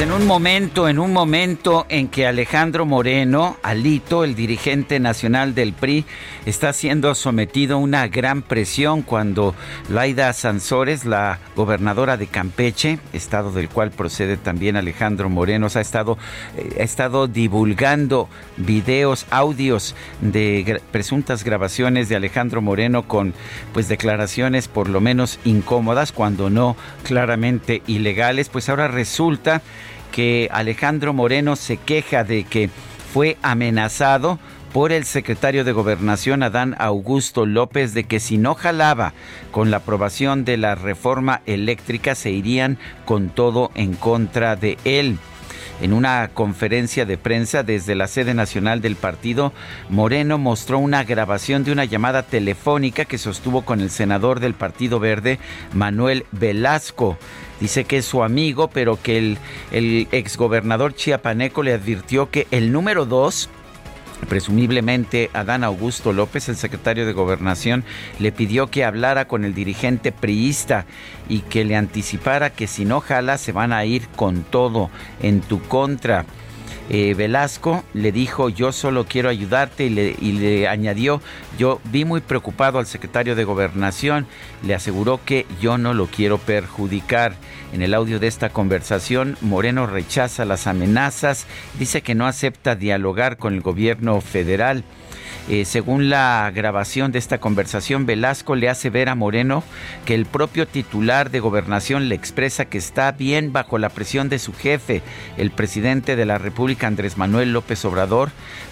En un momento, en un momento en que Alejandro Moreno, Alito, el dirigente nacional del PRI, está siendo sometido a una gran presión cuando Laida Sansores, la gobernadora de Campeche, estado del cual procede también Alejandro Moreno, ha estado, eh, ha estado divulgando videos, audios de presuntas grabaciones de Alejandro Moreno con pues declaraciones por lo menos incómodas, cuando no claramente ilegales, pues ahora resulta que Alejandro Moreno se queja de que fue amenazado por el secretario de Gobernación Adán Augusto López de que si no jalaba con la aprobación de la reforma eléctrica se irían con todo en contra de él. En una conferencia de prensa desde la sede nacional del partido, Moreno mostró una grabación de una llamada telefónica que sostuvo con el senador del Partido Verde, Manuel Velasco. Dice que es su amigo, pero que el, exgobernador chiapaneco le advirtió que el número dos Presumiblemente, Adán Augusto López, el secretario de Gobernación, le pidió que hablara con el dirigente priista y que le anticipara que si no jala se van a ir con todo en tu contra. Eh, Velasco le dijo yo solo quiero ayudarte y le, y le, añadió yo vi muy preocupado al secretario de gobernación, le aseguró que yo no lo quiero perjudicar. En el audio de esta conversación, Moreno rechaza las amenazas, dice que no acepta dialogar con el gobierno federal. Eh, según la grabación de esta conversación, Velasco le hace ver a Moreno que el propio titular de gobernación le expresa que está bien bajo la presión de su jefe, el presidente de la República, Andrés Manuel López Obrador,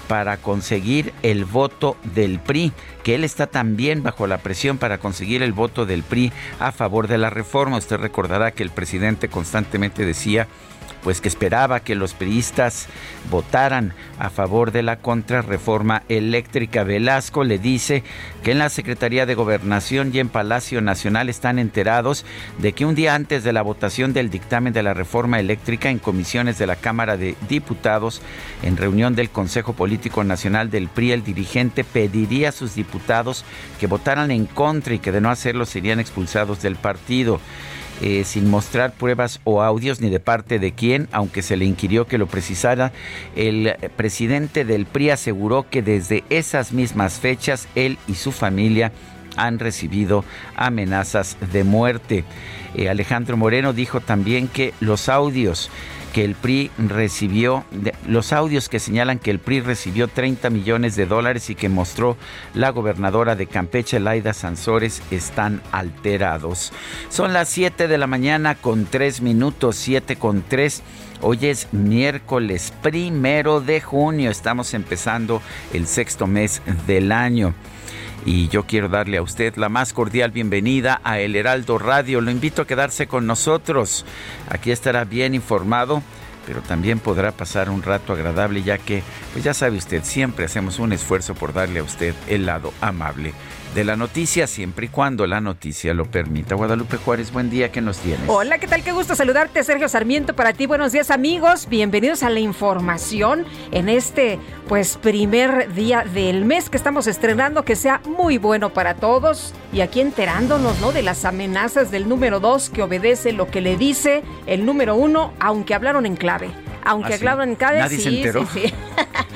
para conseguir el voto del PRI, que él está también bajo la presión para conseguir el voto del PRI a favor de la reforma. Usted recordará que el presidente constantemente decía pues que esperaba que los priistas votaran a favor de la contrarreforma eléctrica. Velasco le dice que en la Secretaría de Gobernación y en Palacio Nacional están enterados de que un día antes de la votación del dictamen de la reforma eléctrica en comisiones de la Cámara de Diputados, en reunión del Consejo Político Nacional del PRI, el dirigente pediría a sus diputados que votaran en contra y que de no hacerlo serían expulsados del partido. Eh, sin mostrar pruebas o audios ni de parte de quién, aunque se le inquirió que lo precisara, el presidente del PRI aseguró que desde esas mismas fechas él y su familia han recibido amenazas de muerte. Eh, Alejandro Moreno dijo también que los audios que el PRI recibió, los audios que señalan que el PRI recibió 30 millones de dólares y que mostró la gobernadora de Campeche, Laida Sansores, están alterados. Son las 7 de la mañana con 3 minutos, 7 con 3. Hoy es miércoles primero de junio, estamos empezando el sexto mes del año y yo quiero darle a usted la más cordial bienvenida a El Heraldo Radio. Lo invito a quedarse con nosotros. Aquí estará bien informado, pero también podrá pasar un rato agradable ya que, pues ya sabe usted, siempre hacemos un esfuerzo por darle a usted el lado amable de la noticia, siempre y cuando la noticia lo permita. Guadalupe Juárez, buen día, ¿qué nos tienes? Hola, ¿qué tal? Qué gusto saludarte, Sergio Sarmiento, para ti. Buenos días, amigos. Bienvenidos a la información en este, pues, primer día del mes que estamos estrenando, que sea muy bueno para todos. Y aquí enterándonos, ¿no? De las amenazas del número dos que obedece lo que le dice el número uno, aunque hablaron en clave aunque ¿Ah, hablaron en clave, Nadie se enteró. sí, sí.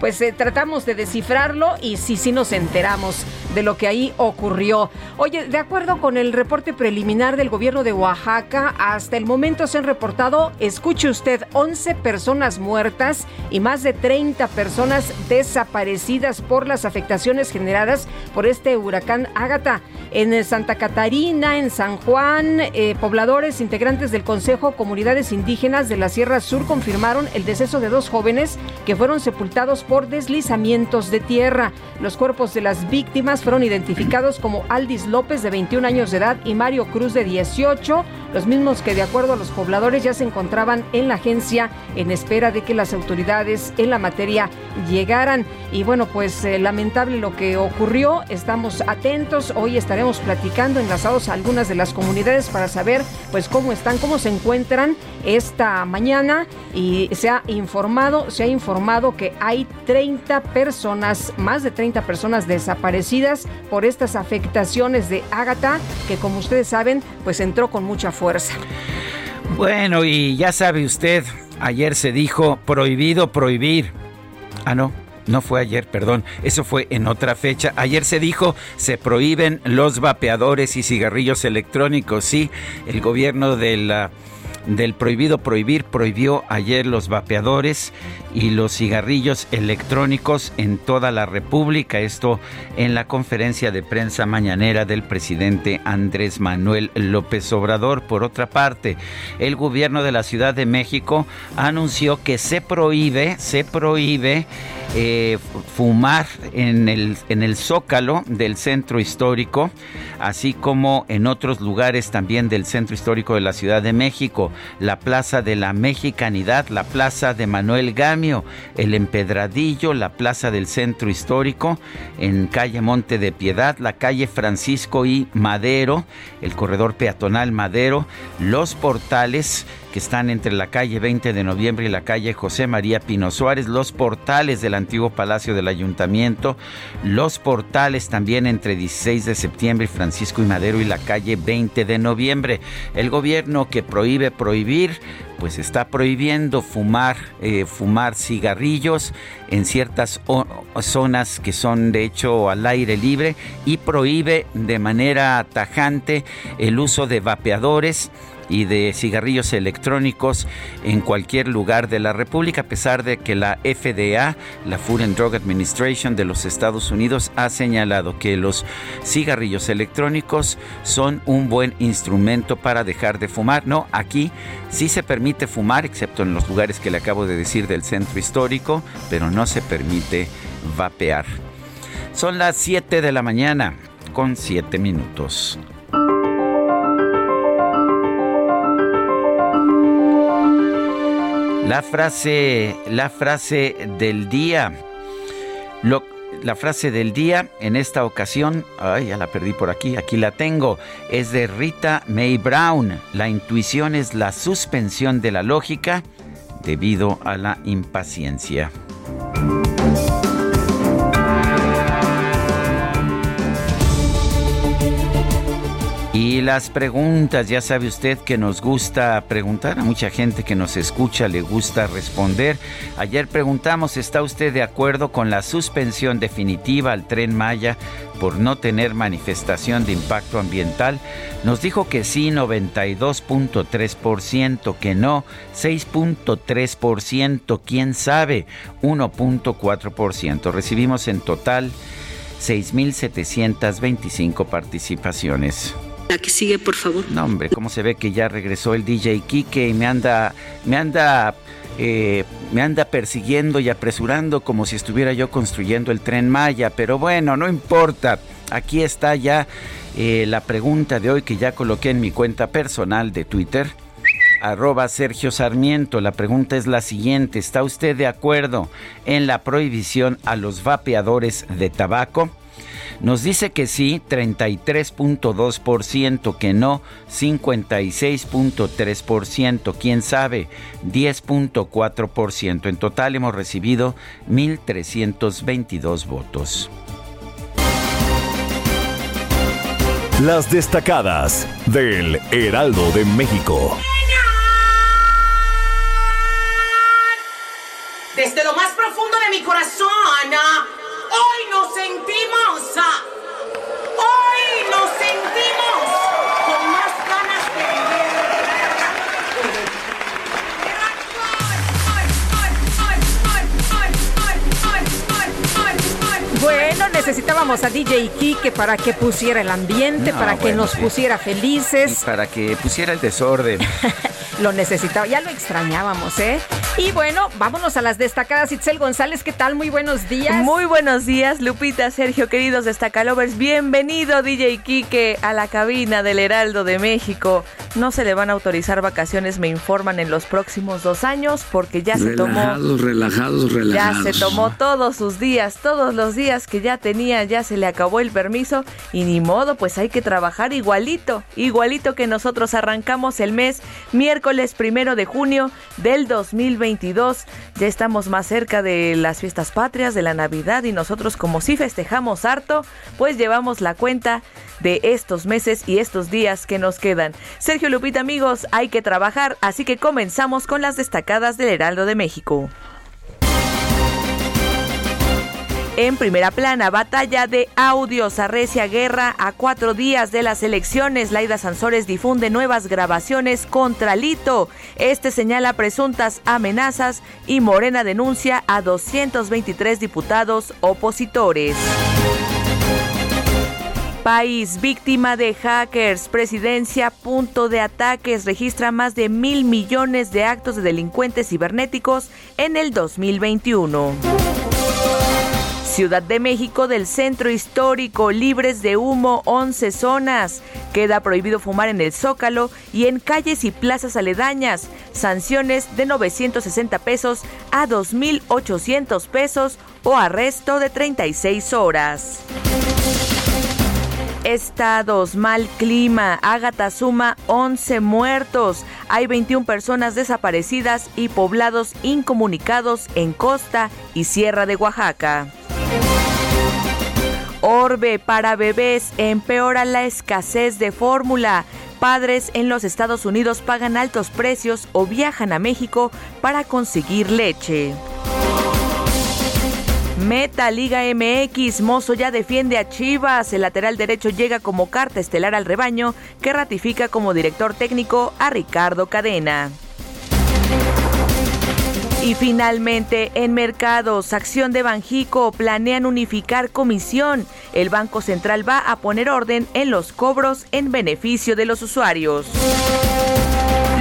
pues eh, tratamos de descifrarlo y sí, sí nos enteramos de lo que ahí ocurrió. Oye, de acuerdo con el reporte preliminar del gobierno de Oaxaca, hasta el momento se han reportado, escuche usted, 11 personas muertas y más de 30 personas desaparecidas por las afectaciones generadas por este huracán Ágata. En Santa Catarina, en San Juan, eh, pobladores integrantes del Consejo Comunidades Indígenas de la Sierra Sur confirmaron el deceso de dos jóvenes que fueron sepultados por deslizamientos de tierra. Los cuerpos de las víctimas fueron identificados como Aldis López, de 21 años de edad, y Mario Cruz, de 18, los mismos que de acuerdo a los pobladores ya se encontraban en la agencia en espera de que las autoridades en la materia llegaran. Y bueno, pues eh, lamentable lo que ocurrió, estamos atentos, hoy estaremos platicando, enlazados a algunas de las comunidades para saber pues cómo están, cómo se encuentran esta mañana y se ha informado, se ha informado que hay 30 personas, más de 30 personas desaparecidas por estas afectaciones de Ágata, que como ustedes saben, pues entró con mucha fuerza. Bueno, y ya sabe usted, ayer se dijo prohibido prohibir. Ah, no, no fue ayer, perdón, eso fue en otra fecha. Ayer se dijo se prohíben los vapeadores y cigarrillos electrónicos. Sí, el gobierno de la del prohibido prohibir prohibió ayer los vapeadores y los cigarrillos electrónicos en toda la República. Esto en la conferencia de prensa mañanera del presidente Andrés Manuel López Obrador. Por otra parte, el gobierno de la Ciudad de México anunció que se prohíbe, se prohíbe eh, fumar en el, en el zócalo del centro histórico, así como en otros lugares también del centro histórico de la Ciudad de México, la Plaza de la Mexicanidad, la Plaza de Manuel Gamio, el Empedradillo, la Plaza del Centro Histórico, en calle Monte de Piedad, la calle Francisco y Madero, el corredor peatonal Madero, los portales, que están entre la calle 20 de noviembre y la calle José María Pino Suárez, los portales del antiguo Palacio del Ayuntamiento, los portales también entre 16 de septiembre y Francisco y Madero y la calle 20 de noviembre. El gobierno que prohíbe prohibir pues está prohibiendo fumar, eh, fumar cigarrillos en ciertas zonas que son de hecho al aire libre y prohíbe de manera tajante el uso de vapeadores y de cigarrillos electrónicos en cualquier lugar de la República, a pesar de que la FDA, la Food and Drug Administration de los Estados Unidos, ha señalado que los cigarrillos electrónicos son un buen instrumento para dejar de fumar. No, aquí sí se permite fumar, excepto en los lugares que le acabo de decir del centro histórico, pero no se permite vapear. Son las 7 de la mañana con 7 minutos. La frase, la frase del día. la frase del día en esta ocasión, ay, ya la perdí por aquí, aquí la tengo, es de Rita May Brown. La intuición es la suspensión de la lógica debido a la impaciencia. Y las preguntas, ya sabe usted que nos gusta preguntar, a mucha gente que nos escucha le gusta responder. Ayer preguntamos, ¿está usted de acuerdo con la suspensión definitiva al tren Maya por no tener manifestación de impacto ambiental? Nos dijo que sí, 92.3%, que no, 6.3%, quién sabe, 1.4%. Recibimos en total 6.725 participaciones. La que sigue, por favor. No, hombre, cómo se ve que ya regresó el DJ Kike y me anda, me anda, eh, me anda persiguiendo y apresurando como si estuviera yo construyendo el tren Maya. Pero bueno, no importa. Aquí está ya eh, la pregunta de hoy que ya coloqué en mi cuenta personal de Twitter arroba Sergio Sarmiento. La pregunta es la siguiente. ¿Está usted de acuerdo en la prohibición a los vapeadores de tabaco? Nos dice que sí, 33.2%, que no, 56.3%, quién sabe, 10.4%. En total hemos recibido 1.322 votos. Las destacadas del Heraldo de México. Desde lo más profundo de mi corazón razón. Hoy nos sentimos. Hoy nos sentimos con más ganas de vivir. Bueno, necesitábamos a DJ Kike para que pusiera el ambiente, No, para que bueno, nos sí. pusiera Y felices. para que pusiera el desorden. Lo necesitaba, ya lo extrañábamos, ¿eh? Y bueno, vámonos a las destacadas. Itzel González, ¿qué tal? Muy buenos días. Muy buenos días, Lupita, Sergio, queridos destacalovers. Bienvenido, DJ Quique, a la cabina del Heraldo de México. No se le van a autorizar vacaciones, me informan, en los próximos dos años, porque ya se tomó. Relajados, relajados, Ya relajados. se tomó todos sus días, todos los días que ya tenía, ya se le acabó el permiso y ni modo, pues hay que trabajar igualito, igualito que nosotros arrancamos el mes miércoles primero de junio del 2022. Ya estamos más cerca de las fiestas patrias, de la Navidad y nosotros como si festejamos harto, pues llevamos la cuenta de estos meses y estos días que nos quedan. Sergio Lupita, amigos, hay que trabajar, así que comenzamos con las destacadas del Heraldo de México. En primera plana, batalla de audios, arrecia guerra a cuatro días de las elecciones. Laida Sansores difunde nuevas grabaciones contra Lito. Este señala presuntas amenazas y Morena denuncia a 223 diputados opositores. País víctima de hackers. Presidencia punto de ataques. Registra más de mil millones de actos de delincuentes cibernéticos en el 2021. Ciudad de México del centro histórico, libres de humo 11 zonas. Queda prohibido fumar en el Zócalo y en calles y plazas aledañas. Sanciones de 960 pesos a 2.800 pesos o arresto de 36 horas. Estados, mal clima. Ágata suma 11 muertos. Hay 21 personas desaparecidas y poblados incomunicados en Costa y Sierra de Oaxaca. Orbe para bebés empeora la escasez de fórmula. Padres en los Estados Unidos pagan altos precios o viajan a México para conseguir leche. Meta Liga MX, Mozo ya defiende a Chivas. El lateral derecho llega como carta estelar al rebaño que ratifica como director técnico a Ricardo Cadena. Y finalmente, en mercados, acción de Banjico, planean unificar comisión. El Banco Central va a poner orden en los cobros en beneficio de los usuarios.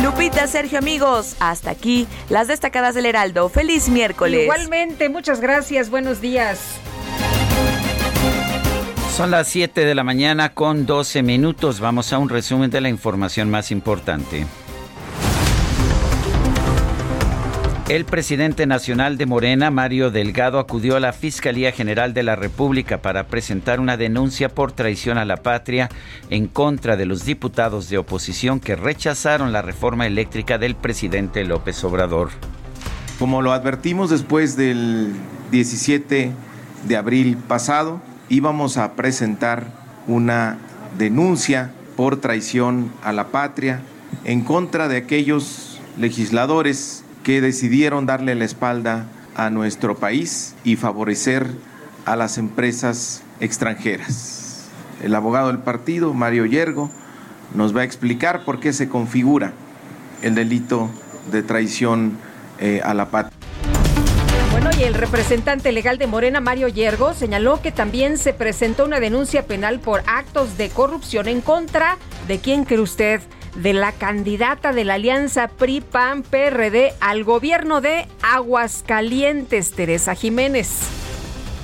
Lupita, Sergio, amigos, hasta aquí las destacadas del Heraldo. Feliz miércoles. Igualmente, muchas gracias. Buenos días. Son las 7 de la mañana con 12 minutos. Vamos a un resumen de la información más importante. El presidente nacional de Morena, Mario Delgado, acudió a la Fiscalía General de la República para presentar una denuncia por traición a la patria en contra de los diputados de oposición que rechazaron la reforma eléctrica del presidente López Obrador. Como lo advertimos después del 17 de abril pasado, íbamos a presentar una denuncia por traición a la patria en contra de aquellos legisladores que decidieron darle la espalda a nuestro país y favorecer a las empresas extranjeras. El abogado del partido, Mario Yergo, nos va a explicar por qué se configura el delito de traición eh, a la patria. Bueno, y el representante legal de Morena, Mario Yergo, señaló que también se presentó una denuncia penal por actos de corrupción en contra de quién cree usted, de la candidata de la alianza PRI-PAN-PRD al gobierno de Aguascalientes, Teresa Jiménez.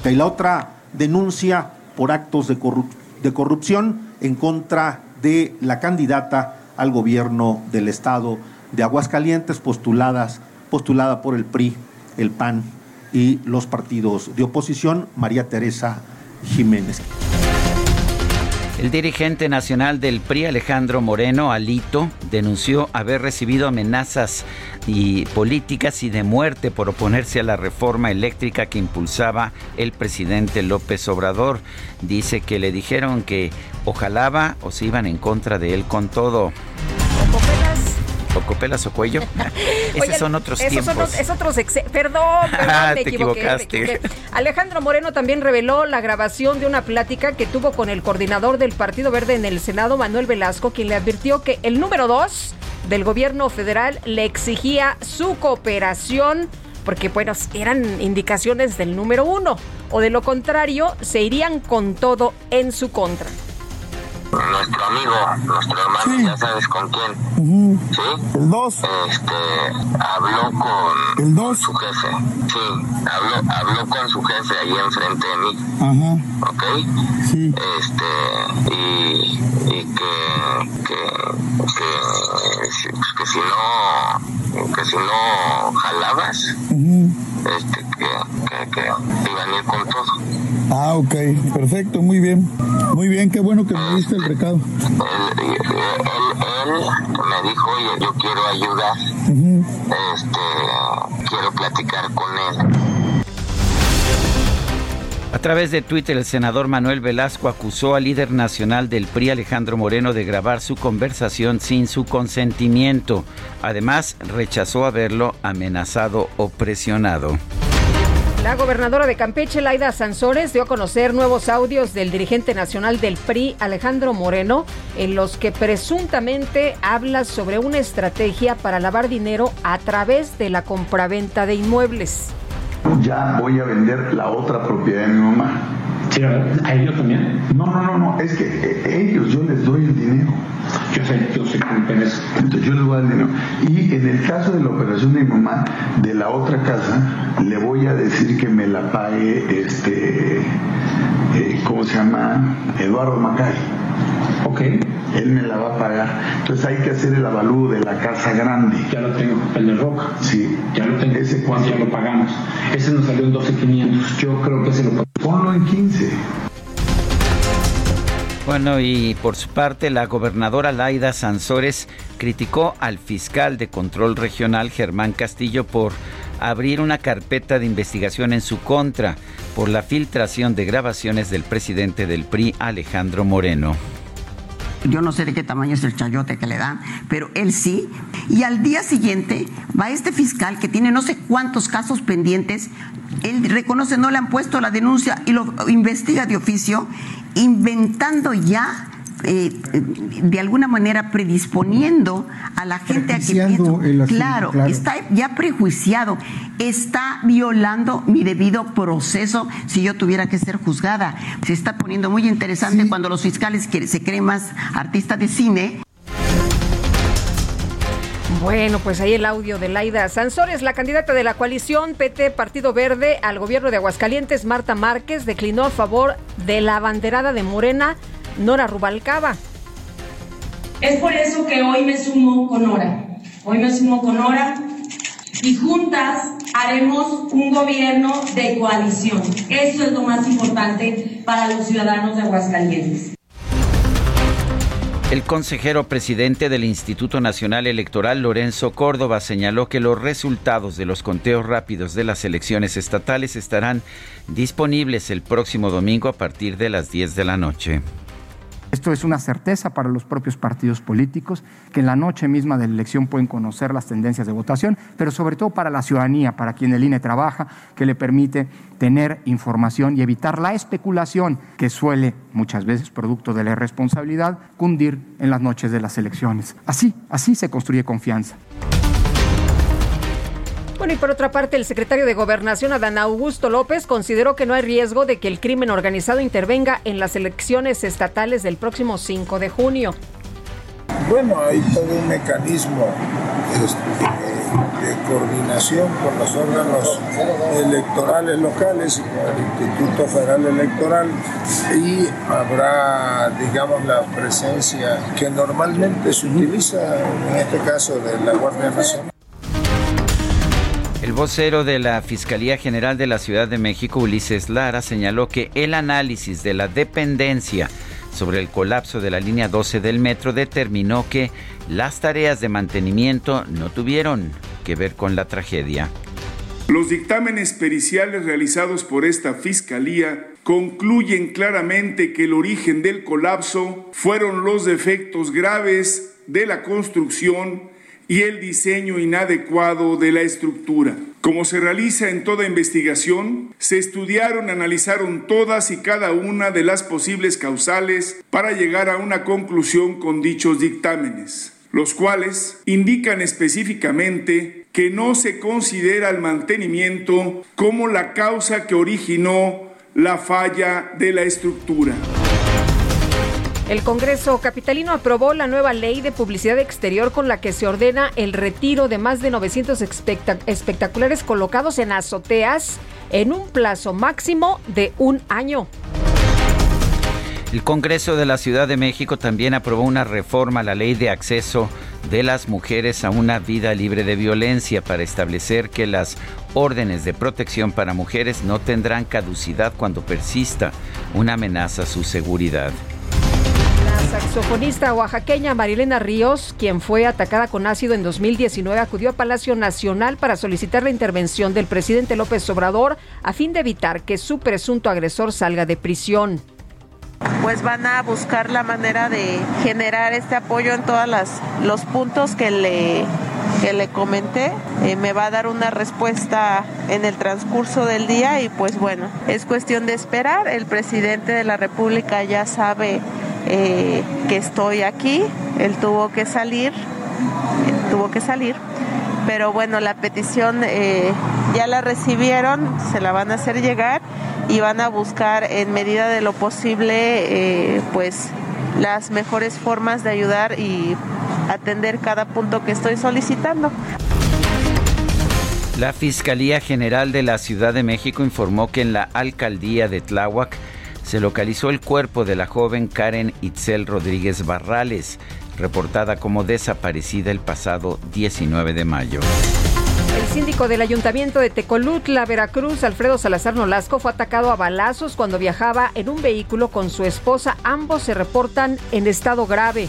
Y la otra denuncia por actos de, corrup- de corrupción en contra de la candidata al gobierno del estado de Aguascalientes, postuladas, postulada por el PRI, el PAN y los partidos de oposición, María Teresa Jiménez. El dirigente nacional del PRI, Alejandro Moreno Alito, denunció haber recibido amenazas y políticas y de muerte por oponerse a la reforma eléctrica que impulsaba el presidente López Obrador. Dice que le dijeron que ojalá o se iban en contra de él con todo. O cuello. Esos son otros tiempos. es otros perdón, perdón me, equivoqué, Alejandro Moreno también reveló la grabación de una plática que tuvo con el coordinador del Partido Verde en el Senado, Manuel Velasco, quien le advirtió que el número dos del gobierno federal le exigía su cooperación porque bueno, eran indicaciones del número uno, o de lo contrario, se irían con todo en su contra nuestro amigo, nuestro hermano, ya sabes con quién. ¿Sí? El 2. Este, habló con, ¿El dos? su jefe. Sí, habló, habló con su jefe ahí enfrente de mí. Ajá. ¿Ok? Sí. Este, y, y que, que, que, que, si no, que si no jalabas, este, que, que, que iban a ir con todo. Ah, ok, perfecto, muy bien. Muy bien, qué bueno que me diste el recado. Él, él, me dijo, oye, yo quiero ayudar, este, quiero platicar con él. A través de Twitter, el senador Manuel Velasco acusó al líder nacional del PRI, Alejandro Moreno, de grabar su conversación sin su consentimiento. Además, rechazó haberlo amenazado o presionado. La gobernadora de Campeche, Laida Sansores, dio a conocer nuevos audios del dirigente nacional del PRI, Alejandro Moreno, en los que presuntamente habla sobre una estrategia para lavar dinero a través de la compraventa de inmuebles. Ya voy a vender la otra propiedad de mi mamá. ¿A ellos también? No, no, no, no, es que eh, ellos yo les doy el dinero. Yo sé, yo sé que eso. Entonces yo les voy a dar el dinero. Y en el caso de la operación de mi mamá, de la otra casa, le voy a decir que me la pague este, eh, ¿cómo se llama? Eduardo Macay. Ok. Él me la va a pagar. Entonces hay que hacer el avalúo de la casa grande. Ya lo tengo, el de Roca. Sí. Ya lo tengo. ¿Ese cuánto? Ya lo pagamos. Ese nos salió en 12.500. Yo creo que se lo Ponlo en 15. Bueno, y por su parte, la gobernadora Laida Sansores criticó al fiscal de control regional Germán Castillo por abrir una carpeta de investigación en su contra por la filtración de grabaciones del presidente del PRI, Alejandro Moreno. Yo no sé de qué tamaño es el chayote que le dan, pero él sí. Y al día siguiente va este fiscal que tiene no sé cuántos casos pendientes. Él reconoce, no le han puesto la denuncia y lo investiga de oficio, inventando ya eh, de alguna manera predisponiendo a la gente a que claro, está ya prejuiciado, está violando mi debido proceso si yo tuviera que ser juzgada. Se está poniendo muy interesante cuando los fiscales se creen más artistas de cine. Bueno, pues ahí el audio de Laida Sansores, la candidata de la coalición PT Partido Verde al gobierno de Aguascalientes, Marta Márquez, declinó a favor de la banderada de Morena Nora Rubalcaba. Es por eso que hoy me sumo con Nora. Hoy me sumo con Nora y juntas haremos un gobierno de coalición. Eso es lo más importante para los ciudadanos de Aguascalientes. El consejero presidente del Instituto Nacional Electoral, Lorenzo Córdoba, señaló que los resultados de los conteos rápidos de las elecciones estatales estarán disponibles el próximo domingo a partir de las 10 de la noche. Esto es una certeza para los propios partidos políticos, que en la noche misma de la elección pueden conocer las tendencias de votación, pero sobre todo para la ciudadanía, para quien el INE trabaja, que le permite tener información y evitar la especulación que suele, muchas veces producto de la irresponsabilidad, cundir en las noches de las elecciones. Así, así se construye confianza. Bueno, y por otra parte, el secretario de Gobernación, Adán Augusto López, consideró que no hay riesgo de que el crimen organizado intervenga en las elecciones estatales del próximo 5 de junio. Bueno, hay todo un mecanismo este, de coordinación con los órganos electorales locales y con el Instituto Federal Electoral y habrá, digamos, la presencia que normalmente se utiliza, en este caso de la Guardia Nacional. El vocero de la Fiscalía General de la Ciudad de México, Ulises Lara, señaló que el análisis de la dependencia sobre el colapso de la línea 12 del metro determinó que las tareas de mantenimiento no tuvieron que ver con la tragedia. Los dictámenes periciales realizados por esta Fiscalía concluyen claramente que el origen del colapso fueron los defectos graves de la construcción y el diseño inadecuado de la estructura. Como se realiza en toda investigación, se estudiaron, analizaron todas y cada una de las posibles causales para llegar a una conclusión con dichos dictámenes, los cuales indican específicamente que no se considera el mantenimiento como la causa que originó la falla de la estructura. El Congreso Capitalino aprobó la nueva ley de publicidad exterior con la que se ordena el retiro de más de 900 espectaculares colocados en azoteas en un plazo máximo de un año. El Congreso de la Ciudad de México también aprobó una reforma a la ley de acceso de las mujeres a una vida libre de violencia para establecer que las órdenes de protección para mujeres no tendrán caducidad cuando persista una amenaza a su seguridad saxofonista oaxaqueña Marilena Ríos, quien fue atacada con ácido en 2019, acudió a Palacio Nacional para solicitar la intervención del presidente López Obrador a fin de evitar que su presunto agresor salga de prisión. Pues van a buscar la manera de generar este apoyo en todos los puntos que le, que le comenté. Eh, me va a dar una respuesta en el transcurso del día y pues bueno, es cuestión de esperar. El presidente de la República ya sabe eh, que estoy aquí, él tuvo que salir, tuvo que salir, pero bueno, la petición eh, ya la recibieron, se la van a hacer llegar y van a buscar en medida de lo posible, pues las mejores formas de ayudar y atender cada punto que estoy solicitando. La Fiscalía General de la Ciudad de México informó que en la alcaldía de Tláhuac se localizó el cuerpo de la joven Karen Itzel Rodríguez Barrales, reportada como desaparecida el pasado 19 de mayo. El síndico del ayuntamiento de Tecolutla, Veracruz, Alfredo Salazar Nolasco, fue atacado a balazos cuando viajaba en un vehículo con su esposa. Ambos se reportan en estado grave.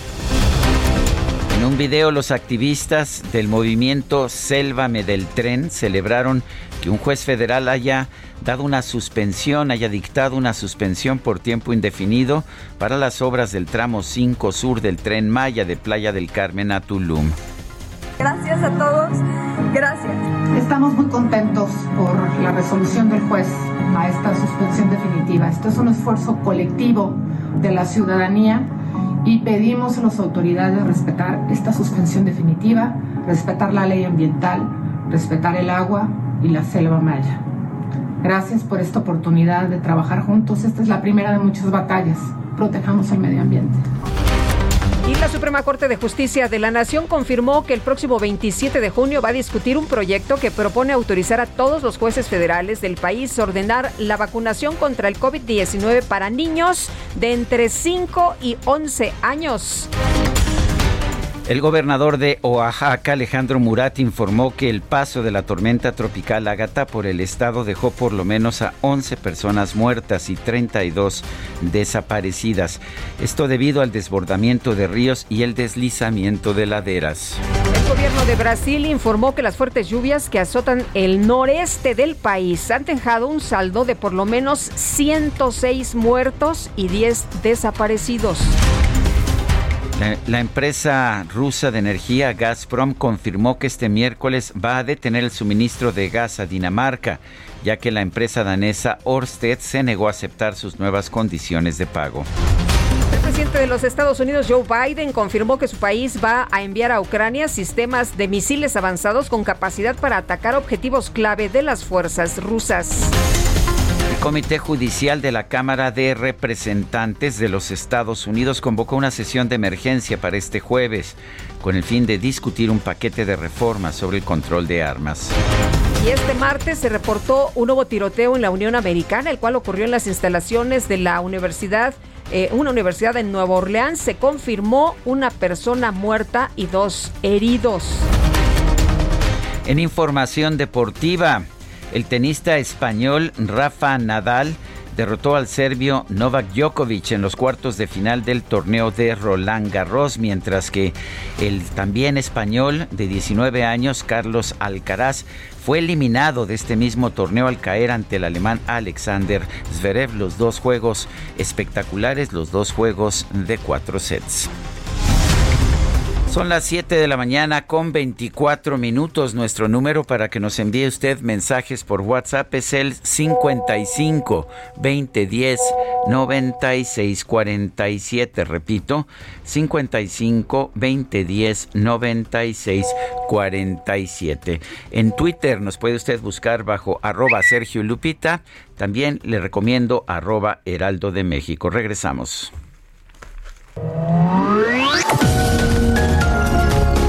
En un video, los activistas del movimiento Sélvame del Tren celebraron que un juez federal haya dado una suspensión, haya dictado una suspensión por tiempo indefinido para las obras del tramo 5 sur del tren Maya de Playa del Carmen a Tulum. Gracias a todos, gracias. Estamos muy contentos por la resolución del juez a esta suspensión definitiva. Esto es un esfuerzo colectivo de la ciudadanía y pedimos a las autoridades respetar esta suspensión definitiva, respetar la ley ambiental, respetar el agua y la selva maya. Gracias por esta oportunidad de trabajar juntos. Esta es la primera de muchas batallas. Protejamos el medio ambiente. Y la Suprema Corte de Justicia de la Nación confirmó que el próximo 27 de junio va a discutir un proyecto que propone autorizar a todos los jueces federales del país ordenar la vacunación contra el COVID-19 para niños de entre 5 y 11 años. El gobernador de Oaxaca, Alejandro Murat, informó que el paso de la tormenta tropical Ágata por el estado dejó por lo menos a 11 personas muertas y 32 desaparecidas. Esto debido al desbordamiento de ríos y el deslizamiento de laderas. El gobierno de Brasil informó que las fuertes lluvias que azotan el noreste del país han dejado un saldo de por lo menos 106 muertos y 10 desaparecidos. La, empresa rusa de energía Gazprom confirmó que este miércoles va a detener el suministro de gas a Dinamarca, ya que la empresa danesa Orsted se negó a aceptar sus nuevas condiciones de pago. El presidente de los Estados Unidos, Joe Biden, confirmó que su país va a enviar a Ucrania sistemas de misiles avanzados con capacidad para atacar objetivos clave de las fuerzas rusas. El Comité Judicial de la Cámara de Representantes de los Estados Unidos convocó una sesión de emergencia para este jueves con el fin de discutir un paquete de reformas sobre el control de armas. Y este martes se reportó un nuevo tiroteo en la Unión Americana, el cual ocurrió en las instalaciones de la universidad, eh, una universidad en Nueva Orleans. Se confirmó una persona muerta y dos heridos. En información deportiva, el tenista español Rafa Nadal derrotó al serbio Novak Djokovic en los cuartos de final del torneo de Roland Garros, mientras que el también español de 19 años, Carlos Alcaraz, fue eliminado de este mismo torneo al caer ante el alemán Alexander Zverev. Los dos juegos espectaculares, los dos juegos de cuatro sets. Son las 7 de la mañana con 24 minutos. Nuestro número para que nos envíe usted mensajes por WhatsApp es el 55 2010 96 47. Repito, 55 2010 96 47. En Twitter nos puede usted buscar bajo arroba Sergio Lupita. También le recomiendo arroba Heraldo de México. Regresamos.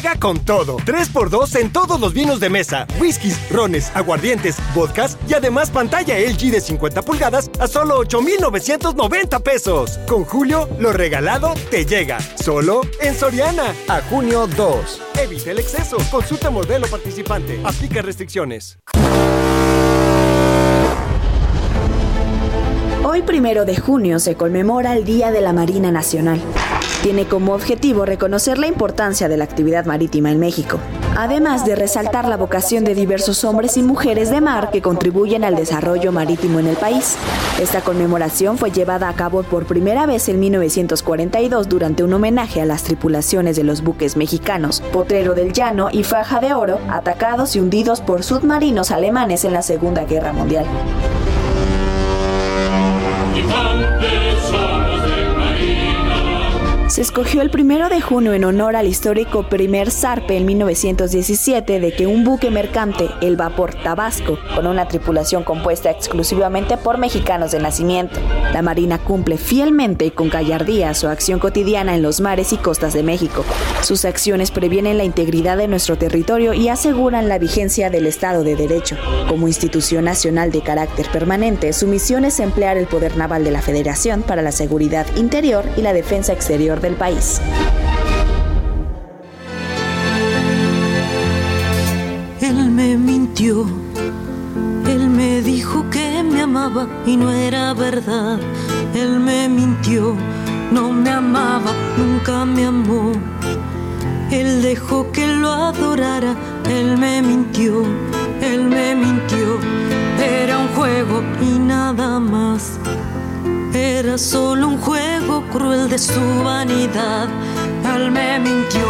Llega con todo. 3x2 en todos los vinos de mesa, whiskies, rones, aguardientes, vodkas y además pantalla LG de 50 pulgadas a solo 8,990 pesos. Con Julio, lo regalado te llega. Solo en Soriana. A junio 2. Evita el exceso. Consulta modelo participante. Aplica restricciones. Hoy, primero de junio, se conmemora el Día de la Marina Nacional. Tiene como objetivo reconocer la importancia de la actividad marítima en México, además de resaltar la vocación de diversos hombres y mujeres de mar que contribuyen al desarrollo marítimo en el país. Esta conmemoración fue llevada a cabo por primera vez en 1942 durante un homenaje a las tripulaciones de los buques mexicanos Potrero del Llano y Faja de Oro, atacados y hundidos por submarinos alemanes en la Segunda Guerra Mundial. Se escogió el primero de junio en honor al histórico primer zarpe en 1917 de que un buque mercante, el vapor Tabasco, con una tripulación compuesta exclusivamente por mexicanos de nacimiento. La Marina cumple fielmente y con gallardía su acción cotidiana en los mares y costas de México. Sus acciones previenen la integridad de nuestro territorio y aseguran la vigencia del Estado de Derecho. Como institución nacional de carácter permanente, su misión es emplear el poder naval de la Federación para la seguridad interior y la defensa exterior del país. Él me mintió, él me dijo que me amaba y no era verdad. Él me mintió, no me amaba, nunca me amó. Él dejó que lo adorara, él me mintió, él me mintió. Era un juego y nada más. Era solo un juego cruel de su vanidad. Él me mintió.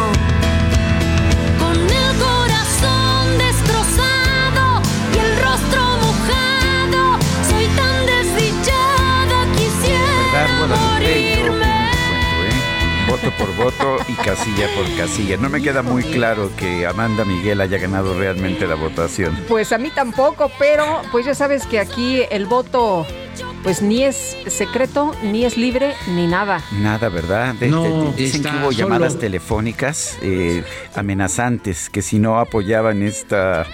Con el corazón destrozado y el rostro mojado, soy tan desdichada, quisiera morirme. Voto por voto y casilla por casilla. No me queda muy claro que Amanda Miguel haya ganado realmente la votación. Pues a mí tampoco, pero pues ya sabes que aquí el voto pues ni es secreto, ni es libre, ni nada. Nada, ¿verdad? De- No, de- dicen que hubo llamadas telefónicas eh, amenazantes que si no apoyaban esta,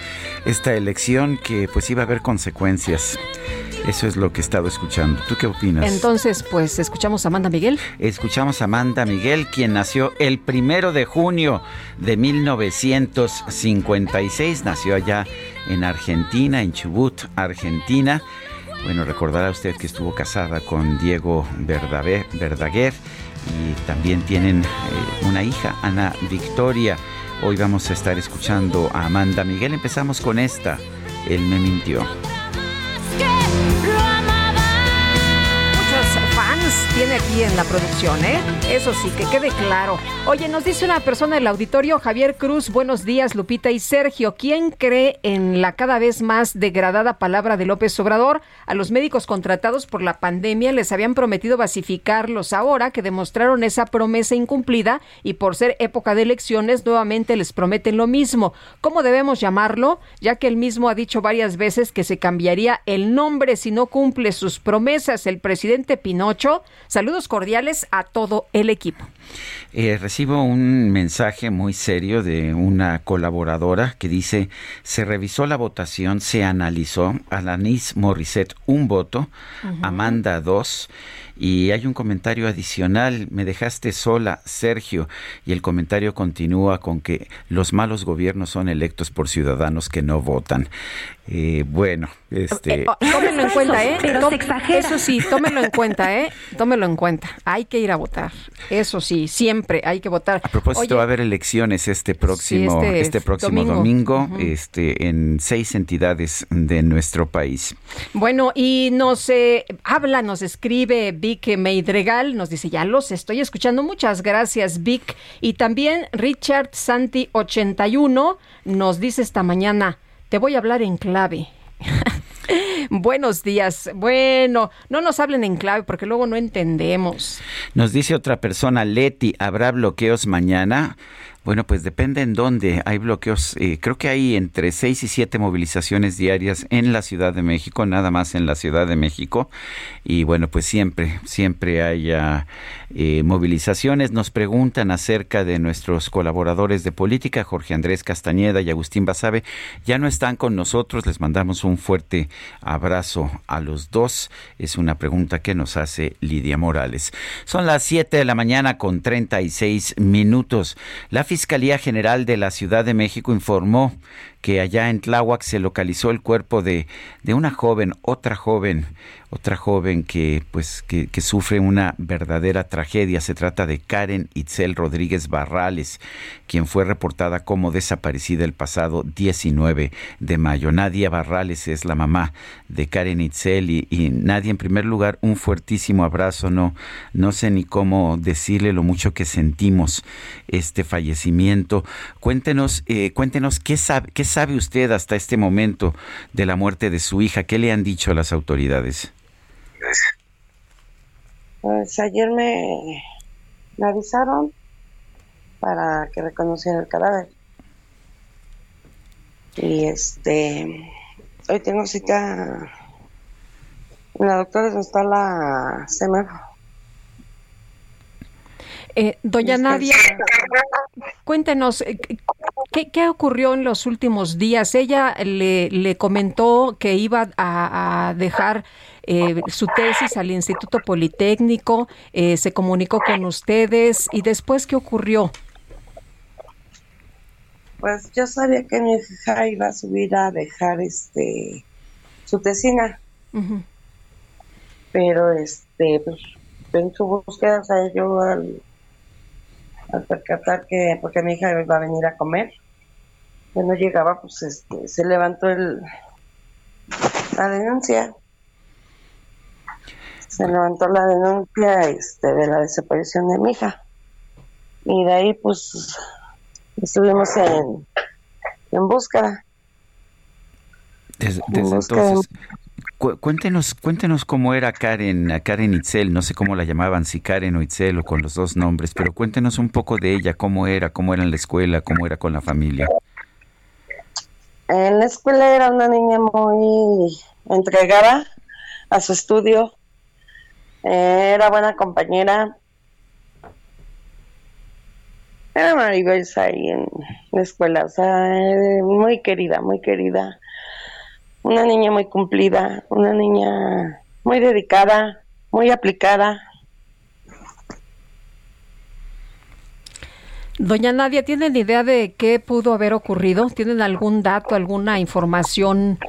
esta elección, que pues iba a haber consecuencias. Eso es lo que he estado escuchando. ¿Tú qué opinas? Entonces, pues escuchamos a Amanda Miguel. Escuchamos a Amanda Miguel, quien nació el primero de junio de 1956. Nació allá en Argentina, en Chubut, Argentina. Bueno, recordará usted que estuvo casada con Diego Verdaguer, y también tienen eh, una hija, Ana Victoria. Hoy vamos a estar escuchando a Amanda Miguel. Empezamos con esta, Él me mintió. En la producción, ¿eh? Eso sí, que quede claro. Oye, nos dice una persona del auditorio, Javier Cruz, buenos días, Lupita y Sergio. ¿Quién cree en la cada vez más degradada palabra de López Obrador? A los médicos contratados por la pandemia les habían prometido basificarlos ahora que demostraron esa promesa incumplida y por ser época de elecciones nuevamente les prometen lo mismo. ¿Cómo debemos llamarlo? Ya que él mismo ha dicho varias veces que se cambiaría el nombre si no cumple sus promesas. El presidente Pinocho Sarmiento. Saludos cordiales a todo el equipo. Eh, recibo un mensaje muy serio de una colaboradora que dice, se revisó la votación, se analizó, Alanis Morissette un voto, Amanda dos, y hay un comentario adicional, me dejaste sola, Sergio, y el comentario continúa con que los malos gobiernos son electos por ciudadanos que no votan. Eh, bueno, este... Eh, oh, tómenlo en cuenta, ¿eh? Eso sí, tómenlo en cuenta, ¿eh? Tómenlo en cuenta. Hay que ir a votar. Eso sí, siempre hay que votar. A propósito, va a haber elecciones este próximo, este, este, próximo domingo, este, en seis entidades de nuestro país. Bueno, y nos eh, habla, nos escribe Vic Meidregal, nos dice, ya los estoy escuchando. Muchas gracias, Vic. Y también Richard Santi 81 nos dice esta mañana, te voy a hablar en clave. Buenos días. Bueno, no nos hablen en clave porque luego no entendemos. Nos dice otra persona, Leti, ¿habrá bloqueos mañana? Bueno, pues depende en dónde. Hay bloqueos, eh, creo que hay entre seis y siete movilizaciones diarias en la Ciudad de México, nada más en la Ciudad de México. Y bueno, pues siempre, siempre hay eh, movilizaciones. Nos preguntan acerca de nuestros colaboradores de política, Jorge Andrés Castañeda y Agustín Basabe. Ya no están con nosotros, les mandamos un fuerte abrazo a los dos. Es una pregunta que nos hace Lidia Morales. Son las siete de la mañana con 36 minutos. La Fiscalía General de la Ciudad de México informó que allá en Tláhuac se localizó el cuerpo de, de una joven, otra joven, otra joven que pues que, sufre una verdadera tragedia. Se trata de Karen Itzel Rodríguez Barrales, quien fue reportada como desaparecida el pasado 19 de mayo. Nadia Barrales es la mamá de Karen Itzel y, Nadia, en primer lugar, un fuertísimo abrazo. No, no sé ni cómo decirle lo mucho que sentimos este fallecimiento. Cuéntenos, eh, cuéntenos qué sabe, qué sabe usted hasta este momento de la muerte de su hija? ¿Qué le han dicho las autoridades? Pues ayer me, avisaron para que reconociera el cadáver. Y este, hoy tengo cita la doctora donde está la semana eh, doña Nadia, cuéntenos, eh, ¿qué, ocurrió en los últimos días? Ella le, comentó que iba a, dejar eh, su tesis al Instituto Politécnico, se comunicó con ustedes y después, ¿qué ocurrió? Pues yo sabía que mi hija iba a subir a dejar este su tesina, pero este, pues, en su búsqueda, o sea, yo al al percatar que, porque mi hija iba a venir a comer, que no llegaba, pues este, se levantó el, la denuncia. Se levantó la denuncia este, de la desaparición de mi hija. Y de ahí, pues, estuvimos en, en búsqueda. Desde, entonces, cuéntenos, cuéntenos cómo era Karen, Karen Itzel, no sé cómo la llamaban, si Karen o Itzel o con los dos nombres, pero cuéntenos un poco de ella, cómo era, cómo era en la escuela, cómo era con la familia. En la escuela era una niña muy entregada a su estudio, era buena compañera, era maravillosa ahí en la escuela, muy querida, muy querida una niña muy cumplida, una niña muy dedicada, muy aplicada. Doña Nadia, ¿tienen idea de qué pudo haber ocurrido? ¿Tienen algún dato, alguna información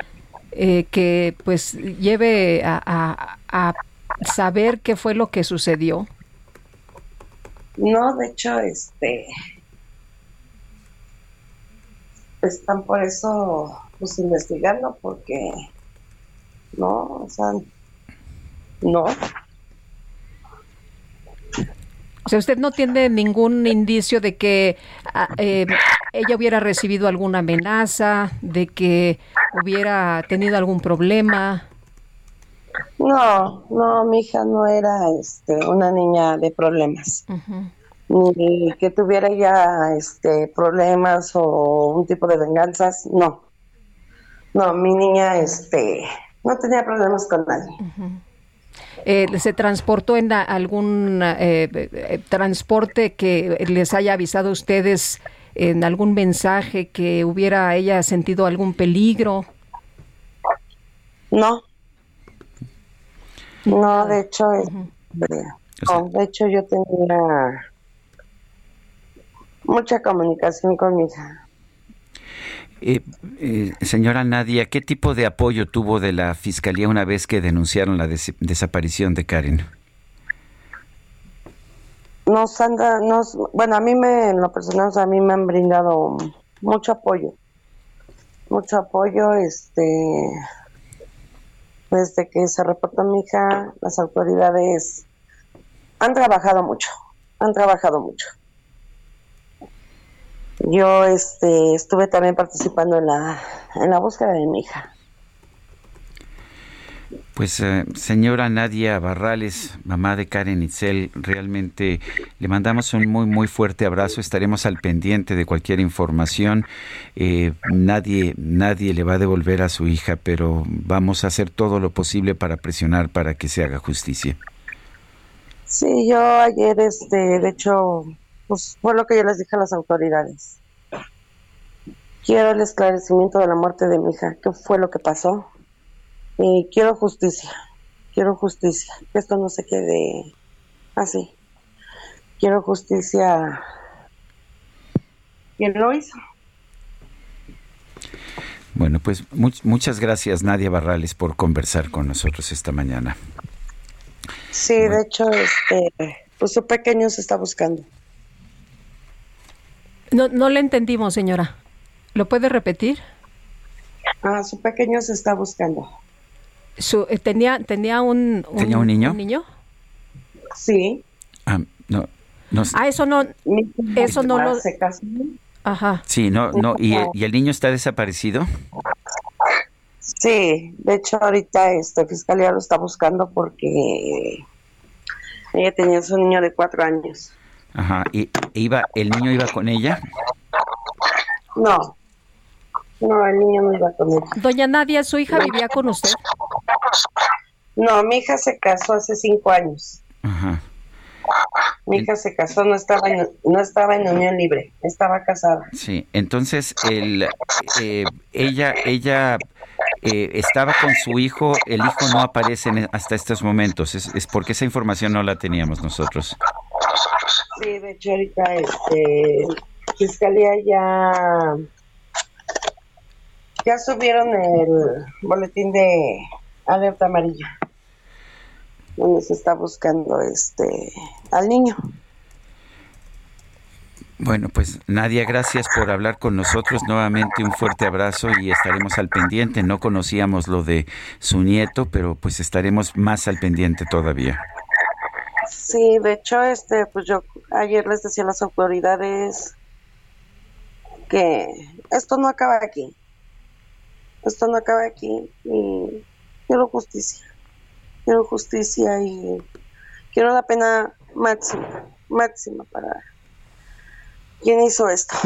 eh, que pues lleve a, a, saber qué fue lo que sucedió? No, de hecho, este, están por eso pues investigando porque no, o sea, no. O sea, usted no tiene ningún indicio de que ah, eh, ella hubiera recibido alguna amenaza, de que hubiera tenido algún problema. No, no, mi hija no era este, una niña de problemas. Ni que tuviera ya este, problemas o un tipo de venganzas, no. No, mi niña este, no tenía problemas con nadie. Eh, ¿Se transportó en algún eh, eh, transporte que les haya avisado a ustedes en algún mensaje que hubiera ella sentido algún peligro? No. No, de hecho, de hecho yo tenía mucha comunicación con mi hija. Eh, eh, señora Nadia, ¿qué tipo de apoyo tuvo de la Fiscalía una vez que denunciaron la desaparición de Karen? Nos han nos, bueno, a mí me, en lo personal, a mí me han brindado mucho apoyo, mucho apoyo, este, desde que se reportó mi hija, las autoridades han trabajado mucho, han trabajado mucho. Yo este, estuve también participando en la, en la búsqueda de mi hija. Pues eh, señora Nadia Barrales, mamá de Karen Itzel, realmente le mandamos un muy muy fuerte abrazo. Estaremos al pendiente de cualquier información. Eh, nadie nadie le va a devolver a su hija, pero vamos a hacer todo lo posible para presionar para que se haga justicia. Sí, yo ayer, este, de hecho, pues fue lo que yo les dije a las autoridades. Quiero el esclarecimiento de la muerte de mi hija, qué fue lo que pasó. Y quiero justicia, quiero justicia, que esto no se quede así. Quiero justicia. ¿Quién lo hizo? Bueno, pues muchas gracias Nadia Barrales por conversar con nosotros esta mañana. Sí, de hecho, este, pues su pequeño se está buscando. No, no le entendimos, señora. ¿Lo puede repetir? Ah, su pequeño se está buscando. Su, eh, tenía, tenía un, ¿Tenía un niño? niño? Sí. Ah, no, no. Ah, eso no, eso no lo... Ajá. Sí, no, no. ¿Y, ¿Y el niño está desaparecido? Sí, de hecho ahorita este fiscalía lo está buscando porque ella tenía su niño de cuatro años. Ajá. ¿Y iba, el niño iba con ella? No, no, el niño no iba con ella. Doña Nadia, ¿su hija vivía con usted? No, mi hija se casó hace cinco años. Ajá. Mi hija se casó, no estaba en, no estaba en unión libre, estaba casada. Sí, entonces el, eh, ella, ella eh, estaba con su hijo, el hijo no aparece hasta estos momentos, es, es, porque esa información no la teníamos nosotros. Sí, de hecho ahorita este, Fiscalía ya, ya subieron el boletín de alerta amarilla donde se está buscando este al niño. Bueno, pues Nadia, gracias por hablar con nosotros. Nuevamente un fuerte abrazo y estaremos al pendiente. No conocíamos lo de su nieto, pero pues estaremos más al pendiente todavía. Sí, de hecho, este, pues yo ayer les decía a las autoridades que esto no acaba aquí. Esto no acaba aquí y quiero justicia. Quiero justicia y quiero la pena máxima, máxima para ¿Quién hizo esto?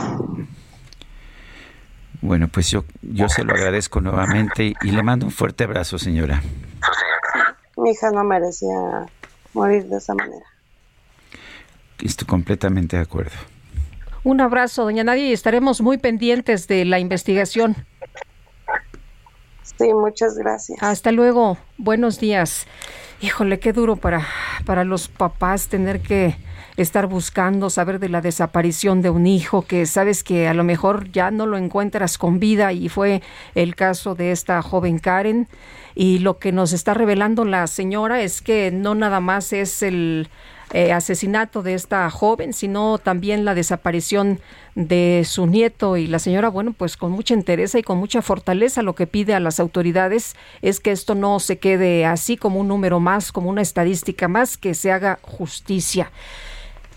Bueno, pues yo, yo se lo agradezco nuevamente y le mando un fuerte abrazo, señora. Mi hija no merecía morir de esa manera. Estoy completamente de acuerdo. Un abrazo, doña Nadia, y estaremos muy pendientes de la investigación. Sí, muchas gracias. Hasta luego. Buenos días. Híjole, qué duro para, para los papás tener que estar buscando, saber de la desaparición de un hijo que sabes que a lo mejor ya no lo encuentras con vida y fue el caso de esta joven Karen. Y lo que nos está revelando la señora es que no nada más es el eh, asesinato de esta joven, sino también la desaparición de su nieto y la señora, bueno, pues con mucha interés y con mucha fortaleza lo que pide a las autoridades es que esto no se quede así como un número más, como una estadística más, que se haga justicia.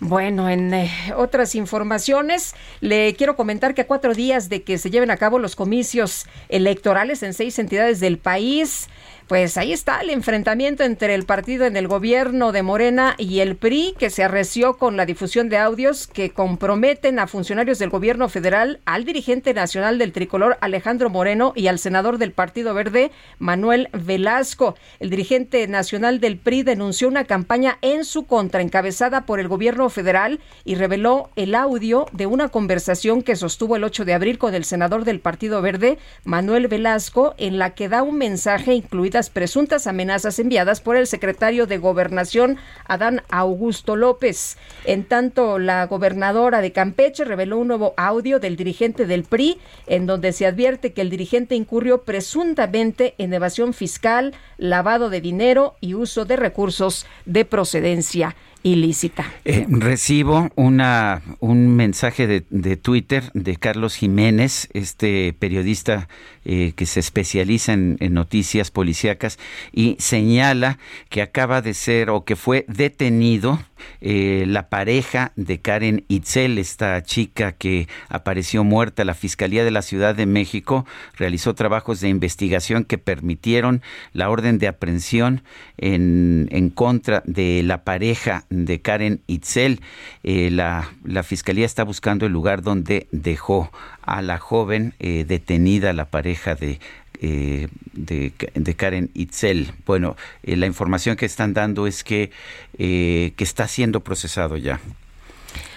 Bueno, en eh, otras informaciones, le quiero comentar que a cuatro días de que se lleven a cabo los comicios electorales en seis entidades del país, pues ahí está el enfrentamiento entre el partido en el gobierno de Morena y el PRI, que se arreció con la difusión de audios que comprometen a funcionarios del gobierno federal, al dirigente nacional del tricolor Alejandro Moreno y al senador del Partido Verde Manuel Velasco. El dirigente nacional del PRI denunció una campaña en su contra encabezada por el gobierno federal y reveló el audio de una conversación que sostuvo el 8 de abril con el senador del Partido Verde Manuel Velasco en la que da un mensaje incluidas presuntas amenazas enviadas por el secretario de Gobernación Adán Augusto López. En tanto, la gobernadora de Campeche reveló un nuevo audio del dirigente del PRI en donde se advierte que el dirigente incurrió presuntamente en evasión fiscal, lavado de dinero y uso de recursos de procedencia ilícita. Eh, recibo una, un mensaje de, de, Twitter de Carlos Jiménez, este periodista eh, que se especializa en, en, noticias policíacas, y señala que acaba de ser o que fue detenido eh, la pareja de Karen Itzel, esta chica que apareció muerta. La Fiscalía de la Ciudad de México realizó trabajos de investigación que permitieron la orden de aprehensión en, en contra de la pareja de Karen Itzel. Eh, la, la, Fiscalía está buscando el lugar donde dejó a la joven eh, detenida, la pareja de eh, de, de, Karen Itzel. Bueno, eh, la información que están dando es que, eh, que está siendo procesado ya.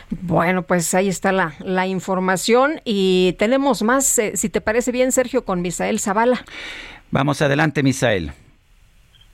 Bueno, pues ahí está la, la información y tenemos más, eh, si te parece bien, Sergio, con Misael Zavala. Vamos adelante, Misael.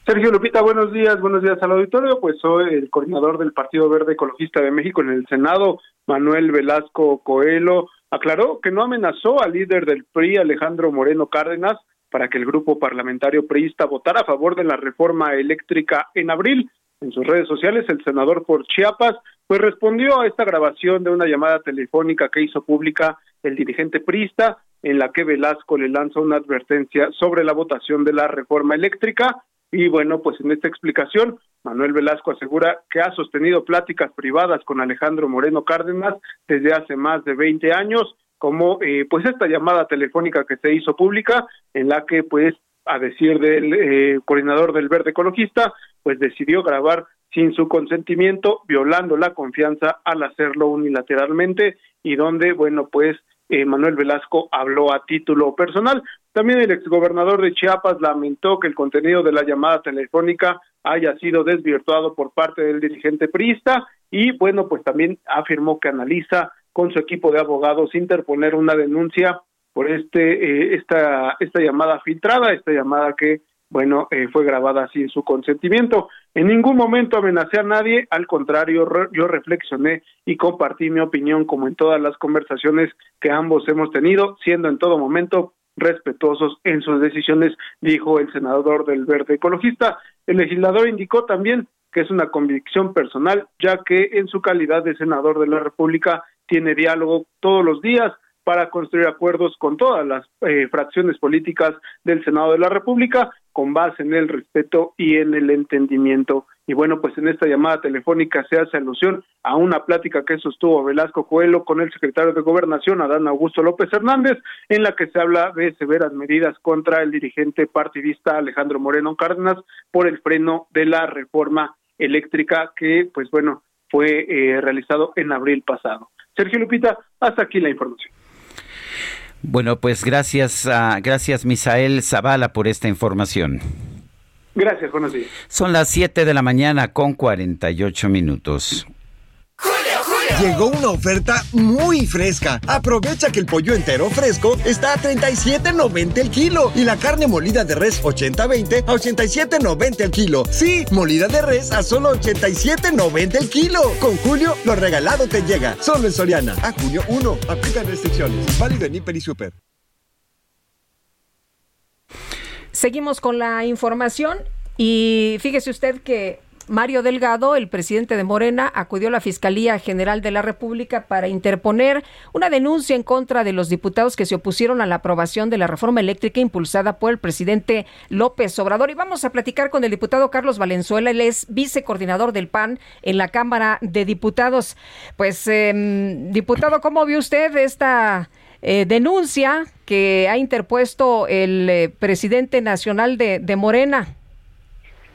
Sergio Lupita, buenos días, buenos días al auditorio. Pues soy el coordinador del Partido Verde Ecologista de México en el Senado, Manuel Velasco Coelho, aclaró que no amenazó al líder del PRI, Alejandro Moreno Cárdenas, para que el grupo parlamentario priista votara a favor de la reforma eléctrica en abril. En sus redes sociales, el senador por Chiapas pues respondió a esta grabación de una llamada telefónica que hizo pública el dirigente priista, en la que Velasco le lanza una advertencia sobre la votación de la reforma eléctrica. Y bueno, pues en esta explicación, Manuel Velasco asegura que ha sostenido pláticas privadas con Alejandro Moreno Cárdenas desde hace más de 20 años como eh, pues esta llamada telefónica que se hizo pública en la que pues a decir del eh, coordinador del Verde Ecologista pues decidió grabar sin su consentimiento violando la confianza al hacerlo unilateralmente y donde bueno pues eh, Manuel Velasco habló a título personal. También el exgobernador de Chiapas lamentó que el contenido de la llamada telefónica haya sido desvirtuado por parte del dirigente priista y bueno, pues también afirmó que analiza con su equipo de abogados interponer una denuncia por este eh, esta esta llamada filtrada, esta llamada que bueno eh, fue grabada sin su consentimiento. En ningún momento amenacé a nadie, al contrario yo reflexioné y compartí mi opinión como en todas las conversaciones que ambos hemos tenido, siendo en todo momento respetuosos en sus decisiones, dijo el senador del Verde Ecologista. El legislador indicó también que es una convicción personal, ya que en su calidad de senador de la República tiene diálogo todos los días para construir acuerdos con todas las eh, fracciones políticas del Senado de la República con base en el respeto y en el entendimiento. Y bueno, pues en esta llamada telefónica se hace alusión a una plática que sostuvo Velasco Coelho con el secretario de Gobernación, Adán Augusto López Hernández, en la que se habla de severas medidas contra el dirigente partidista Alejandro Moreno Cárdenas por el freno de la reforma eléctrica que, pues bueno, fue eh, realizado en abril pasado. Sergio Lupita, hasta aquí la información. Bueno, pues gracias, a, gracias Misael Zavala por esta información. Gracias, buenos días. Son las 7 de la mañana con 48 minutos. Llegó una oferta muy fresca. Aprovecha que el pollo entero fresco está a 37.90 el kilo y la carne molida de res 80-20 a 87.90 el kilo. Sí, molida de res a solo 87.90 el kilo. Con Julio, lo regalado te llega. Solo en Soriana. A junio 1. Aplica restricciones. Válido en Hiper y Super. Seguimos con la información y fíjese usted que Mario Delgado, el presidente de Morena, acudió a la Fiscalía General de la República para interponer una denuncia en contra de los diputados que se opusieron a la aprobación de la reforma eléctrica impulsada por el presidente López Obrador. Y vamos a platicar con el diputado Carlos Valenzuela, él es vicecoordinador del PAN en la Cámara de Diputados. Pues, eh, diputado, ¿cómo vio usted esta eh, denuncia que ha interpuesto el eh, presidente nacional de Morena.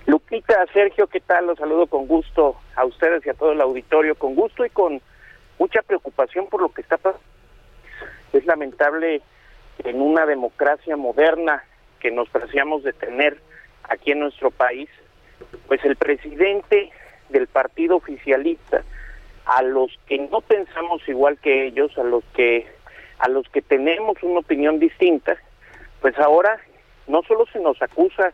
Lupita, Sergio, ¿qué tal? Los saludo con gusto a ustedes y a todo el auditorio, con gusto y con mucha preocupación por lo que está pasando. Es lamentable en una democracia moderna que nos preciamos de tener aquí en nuestro país, pues el presidente del partido oficialista, a los que no pensamos igual que ellos, a los que a los que tenemos una opinión distinta, pues ahora no solo se nos acusa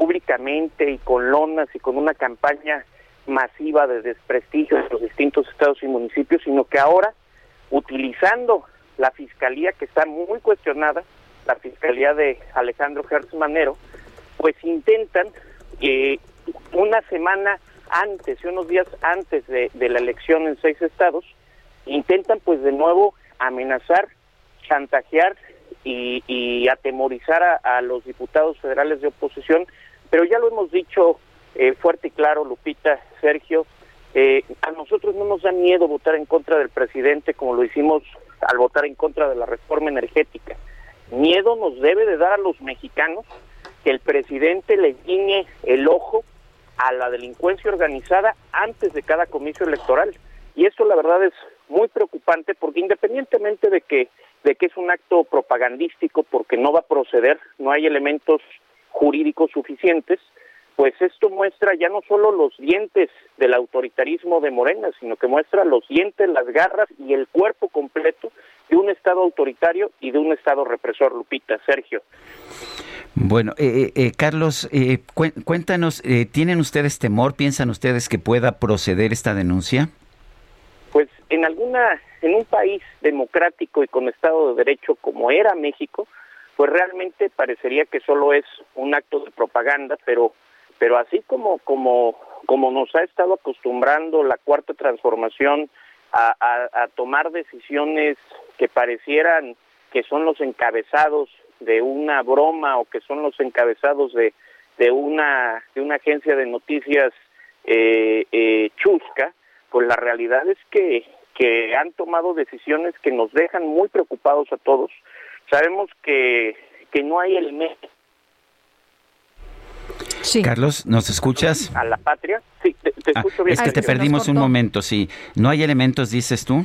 públicamente y con lonas y con una campaña masiva de desprestigio en los distintos estados y municipios, sino que ahora, utilizando la fiscalía que está muy cuestionada, la fiscalía de Alejandro Gertz Manero, pues intentan que una semana antes y unos días antes de, la elección en seis estados, intentan pues de nuevo amenazar, chantajear y, atemorizar a, los diputados federales de oposición, pero ya lo hemos dicho eh, fuerte y claro, Lupita, Sergio, eh, a nosotros no nos da miedo votar en contra del presidente como lo hicimos al votar en contra de la reforma energética. Miedo nos debe de dar a los mexicanos que el presidente le guiñe el ojo a la delincuencia organizada antes de cada comicio electoral. Y esto la verdad es muy preocupante porque independientemente de que de que es un acto propagandístico porque no va a proceder, no hay elementos jurídicos suficientes, pues esto muestra ya no solo los dientes del autoritarismo de Morena, sino que muestra los dientes, las garras y el cuerpo completo de un Estado autoritario y de un Estado represor, Lupita, Sergio. Bueno, eh, eh, eh Carlos, eh, cuéntanos, ¿tienen ustedes temor? ¿Piensan ustedes que pueda proceder esta denuncia? Pues en alguna, en un país democrático y con Estado de Derecho como era México, pues realmente parecería que solo es un acto de propaganda, pero pero así como como como nos ha estado acostumbrando la cuarta transformación a, tomar decisiones que parecieran que son los encabezados de una broma o que son los encabezados de, de una de una agencia de noticias eh, eh, chusca, pues la realidad es que que han tomado decisiones que nos dejan muy preocupados a todos. Sabemos que que no hay elementos Carlos, ¿nos escuchas? A la patria. Sí, te, ah, escucho bien. Es que te perdimos un momento, sí. ¿No hay elementos, dices tú?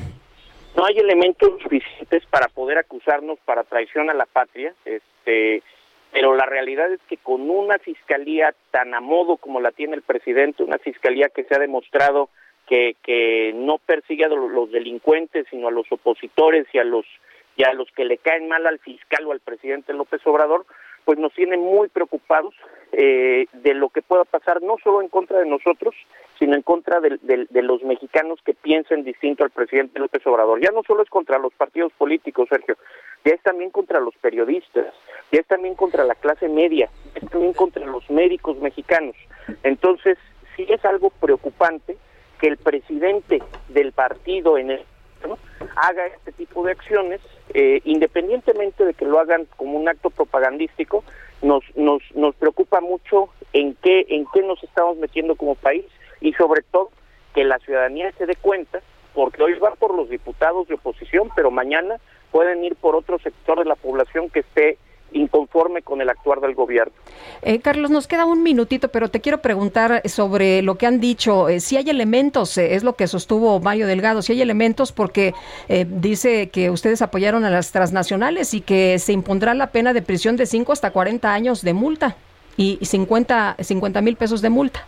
No hay elementos suficientes para poder acusarnos para traición a la patria, este, pero la realidad es que con una fiscalía tan a modo como la tiene el presidente, una fiscalía que se ha demostrado que, que no persigue a los delincuentes, sino a los opositores y a los y a los que le caen mal al fiscal o al presidente López Obrador, pues nos tiene muy preocupados eh, de lo que pueda pasar, no solo en contra de nosotros, sino en contra de, los mexicanos que piensen distinto al presidente López Obrador. Ya no solo es contra los partidos políticos, Sergio, ya es también contra los periodistas, ya es también contra la clase media, ya es también contra los médicos mexicanos. Entonces, sí es algo preocupante que el presidente del partido en el haga este tipo de acciones, eh, independientemente de que lo hagan como un acto propagandístico, nos, nos, nos preocupa mucho en qué, en qué nos estamos metiendo como país y sobre todo que la ciudadanía se dé cuenta, porque hoy va por los diputados de oposición, pero mañana pueden ir por otro sector de la población que esté inconforme con el actuar del gobierno. Eh, Carlos, nos queda un minutito, pero te quiero preguntar sobre lo que han dicho. Eh, si hay elementos, eh, es lo que sostuvo Mario Delgado, si hay elementos porque dice que ustedes apoyaron a las transnacionales y que se impondrá la pena de prisión de 5 hasta 40 años de multa y 50 mil pesos de multa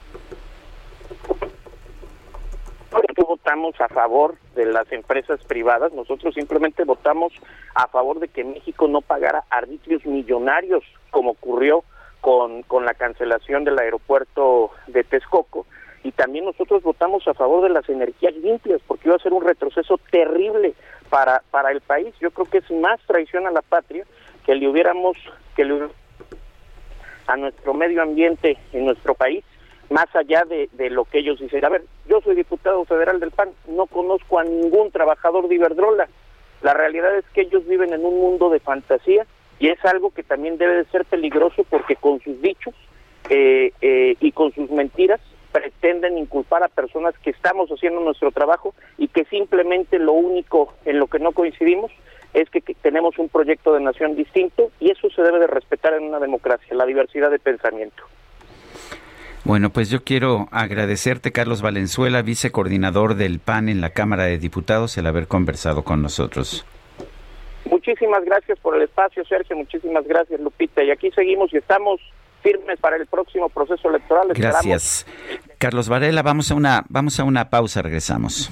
votamos a favor de las empresas privadas, nosotros simplemente votamos a favor de que México no pagara arbitrios millonarios como ocurrió con, con la cancelación del aeropuerto de Texcoco. Y también nosotros votamos a favor de las energías limpias porque iba a ser un retroceso terrible para para el país. Yo creo que es más traición a la patria que le hubiéramos que le a nuestro medio ambiente en nuestro país más allá de, lo que ellos dicen. A ver, yo soy diputado federal del PAN, no conozco a ningún trabajador de Iberdrola. La realidad es que ellos viven en un mundo de fantasía y es algo que también debe de ser peligroso porque con sus dichos eh, eh, y con sus mentiras pretenden inculpar a personas que estamos haciendo nuestro trabajo y que simplemente lo único en lo que no coincidimos es que, que tenemos un proyecto de nación distinto y eso se debe de respetar en una democracia, la diversidad de pensamiento. Bueno, pues yo quiero agradecerte, Carlos Valenzuela, vicecoordinador del PAN en la Cámara de Diputados, el haber conversado con nosotros. Muchísimas gracias por el espacio, Sergio. Muchísimas gracias, Lupita. Y aquí seguimos y estamos firmes para el próximo proceso electoral. Gracias. Carlos Varela, vamos a una, vamos a una pausa, regresamos.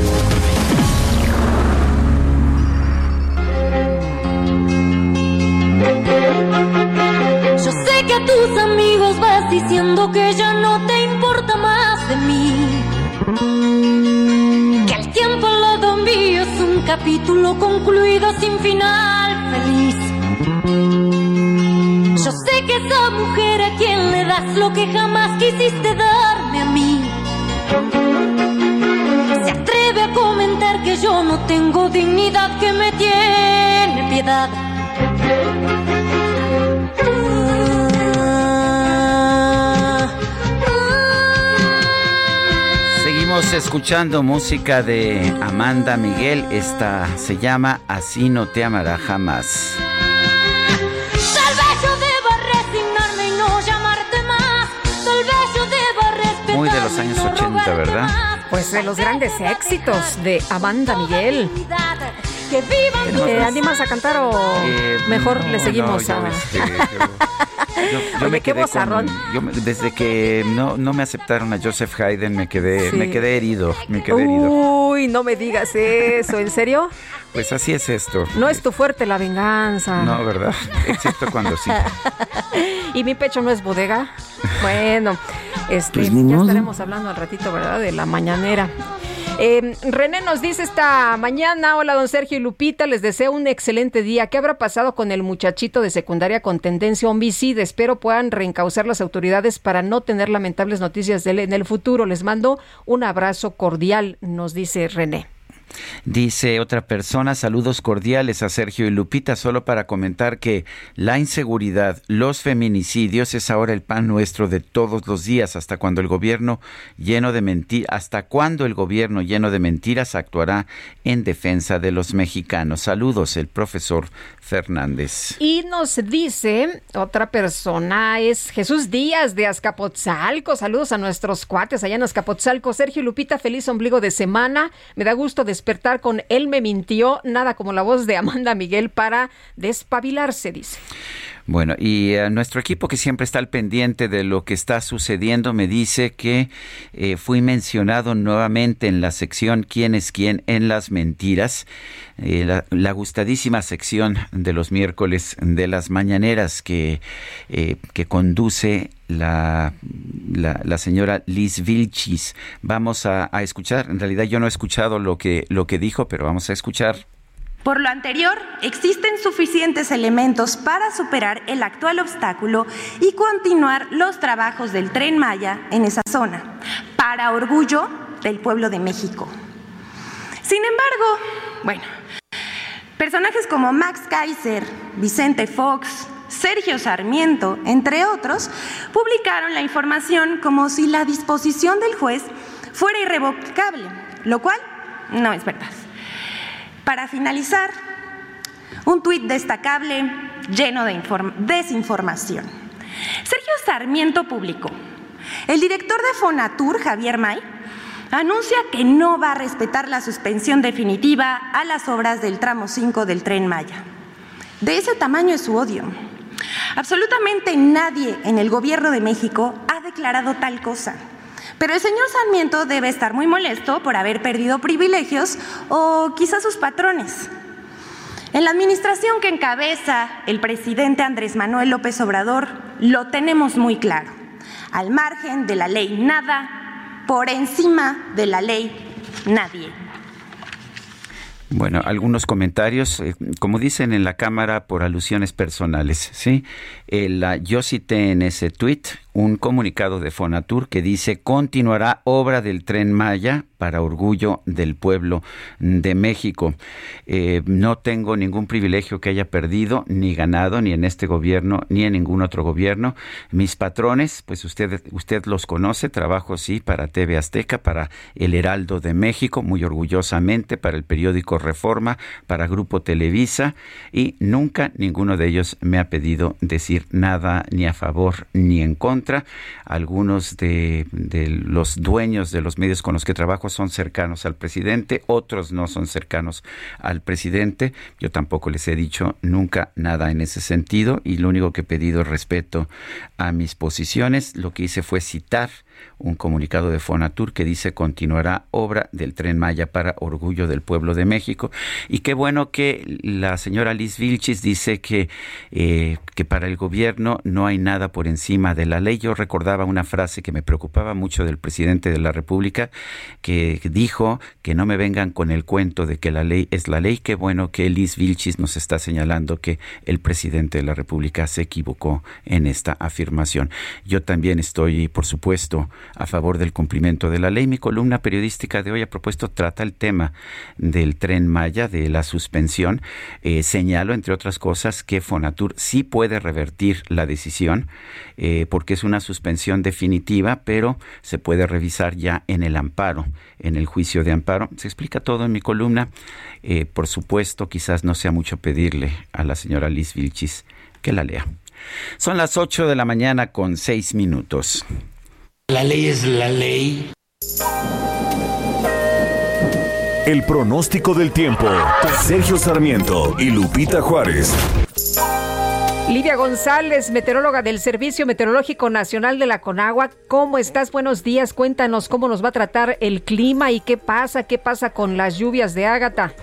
Amigos vas diciendo que ya no te importa más de mí. Que el tiempo al lado mío es un capítulo concluido sin final feliz. Yo sé que esa mujer a quien le das lo que jamás quisiste darme a mí. Se atreve a comentar que yo no tengo dignidad, que me tiene piedad. Seguimos escuchando música de Amanda Miguel. Esta se llama Así no te amará jamás. Tal vez yo deba resignarme y no llamarte más. Tal vez yo deba respetar. Muy de los años 80, ¿verdad? Pues de los grandes éxitos de Amanda Miguel. ¿Te animas a cantar o Eh, mejor no, le seguimos no, yo, a... yo- yo- yo Oye, me qué quedé con- yo me- desde que no, no me aceptaron a Joseph Haydn me quedé Sí. me quedé herido, me quedé herido. Uy, no me digas eso, ¿en serio? Pues así es esto. No es tu fuerte la venganza. No, ¿verdad? Excepto cuando sí. y mi pecho no es bodega. Bueno, este, Pues ya estaremos hablando al ratito, ¿verdad? De la mañanera. Eh, René nos dice esta mañana, hola don Sergio y Lupita, les deseo un excelente día. ¿Qué habrá pasado con el muchachito de secundaria con tendencia homicida? Espero puedan reencauzar las autoridades para no tener lamentables noticias de él en el futuro. Les mando un abrazo cordial, nos dice René. Dice otra persona, saludos cordiales a Sergio y Lupita, solo para comentar que la inseguridad, los feminicidios es ahora el pan nuestro de todos los días, hasta cuando el gobierno lleno de mentiras, hasta cuando el gobierno lleno de mentiras actuará en defensa de los mexicanos. Saludos, el profesor Fernández. Y nos dice otra persona, es Jesús Díaz de Azcapotzalco. Saludos a nuestros cuates allá en Azcapotzalco. Sergio y Lupita, feliz ombligo de semana. Me da gusto despertar con Él me mintió. Nada como la voz de Amanda Miguel para despabilarse, dice. Bueno, y eh, nuestro equipo que siempre está al pendiente de lo que está sucediendo me dice que eh, fui mencionado nuevamente en la sección ¿Quién es quién? en las mentiras, eh, la, la gustadísima sección de los miércoles de las mañaneras que, eh, que conduce la, la, la señora Liz Vilchis. Vamos a, a escuchar, en realidad yo no he escuchado lo que, lo que dijo, pero vamos a escuchar. Por lo anterior, existen suficientes elementos para superar el actual obstáculo y continuar los trabajos del tren Maya en esa zona, para orgullo del pueblo de México. Sin embargo, bueno, personajes como Max Kaiser, Vicente Fox, Sergio Sarmiento, entre otros, publicaron la información como si la disposición del juez fuera irrevocable, lo cual no es verdad. Para finalizar, un tuit destacable lleno de desinformación. Sergio Sarmiento publicó, el director de Fonatur, Javier May, anuncia que no va a respetar la suspensión definitiva a las obras del tramo 5 del tren Maya. De ese tamaño es su odio. Absolutamente nadie en el gobierno de México ha declarado tal cosa. Pero el señor Sarmiento debe estar muy molesto por haber perdido privilegios o quizás sus patrones. En la administración que encabeza el presidente Andrés Manuel López Obrador lo tenemos muy claro. Al margen de la ley nada, por encima de la ley nadie. Bueno, algunos comentarios, eh, como dicen en la Cámara, por alusiones personales, ¿sí? yo cité en ese tweet un comunicado de Fonatur que dice continuará obra del tren Maya para orgullo del pueblo de México. Eh, no tengo ningún privilegio que haya perdido ni ganado ni en este gobierno ni en ningún otro gobierno. Mis patrones, pues usted, usted los conoce, trabajo sí para TV Azteca, para El Heraldo de México, muy orgullosamente, para el periódico Reforma, para Grupo Televisa y nunca ninguno de ellos me ha pedido decir nada ni a favor ni en contra algunos de, los dueños de los medios con los que trabajo son cercanos al presidente, otros no son cercanos al presidente. Yo tampoco les he dicho nunca nada en ese sentido y lo único que he pedido es respeto a mis posiciones. Lo que hice fue citar un comunicado de Fonatur que dice continuará obra del tren Maya para orgullo del pueblo de México. Y qué bueno que la señora Liz Vilchis dice que, eh, que para el gobierno no hay nada por encima de la ley. Yo recordaba una frase que me preocupaba mucho del presidente de la República que dijo que no me vengan con el cuento de que la ley es la ley. Qué bueno que Liz Vilchis nos está señalando que el presidente de la República se equivocó en esta afirmación. Yo también estoy, por supuesto, a favor del cumplimiento de la ley. Mi columna periodística de hoy a propuesto trata el tema del tren Maya, de la suspensión. Eh, señalo, entre otras cosas, que Fonatur sí puede revertir la decisión eh, porque es una suspensión definitiva, pero se puede revisar ya en el amparo, en el juicio de amparo. Se explica todo en mi columna. Eh, por supuesto, quizás no sea mucho pedirle a la señora Liz Vilchis que la lea. Son las 8 de la mañana con 6 minutos. La ley es la ley. El pronóstico del tiempo. Sergio Sarmiento y Lupita Juárez. Lidia González, meteoróloga del Servicio Meteorológico Nacional de la Conagua. ¿Cómo estás? Buenos días. Cuéntanos cómo nos va a tratar el clima y qué pasa, qué pasa con las lluvias de Ágata.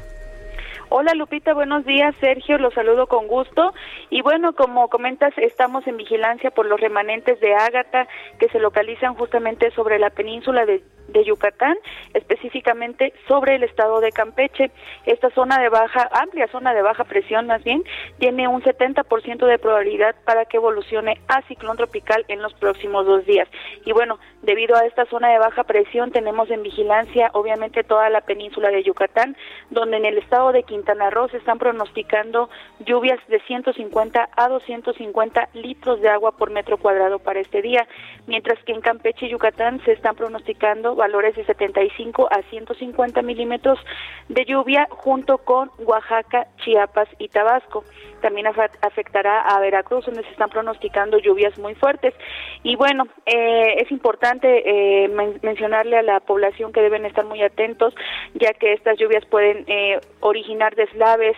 Hola Lupita, buenos días. Sergio, los saludo con gusto. Y bueno, como comentas, estamos en vigilancia por los remanentes de Ágata que se localizan justamente sobre la península de de Yucatán, específicamente sobre el estado de Campeche. Esta zona de baja, amplia zona de baja presión más bien, tiene un 70% de probabilidad para que evolucione a ciclón tropical en los próximos dos días. Y bueno, debido a esta zona de baja presión tenemos en vigilancia obviamente toda la península de Yucatán, donde en el estado de Quintana Roo se están pronosticando lluvias de 150 a 250 litros de agua por metro cuadrado para este día, mientras que en Campeche y Yucatán se están pronosticando valores de 75 a 150 milímetros de lluvia junto con Oaxaca, Chiapas y Tabasco. También afectará a Veracruz, donde se están pronosticando lluvias muy fuertes. Y bueno, eh, es importante eh, mencionarle a la población que deben estar muy atentos, ya que estas lluvias pueden eh, originar deslaves,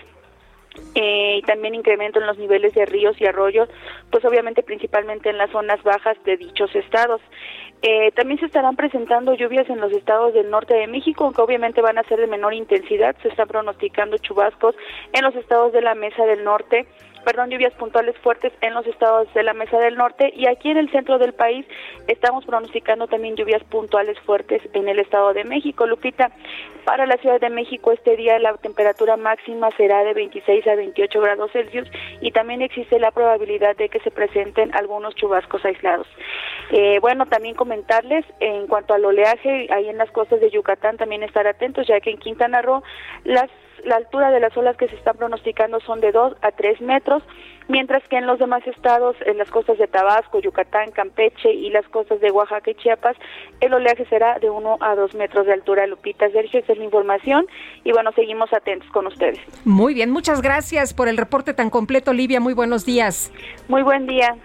eh, y también incremento en los niveles de ríos y arroyos, pues obviamente principalmente en las zonas bajas de dichos estados. Eh, también se estarán presentando lluvias en los estados del norte de México, aunque obviamente van a ser de menor intensidad. Se están pronosticando chubascos en los estados de la Mesa del Norte, perdón, lluvias puntuales fuertes en los estados de la Mesa del Norte y aquí en el centro del país estamos pronosticando también lluvias puntuales fuertes en el estado de México. Lupita, para la Ciudad de México este día la temperatura máxima será de 26 a 28 grados Celsius y también existe la probabilidad de que se presenten algunos chubascos aislados. Eh, bueno, también comentarles en cuanto al oleaje, ahí en las costas de Yucatán también estar atentos, ya que en Quintana Roo las la altura de las olas que se están pronosticando son de 2 a 3 metros, mientras que en los demás estados, en las costas de Tabasco, Yucatán, Campeche y las costas de Oaxaca y Chiapas, el oleaje será de 1 a 2 metros de altura. Lupita, Sergio, esa es la información y bueno, seguimos atentos con ustedes. Muy bien, muchas gracias por el reporte tan completo, Livia. Muy buenos días. Muy buen día.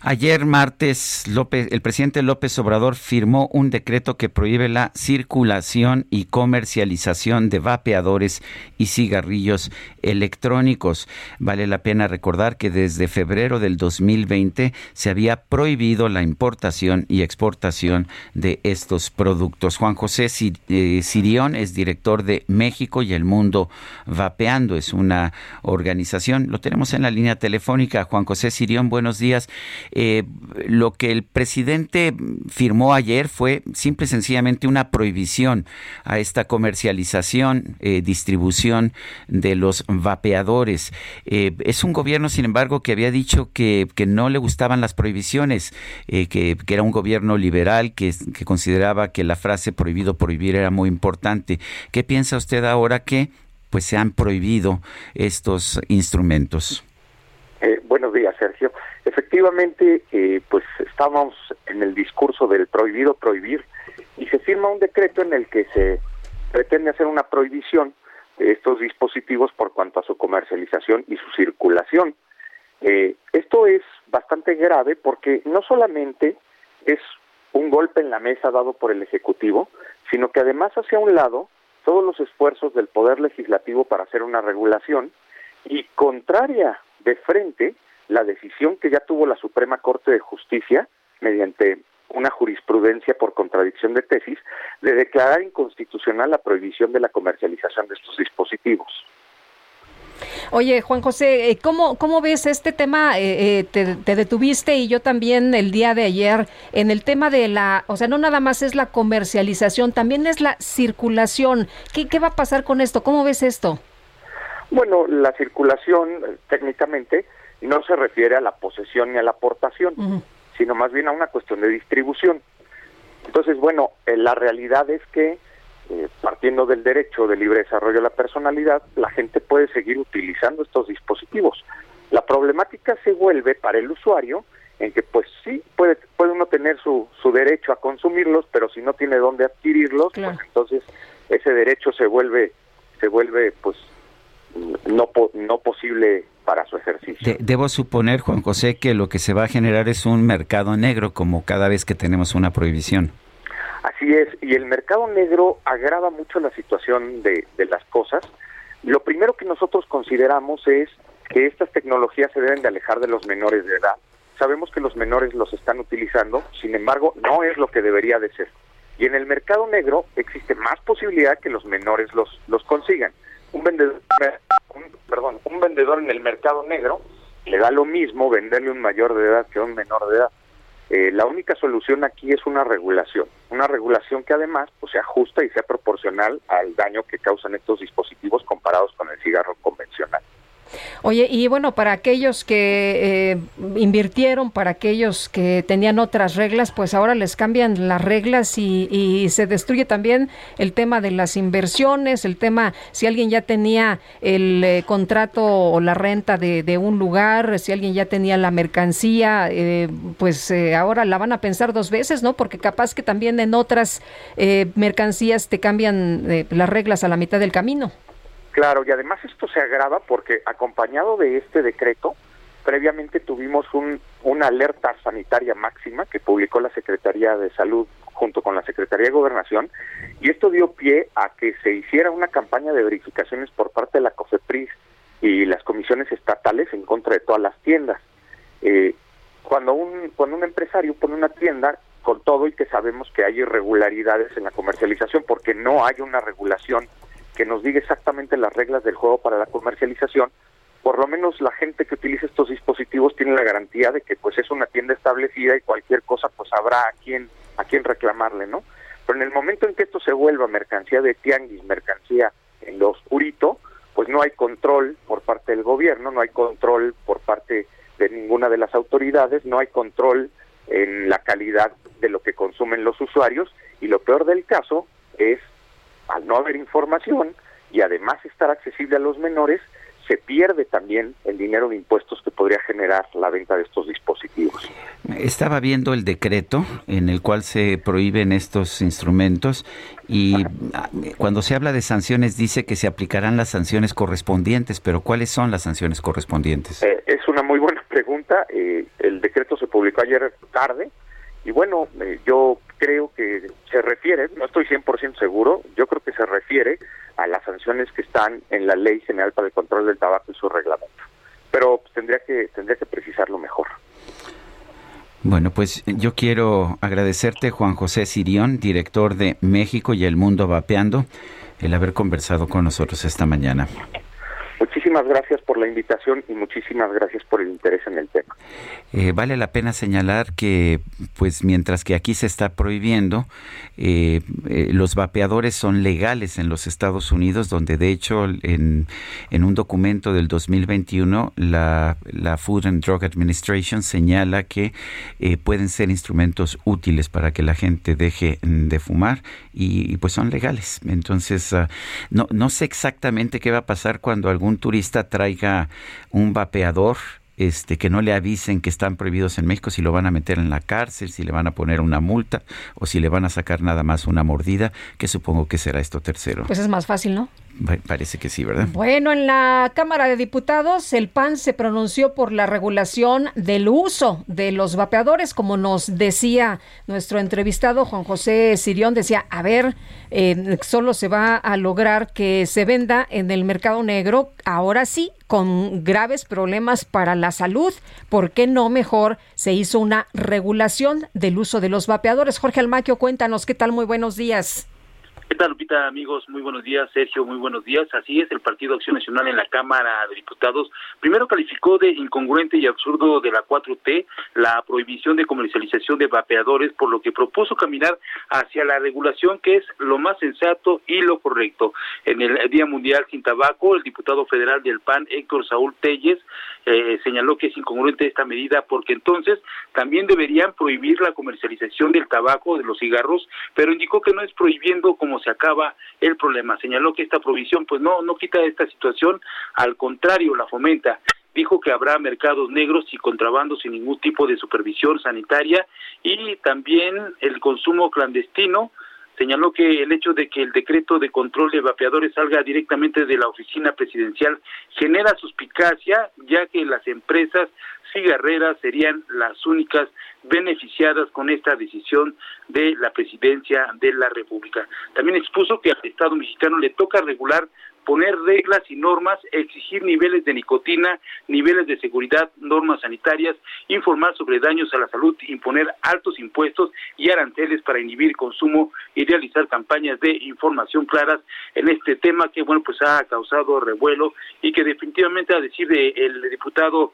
Ayer martes, López, el presidente López Obrador firmó un decreto que prohíbe la circulación y comercialización de vapeadores y cigarrillos electrónicos. Vale la pena recordar que desde febrero del 2020 se había prohibido la importación y exportación de estos productos. Juan José eh, Sirión es director de México y el Mundo Vapeando. Es una organización, lo tenemos en la línea telefónica. Juan José Sirión, buenos días. Eh, lo que el presidente firmó ayer fue simple y sencillamente una prohibición a esta comercialización, eh, distribución de los vapeadores. Eh, es un gobierno, sin embargo, que había dicho que, no le gustaban las prohibiciones, que, era un gobierno liberal, que, que consideraba que la frase prohibido prohibir era muy importante. ¿Qué piensa usted ahora que pues se han prohibido estos instrumentos? Eh, buenos días, Sergio. Efectivamente, eh, pues estamos en el discurso del prohibido prohibir y se firma un decreto en el que se pretende hacer una prohibición de estos dispositivos por cuanto a su comercialización y su circulación. Eh, esto es bastante grave porque no solamente es un golpe en la mesa dado por el Ejecutivo, sino que además hacia un lado todos los esfuerzos del Poder Legislativo para hacer una regulación y contraria de frente la decisión que ya tuvo la Suprema Corte de Justicia mediante una jurisprudencia por contradicción de tesis de declarar inconstitucional la prohibición de la comercialización de estos dispositivos. Oye, Juan José, eh, ¿cómo, cómo ves este tema? Eh, eh, te, detuviste y yo también el día de ayer en el tema de la, o sea, no nada más es la comercialización, también es la circulación. ¿Qué, qué va a pasar con esto? ¿Cómo ves esto? Bueno, la circulación técnicamente no se refiere a la posesión ni a la aportación, sino más bien a una cuestión de distribución. Entonces, bueno, la realidad es que eh, partiendo del derecho de libre desarrollo de la personalidad, la gente puede seguir utilizando estos dispositivos. La problemática se vuelve para el usuario en que pues sí puede puede uno tener su, su derecho a consumirlos, pero si no tiene dónde adquirirlos, pues entonces ese derecho se vuelve se vuelve pues no no posible para su ejercicio. debo suponer, Juan José, que lo que se va a generar es un mercado negro como cada vez que tenemos una prohibición. Así es, y el mercado negro agrava mucho la situación de, las cosas. Lo primero que nosotros consideramos es que estas tecnologías se deben de alejar de los menores de edad. Sabemos que los menores los están utilizando, sin embargo, no es lo que debería de ser. Y en el mercado negro existe más posibilidad que los menores los, los consigan. Un vendedor, perdón, un vendedor en el mercado negro le da lo mismo venderle un mayor de edad que un menor de edad. Eh, la única solución aquí es una regulación, una regulación que además pues, sea justa y sea proporcional al daño que causan estos dispositivos comparados con el cigarro convencional. Oye, y bueno, para aquellos que eh, invirtieron, para aquellos que tenían otras reglas, pues ahora les cambian las reglas y, se destruye también el tema de las inversiones, el tema, si alguien ya tenía el eh, contrato o la renta de, un lugar, si alguien ya tenía la mercancía, eh, pues ahora la van a pensar dos veces, ¿no? Porque capaz que también en otras mercancías te cambian las reglas a la mitad del camino. Claro, y además esto se agrava porque acompañado de este decreto, previamente tuvimos un, una alerta sanitaria máxima que publicó la Secretaría de Salud junto con la Secretaría de Gobernación, y esto dio pie a que se hiciera una campaña de verificaciones por parte de la COFEPRIS y las comisiones estatales en contra de todas las tiendas. Eh, cuando un cuando un empresario pone una tienda con todo y que sabemos que hay irregularidades en la comercialización porque no hay una regulación que nos diga exactamente las reglas del juego para la comercialización, por lo menos la gente que utiliza estos dispositivos tiene la garantía de que pues es una tienda establecida y cualquier cosa pues habrá a quien a quien reclamarle, ¿no? Pero en el momento en que esto se vuelva mercancía de tianguis, mercancía en lo oscurito, pues no hay control por parte del gobierno, no hay control por parte de ninguna de las autoridades, no hay control en la calidad de lo que consumen los usuarios y lo peor del caso es al no haber información y además estar accesible a los menores, se pierde también el dinero de impuestos que podría generar la venta de estos dispositivos. Estaba viendo el decreto en el cual se prohíben estos instrumentos y ah, cuando se habla de sanciones dice que se aplicarán las sanciones correspondientes, pero ¿cuáles son las sanciones correspondientes? Eh, es una muy buena pregunta. Eh, el decreto se publicó ayer tarde y bueno, eh, yo creo que se refiere, no estoy 100% seguro, yo creo que se refiere a las sanciones que están en la Ley General para el Control del Tabaco y su reglamento. Pero pues, tendría que tendría que precisarlo mejor. Bueno, pues yo quiero agradecerte, Juan José Sirión, director de México y el Mundo Vapeando, el haber conversado con nosotros esta mañana. Muchísimas gracias por la invitación y muchísimas gracias por el interés en el tema. Eh, vale la pena señalar que, pues, mientras que aquí se está prohibiendo, eh, eh, los vapeadores son legales en los Estados Unidos, donde de hecho en, en un documento del 2021 la, la Food and Drug Administration señala que pueden ser instrumentos útiles para que la gente deje de fumar y, pues son legales. Entonces, ah, no, no sé exactamente qué va a pasar cuando algún turista traiga un vapeador este, que no le avisen que están prohibidos en México, si lo van a meter en la cárcel, si le van a poner una multa o si le van a sacar nada más una mordida, que supongo que será esto tercero. Pues es más fácil, ¿no? Parece que sí, ¿verdad? Bueno, en la Cámara de Diputados, el PAN se pronunció por la regulación del uso de los vapeadores, como nos decía nuestro entrevistado Juan José Sirión, decía, a ver, eh, solo se va a lograr que se venda en el mercado negro, ahora sí, con graves problemas para la salud. ¿Por qué no mejor se hizo una regulación del uso de los vapeadores? Jorge Almaquio, cuéntanos, ¿qué tal? Muy buenos días. ¿Qué tal, Lupita, amigos? Muy buenos días. Sergio, muy buenos días. Así es, el Partido Acción Nacional en la Cámara de Diputados primero calificó de incongruente y absurdo de la 4T la prohibición de comercialización de vapeadores, por lo que propuso caminar hacia la regulación, que es lo más sensato y lo correcto. En el Día Mundial sin Tabaco, el diputado federal del PAN, Héctor Saúl Telles, eh, señaló que es incongruente esta medida porque entonces también deberían prohibir la comercialización del tabaco, de los cigarros, pero indicó que no es prohibiendo como se acaba el problema. Señaló que esta provisión pues no no quita esta situación, al contrario, la fomenta. Dijo que habrá mercados negros y contrabando sin ningún tipo de supervisión sanitaria y también el consumo clandestino señaló que el hecho de que el decreto de control de vapeadores salga directamente de la oficina presidencial genera suspicacia, ya que las empresas cigarreras serían las únicas beneficiadas con esta decisión de la presidencia de la República. También expuso que al Estado mexicano le toca regular poner reglas y normas, exigir niveles de nicotina, niveles de seguridad, normas sanitarias, informar sobre daños a la salud, imponer altos impuestos y aranceles para inhibir consumo y realizar campañas de información claras en este tema que bueno pues ha causado revuelo y que definitivamente a decir del diputado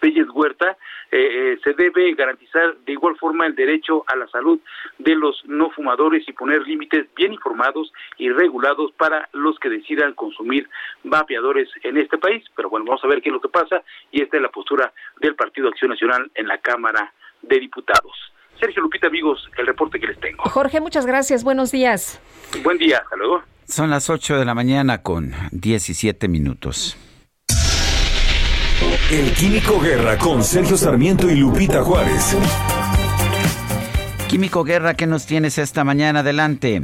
Pérez Huerta, eh, eh, se debe garantizar de igual forma el derecho a la salud de los no fumadores y poner límites bien informados y regulados para los que decidan consumir vapeadores en este país. Pero bueno, vamos a ver qué es lo que pasa y esta es la postura del Partido Acción Nacional en la Cámara de Diputados. Sergio Lupita, amigos, el reporte que les tengo. Jorge, muchas gracias. Buenos días. Buen día. Hasta luego. Son las 8 de la mañana con 17 minutos. El Químico Guerra con Sergio Sarmiento y Lupita Juárez. Químico Guerra, ¿qué nos tienes esta mañana? Adelante.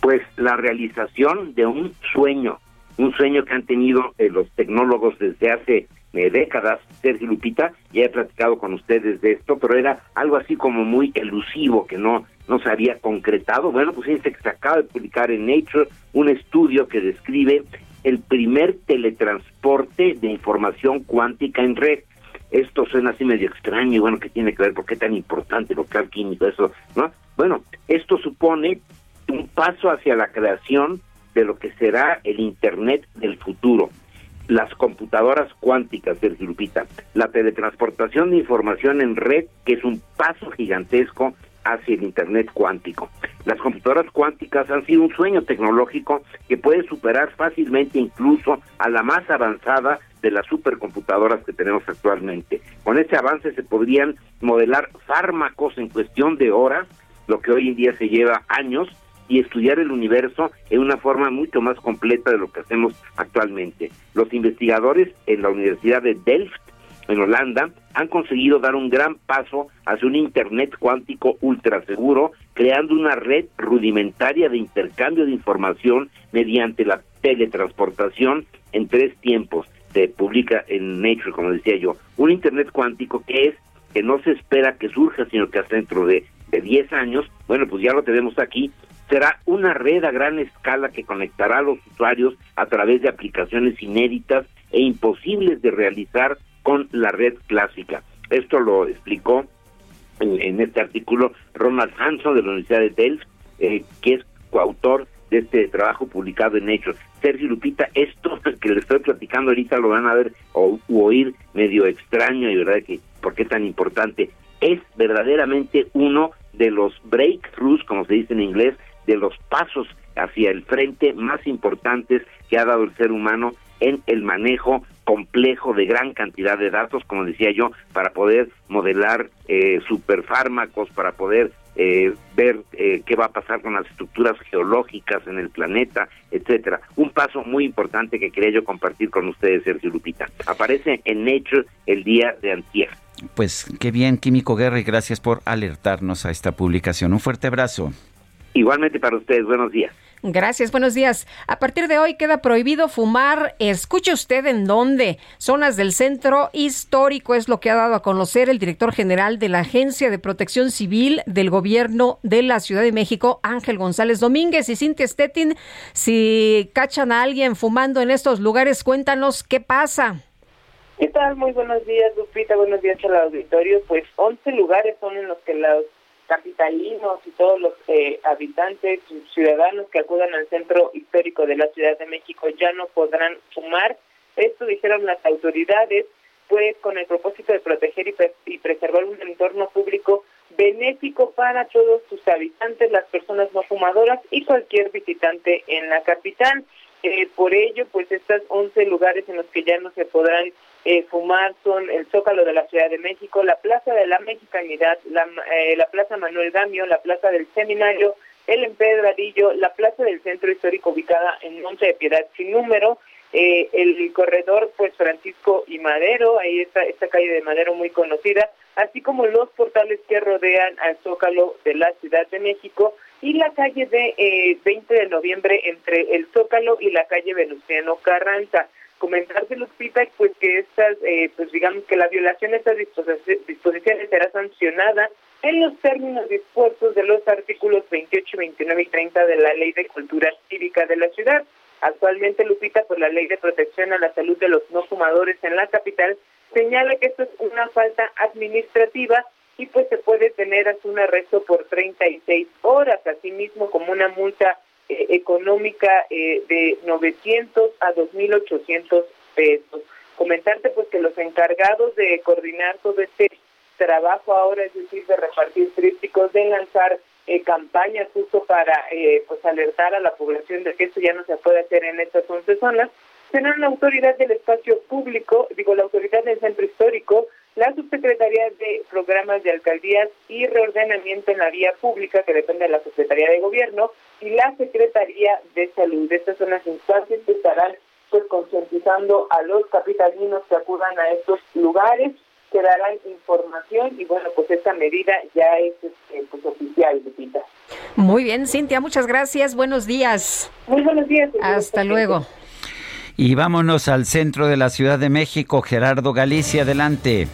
Pues la realización de un sueño, un sueño que han tenido eh, los tecnólogos desde hace eh, décadas, Sergio Lupita, ya he platicado con ustedes de esto, pero era algo así como muy elusivo, que no, no se había concretado. Bueno, pues se acaba de publicar en Nature un estudio que describe el primer teletransporte de información cuántica en red. Esto suena así medio extraño y bueno, ¿qué tiene que ver? ¿Por qué tan importante lo que químico? Eso, ¿no? Bueno, esto supone un paso hacia la creación de lo que será el Internet del futuro. Las computadoras cuánticas del Lupita, la teletransportación de información en red, que es un paso gigantesco hacia el Internet cuántico. Las computadoras cuánticas han sido un sueño tecnológico que puede superar fácilmente incluso a la más avanzada de las supercomputadoras que tenemos actualmente. Con ese avance se podrían modelar fármacos en cuestión de horas, lo que hoy en día se lleva años, y estudiar el universo en una forma mucho más completa de lo que hacemos actualmente. Los investigadores en la Universidad de Delft en Holanda han conseguido dar un gran paso hacia un Internet cuántico ultra seguro, creando una red rudimentaria de intercambio de información mediante la teletransportación en tres tiempos. Se publica en Nature, como decía yo, un Internet cuántico que es que no se espera que surja, sino que hasta dentro de, de 10 años, bueno, pues ya lo tenemos aquí, será una red a gran escala que conectará a los usuarios a través de aplicaciones inéditas e imposibles de realizar con la red clásica. Esto lo explicó en, este artículo Ronald Hanson de la Universidad de Delft, eh, que es coautor de este trabajo publicado en Nature. Sergio Lupita, esto que le estoy platicando ahorita lo van a ver o oír medio extraño y verdad que por qué tan importante. Es verdaderamente uno de los breakthroughs, como se dice en inglés, de los pasos hacia el frente más importantes que ha dado el ser humano en el manejo complejo de gran cantidad de datos, como decía yo, para poder modelar eh, superfármacos, para poder eh, ver eh, qué va a pasar con las estructuras geológicas en el planeta, etcétera. Un paso muy importante que quería yo compartir con ustedes, Sergio Lupita. Aparece en Nature el día de antier. Pues qué bien, Químico Guerra, y gracias por alertarnos a esta publicación. Un fuerte abrazo. Igualmente para ustedes, buenos días. Gracias, buenos días. A partir de hoy queda prohibido fumar. Escuche usted en dónde. Zonas del centro histórico es lo que ha dado a conocer el director general de la Agencia de Protección Civil del Gobierno de la Ciudad de México, Ángel González Domínguez y Cintia Stettin. Si cachan a alguien fumando en estos lugares, cuéntanos qué pasa. ¿Qué tal? Muy buenos días, Lupita. Buenos días al auditorio. Pues 11 lugares son en los que los capitalinos y todos los eh, habitantes, ciudadanos que acudan al centro histórico de la Ciudad de México ya no podrán fumar. Esto dijeron las autoridades, pues con el propósito de proteger y, preservar un entorno público benéfico para todos sus habitantes, las personas no fumadoras y cualquier visitante en la capital. Eh, por ello, pues estos 11 lugares en los que ya no se podrán eh, fumar son el Zócalo de la Ciudad de México, la Plaza de la Mexicanidad, la, eh, la Plaza Manuel Gamio, la Plaza del Seminario, el Empedradillo, la Plaza del Centro Histórico ubicada en Monte de Piedad. Sin número, eh, el corredor pues Francisco y Madero, ahí está esta calle de Madero muy conocida, así como los portales que rodean al Zócalo de la Ciudad de México y la calle de eh, 20 de noviembre entre el Zócalo y la calle Venustiano Carranza comentarte Lupita pues que estas eh, pues digamos que la violación de estas disposiciones será sancionada en los términos dispuestos de los artículos 28, 29 y 30 de la Ley de Cultura Cívica de la ciudad. Actualmente, Lupita, pues la Ley de Protección a la Salud de los No Fumadores en la capital señala que esto es una falta administrativa y pues se puede tener hasta un arresto por 36 horas, asimismo como una multa eh, económica eh, de 900 a 2.800 pesos. Comentarte pues que los encargados de coordinar todo este trabajo ahora, es decir, de repartir trípticos, de lanzar eh, campañas justo para pues alertar a la población de que esto ya no se puede hacer en estas 11 zonas, serán la autoridad del espacio público, digo, la autoridad del centro histórico, la Subsecretaría de Programas de Alcaldías y Reordenamiento en la Vía Pública, que depende de la Secretaría de Gobierno, y la Secretaría de Salud. Estas son las instancias que estarán pues concientizando a los capitalinos que acudan a estos lugares, que darán información y bueno, pues esta medida ya es este, pues, oficial, Lupita. Muy bien, Cintia, muchas gracias. Buenos días. Muy buenos días. Hasta luego. Y vámonos al centro de la Ciudad de México, Gerardo Galicia, adelante.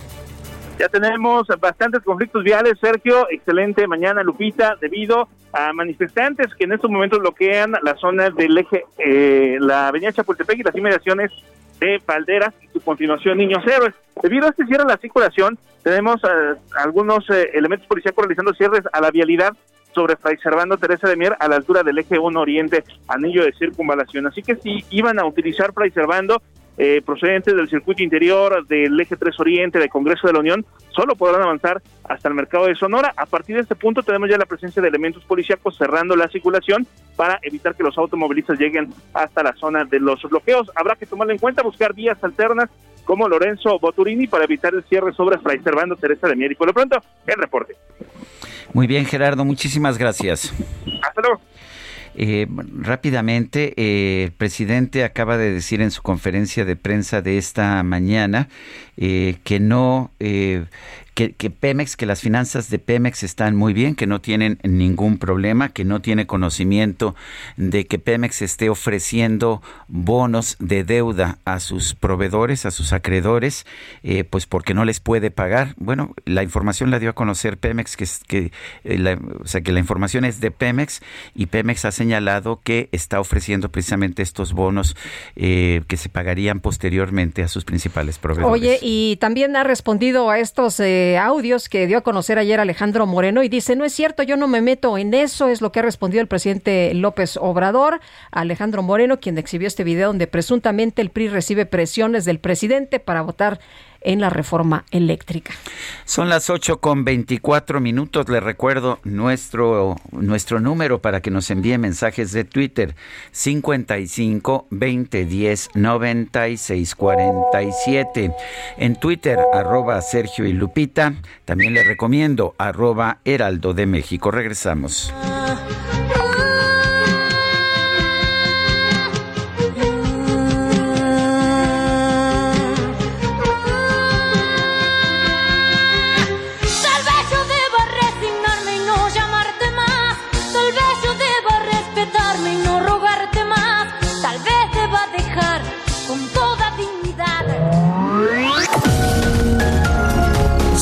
Ya tenemos bastantes conflictos viales, Sergio. Excelente mañana, Lupita, debido a manifestantes que en estos momentos bloquean la zona del eje, eh, la avenida Chapultepec y las inmediaciones de Valderas y su continuación Niños Héroes. Debido a este cierre de la circulación, tenemos eh, algunos eh, elementos policiales realizando cierres a la vialidad sobre Fray Servando Teresa de Mier a la altura del eje 1 Oriente, anillo de circunvalación. Así que si iban a utilizar Fray Servando, eh, procedentes del circuito interior, del eje 3 Oriente, del Congreso de la Unión, solo podrán avanzar hasta el mercado de Sonora. A partir de este punto tenemos ya la presencia de elementos policíacos cerrando la circulación para evitar que los automovilistas lleguen hasta la zona de los bloqueos. Habrá que tomarlo en cuenta, buscar vías alternas como Lorenzo Boturini para evitar el cierre sobre Fray Servando Teresa de Mier. Y por lo pronto, el reporte. Muy bien, Gerardo, muchísimas gracias. Hasta luego. Eh, rápidamente, eh, el presidente acaba de decir en su conferencia de prensa de esta mañana eh, que no que, Pemex, que las finanzas de Pemex están muy bien, que no tienen ningún problema, que no tiene conocimiento de que Pemex esté ofreciendo bonos de deuda a sus proveedores, a sus acreedores, eh, pues porque no les puede pagar. Bueno, la información la dio a conocer Pemex, que, que, eh, la, o sea, que la información es de Pemex y Pemex ha señalado que está ofreciendo precisamente estos bonos eh, que se pagarían posteriormente a sus principales proveedores. Oye, y también ha respondido a estos... Eh, de audios que dio a conocer ayer Alejandro Moreno y dice, no es cierto, yo no me meto en eso, es lo que ha respondido el presidente López Obrador, Alejandro Moreno, quien exhibió este video donde presuntamente el PRI recibe presiones del presidente para votar en la reforma eléctrica. Son las 8 con 24 minutos. Le recuerdo nuestro, nuestro número para que nos envíe mensajes de Twitter: 55 20 10 96 47. En Twitter, arroba Sergio y Lupita. También le recomiendo arroba Heraldo de México. Regresamos.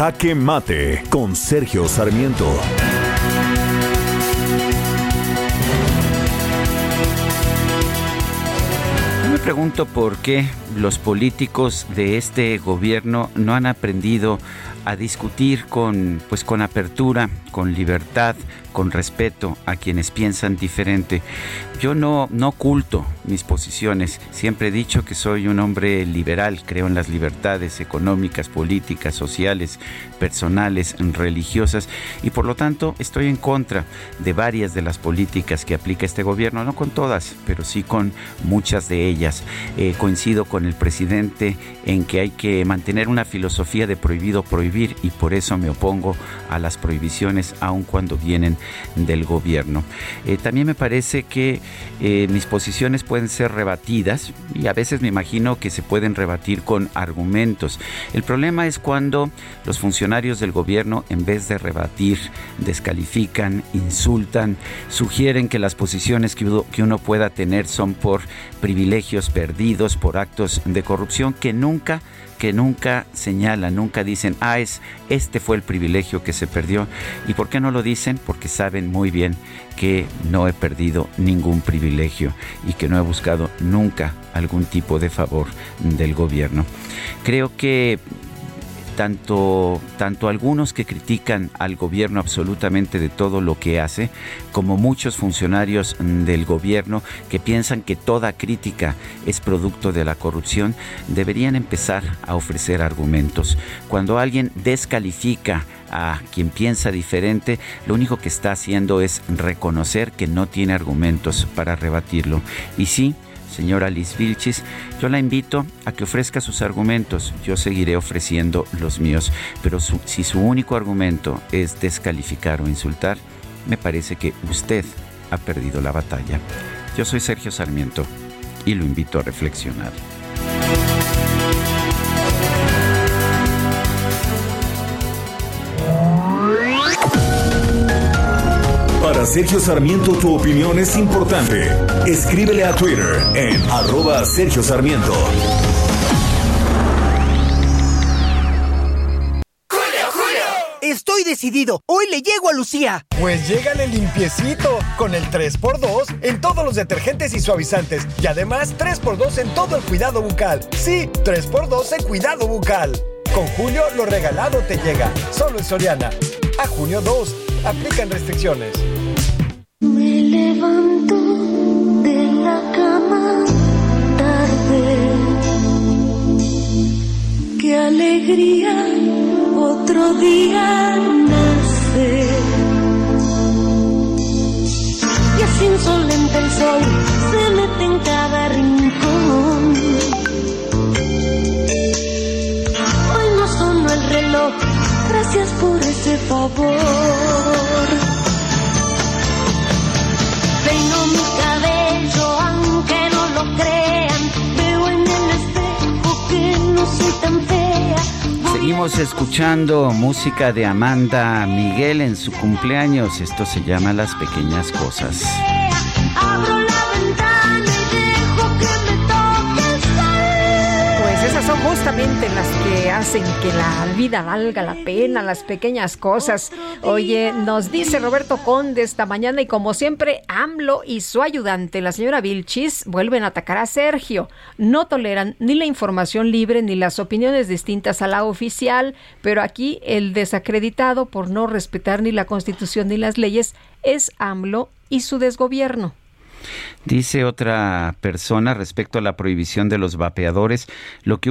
Jaque Mate con Sergio Sarmiento. Yo me pregunto por qué los políticos de este gobierno no han aprendido a discutir con pues con apertura, con libertad, con respeto a quienes piensan diferente. Yo no, no oculto mis posiciones. Siempre he dicho que soy un hombre liberal, creo en las libertades económicas, políticas, sociales, personales, religiosas y por lo tanto estoy en contra de varias de las políticas que aplica este gobierno, no con todas, pero sí con muchas de ellas. Eh, coincido con el presidente en que hay que mantener una filosofía de prohibido prohibir y por eso me opongo a las prohibiciones aun cuando vienen del gobierno. Eh, también me parece que eh, mis posiciones pueden ser rebatidas y a veces me imagino que se pueden rebatir con argumentos. El problema es cuando los funcionarios del gobierno en vez de rebatir descalifican, insultan, sugieren que las posiciones que uno pueda tener son por privilegios perdidos, por actos de corrupción que nunca que nunca señalan, nunca dicen, ah, es, este fue el privilegio que se perdió. ¿Y por qué no lo dicen? Porque saben muy bien que no he perdido ningún privilegio y que no he buscado nunca algún tipo de favor del gobierno. Creo que tanto, tanto algunos que critican al gobierno absolutamente de todo lo que hace, como muchos funcionarios del gobierno que piensan que toda crítica es producto de la corrupción, deberían empezar a ofrecer argumentos. Cuando alguien descalifica a quien piensa diferente, lo único que está haciendo es reconocer que no tiene argumentos para rebatirlo. Y sí, señora Liz Vilchis, yo la invito a que ofrezca sus argumentos. Yo seguiré ofreciendo los míos. Pero si su único argumento es descalificar o insultar, me parece que usted ha perdido la batalla. Yo soy Sergio Sarmiento y lo invito a reflexionar. Para Sergio Sarmiento tu opinión es importante. Escríbele a Twitter en arroba Sergio Sarmiento. ¡Julio, Julio! Estoy decidido. Hoy le llego a Lucía. Pues llégale limpiecito. Con el 3x2 en todos los detergentes y suavizantes. Y además 3x2 en todo el cuidado bucal. Sí, 3x2 en cuidado bucal. Con Julio lo regalado te llega. Solo en Soriana. A junio 2. Aplican restricciones. Me levanto de la cama tarde. Qué alegría otro día nace. Y así insolente el sol se mete en cada rincón. Hoy no sonó el reloj, gracias por ese favor. Seguimos escuchando música de Amanda Miguel en su cumpleaños. Esto se llama Las Pequeñas Cosas. Las que hacen que la vida valga la pena, las pequeñas cosas. Oye, nos dice Roberto Conde esta mañana y como siempre, AMLO y su ayudante, la señora Vilchis, vuelven a atacar a Sergio. No toleran ni la información libre ni las opiniones distintas a la oficial, pero aquí el desacreditado por no respetar ni la constitución ni las leyes es AMLO y su desgobierno. Dice otra persona respecto a la prohibición de los vapeadores, lo que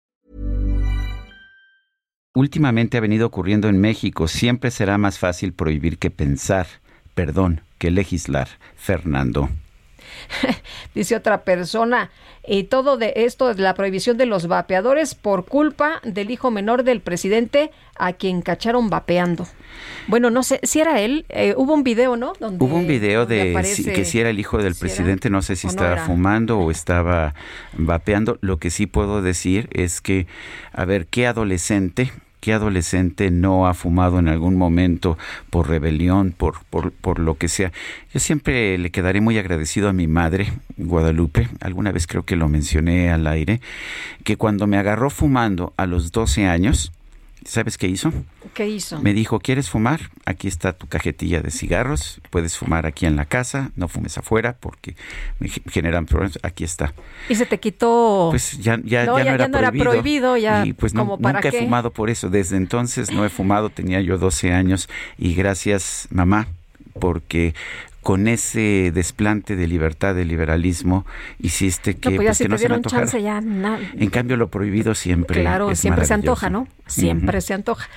Últimamente ha venido ocurriendo en México. Siempre será más fácil prohibir que pensar, perdón, que legislar. Fernando. Dice otra persona, y todo de esto de la prohibición de los vapeadores por culpa del hijo menor del presidente a quien cacharon vapeando. Bueno, no sé si era él, eh, hubo un video, ¿no? Donde, Hubo un video de aparece- si- que si era el hijo del si era presidente, no sé si no estaba fumando o estaba vapeando. Lo que sí puedo decir es que, a ver, ¿qué adolescente? ¿Qué adolescente no ha fumado en algún momento por rebelión, por, por, por lo que sea? Yo siempre le quedaré muy agradecido a mi madre, Guadalupe, alguna vez creo que lo mencioné al aire, que cuando me agarró fumando a los 12 años, ¿sabes qué hizo? ¿Qué hizo? Me dijo, ¿quieres fumar? Aquí está tu cajetilla de cigarros, puedes fumar aquí en la casa, no fumes afuera porque me ge- generan problemas, aquí está. Y se te quitó... Pues ya, ya, No, ya ya- no, era ya no era prohibido, prohibido, ya y pues no- como para nunca qué. he fumado por eso, desde entonces no he fumado, tenía yo 12 años y gracias mamá, porque con ese desplante de libertad, de liberalismo, hiciste que, no, pues ya pues, si que no se me chance ya... na- En cambio, lo prohibido siempre claro, es siempre se antoja, ¿no? Siempre se antoja.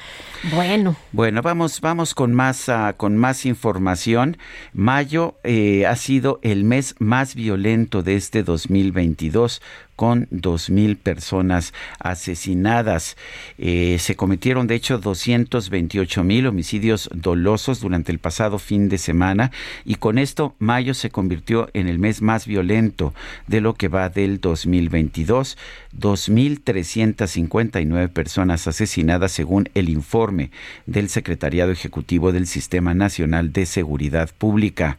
Bueno, Bueno, vamos, vamos con más, ah, con más información. Mayo eh, ha sido el mes más violento de este 2022 con 2.000 personas asesinadas. Eh, se cometieron, de hecho, 228.000 homicidios dolosos durante el pasado fin de semana y con esto mayo se convirtió en el mes más violento de lo que va del 2022. 2.359 personas asesinadas según el informe del Secretariado Ejecutivo del Sistema Nacional de Seguridad Pública.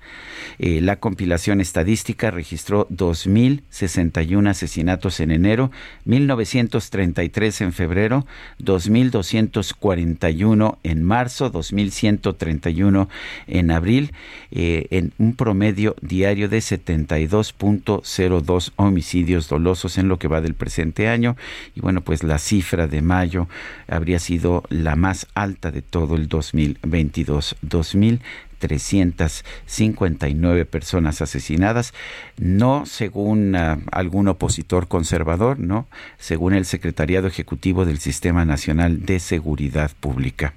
Eh, la compilación estadística registró 2.061 asesinatos en enero, 1.933 en febrero, 2.241 en marzo, 2.131 en abril, eh, en un promedio diario de 72.02 homicidios dolosos en lo que va del presente año. Y bueno, pues la cifra de mayo habría sido la más alta de todo el 2022. 2.359 personas asesinadas, no según ah, algún opositor conservador, no, según el Secretariado Ejecutivo del Sistema Nacional de Seguridad Pública.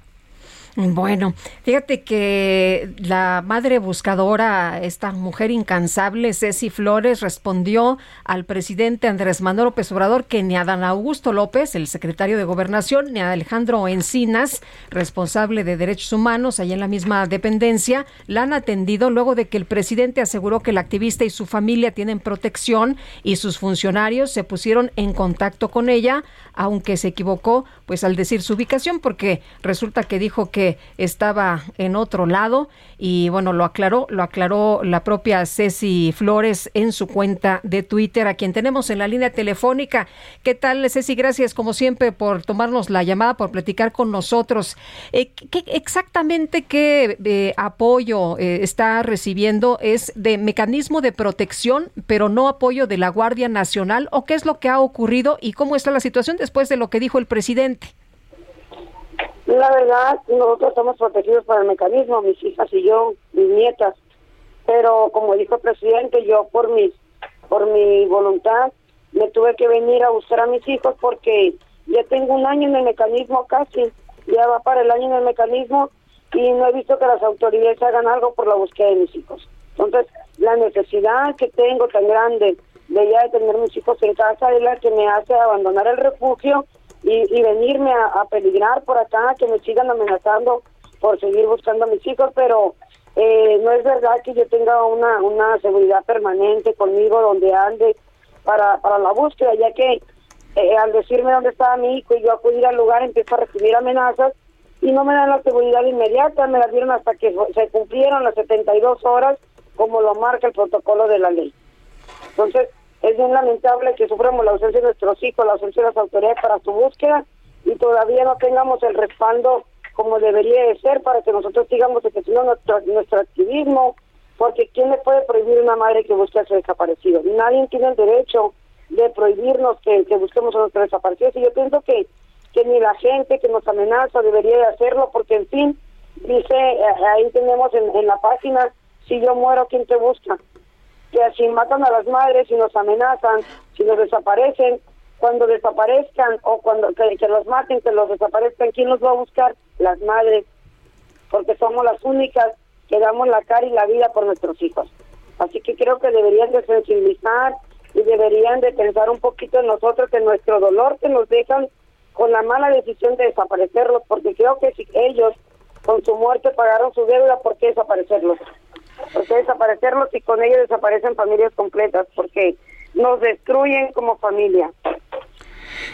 Bueno, fíjate que la madre buscadora, esta mujer incansable, Ceci Flores, respondió al presidente Andrés Manuel López Obrador que ni a Dan Augusto López, el secretario de Gobernación, ni a Alejandro Encinas, responsable de Derechos Humanos, allá en la misma dependencia, la han atendido luego de que el presidente aseguró que el activista y su familia tienen protección y sus funcionarios se pusieron en contacto con ella, aunque se equivocó pues al decir su ubicación porque resulta que dijo que estaba en otro lado y bueno, lo aclaró, lo aclaró la propia Ceci Flores en su cuenta de Twitter, a quien tenemos en la línea telefónica. ¿Qué tal, Ceci? Gracias como siempre por tomarnos la llamada, por platicar con nosotros. Eh, ¿qué, exactamente qué eh, apoyo eh, está recibiendo? ¿Es de mecanismo de protección, pero no apoyo de la Guardia Nacional? ¿O qué es lo que ha ocurrido y cómo está la situación después de lo que dijo el presidente? La verdad, nosotros estamos protegidos por el mecanismo, mis hijas y yo, mis nietas. Pero como dijo el presidente, yo por mis, por mi voluntad me tuve que venir a buscar a mis hijos porque ya tengo un año en el mecanismo casi, ya va para el año en el mecanismo y no he visto que las autoridades hagan algo por la búsqueda de mis hijos. Entonces, la necesidad que tengo tan grande de ya de tener mis hijos en casa es la que me hace abandonar el refugio y, venirme a, peligrar por acá, que me sigan amenazando por seguir buscando a mis hijos, pero eh, no es verdad que yo tenga una, una seguridad permanente conmigo donde ande para, para la búsqueda, ya que eh, al decirme dónde estaba mi hijo y yo acudir al lugar empiezo a recibir amenazas y no me dan la seguridad inmediata, me la dieron hasta que se cumplieron las 72 horas como lo marca el protocolo de la ley. Entonces, es bien lamentable que suframos la ausencia de nuestros hijos, la ausencia de las autoridades para su búsqueda y todavía no tengamos el respaldo como debería de ser para que nosotros sigamos ejerciendo nuestro, nuestro activismo, porque ¿quién le puede prohibir a una madre que busque a su desaparecido? Nadie tiene el derecho de prohibirnos que, busquemos a nuestros desaparecidos y yo pienso que, que ni la gente que nos amenaza debería de hacerlo porque en fin, dice, eh, ahí tenemos en, en la página, si yo muero, ¿quién te busca? Que así matan a las madres y nos amenazan, si nos desaparecen, cuando desaparezcan o cuando que, los maten, que los desaparezcan, ¿quién los va a buscar? Las madres, porque somos las únicas que damos la cara y la vida por nuestros hijos. Así que creo que deberían de sensibilizar y deberían de pensar un poquito en nosotros, en nuestro dolor que nos dejan con la mala decisión de desaparecerlos, porque creo que si ellos con su muerte pagaron su deuda, ¿por qué desaparecerlos? Porque desaparecerlos y con ellos desaparecen familias completas, porque nos destruyen como familia.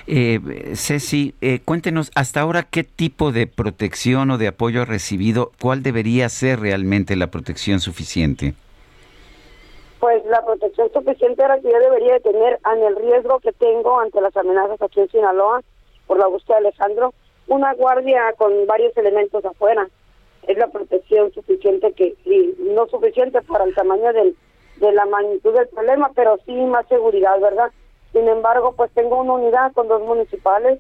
Eh, Ceci, eh, cuéntenos hasta ahora qué tipo de protección o de apoyo ha recibido, cuál debería ser realmente la protección suficiente. Pues la protección suficiente era que yo debería tener en el riesgo que tengo ante las amenazas aquí en Sinaloa por la búsqueda de Alejandro, una guardia con varios elementos afuera es la protección suficiente que y no suficiente para el tamaño del, de la magnitud del problema, pero sí más seguridad, ¿verdad? Sin embargo, pues tengo una unidad con dos municipales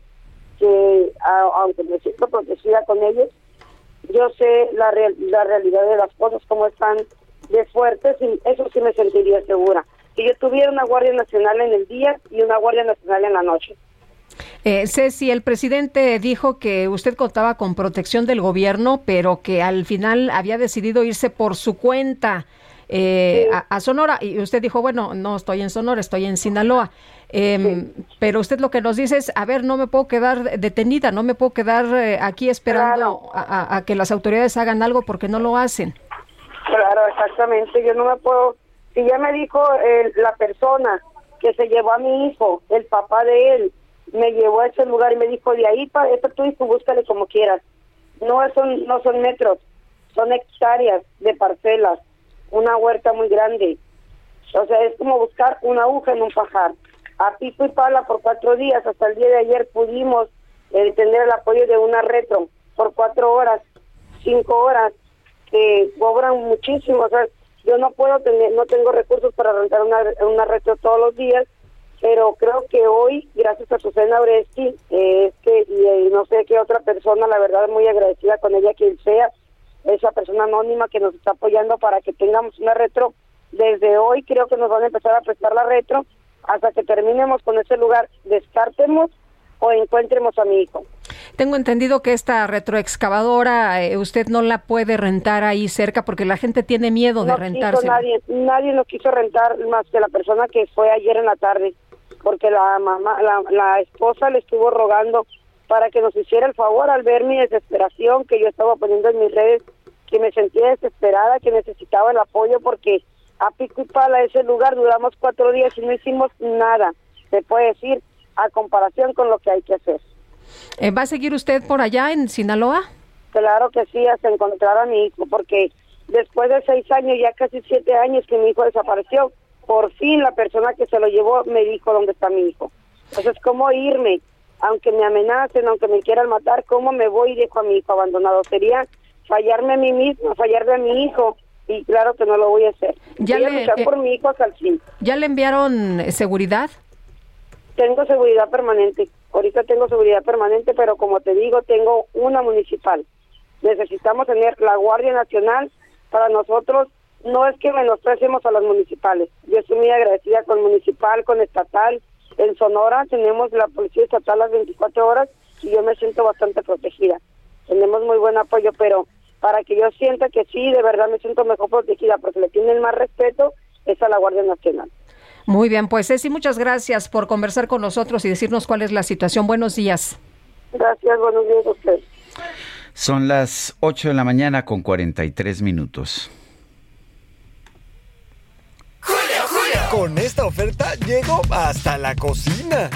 que, aunque me siento protegida con ellos, yo sé la, la realidad de las cosas, cómo están de fuertes, y eso sí me sentiría segura. Si yo tuviera una Guardia Nacional en el día y una Guardia Nacional en la noche. Eh, Ceci, el presidente dijo que usted contaba con protección del gobierno, pero que al final había decidido irse por su cuenta eh, a, Sonora. Y usted dijo, bueno, no estoy en Sonora, estoy en Sinaloa. Em, pero usted lo que nos dice es, a ver, no me puedo quedar detenida, no me puedo quedar eh, aquí esperando a, que las autoridades hagan algo porque no lo hacen. Claro, exactamente. Yo no me puedo. Si ya me dijo la persona que se llevó a mi hijo, el papá de él, me llevó a ese lugar y me dijo, de ahí para esto tú hijo, búscale como quieras. No son, no son metros, son hectáreas de parcelas, una huerta muy grande. O sea, es como buscar una aguja en un pajar. A pico y pala por cuatro días, hasta el día de ayer pudimos eh, tener el apoyo de una retro por cuatro horas, cinco horas, que cobran muchísimo. O sea, yo no puedo tener, no tengo recursos para rentar una, una retro todos los días pero creo que hoy, gracias a Susana Oresti, eh, que, y, no sé qué otra persona, la verdad muy agradecida con ella, quien sea, esa persona anónima que nos está apoyando para que tengamos una retro. Desde hoy creo que nos van a empezar a prestar la retro hasta que terminemos con ese lugar, descartemos o encuentremos a mi hijo. Tengo entendido que esta retroexcavadora eh, usted no la puede rentar ahí cerca porque la gente tiene miedo de rentarse. Nadie, nadie nos quiso rentar más que la persona que fue ayer en la tarde porque la mamá, la, la esposa le estuvo rogando para que nos hiciera el favor al ver mi desesperación que yo estaba poniendo en mis redes, que me sentía desesperada, que necesitaba el apoyo porque a pico y pala ese lugar duramos cuatro días y no hicimos nada, se puede decir, a comparación con lo que hay que hacer. Eh, ¿Va a seguir usted por allá en Sinaloa? Claro que sí, hasta encontrar a mi hijo, porque después de seis años, ya casi siete años que mi hijo desapareció, por fin la persona que se lo llevó me dijo dónde está mi hijo. Entonces, ¿cómo irme? Aunque me amenacen, aunque me quieran matar, ¿cómo me voy y dejo a mi hijo abandonado? Sería fallarme a mí mismo, fallarle a mi hijo. Y claro que no lo voy a hacer. Ya voy a luchar eh, por mi hijo hasta el fin. ¿Ya le enviaron eh, seguridad? Tengo seguridad permanente. Ahorita tengo seguridad permanente, pero como te digo, tengo una municipal. Necesitamos tener la Guardia Nacional para nosotros no es que menospreciemos a los municipales. Yo estoy muy agradecida con municipal, con estatal en Sonora tenemos la policía estatal las 24 horas y yo me siento bastante protegida. Tenemos muy buen apoyo, pero para que yo sienta que sí, de verdad me siento mejor protegida porque le tienen más respeto, es a la Guardia Nacional. Muy bien, pues Ceci, muchas gracias por conversar con nosotros y decirnos cuál es la situación. Buenos días. Gracias, buenos días a usted. Son las 8 de la mañana con 43 minutos. Con esta oferta llego hasta la cocina.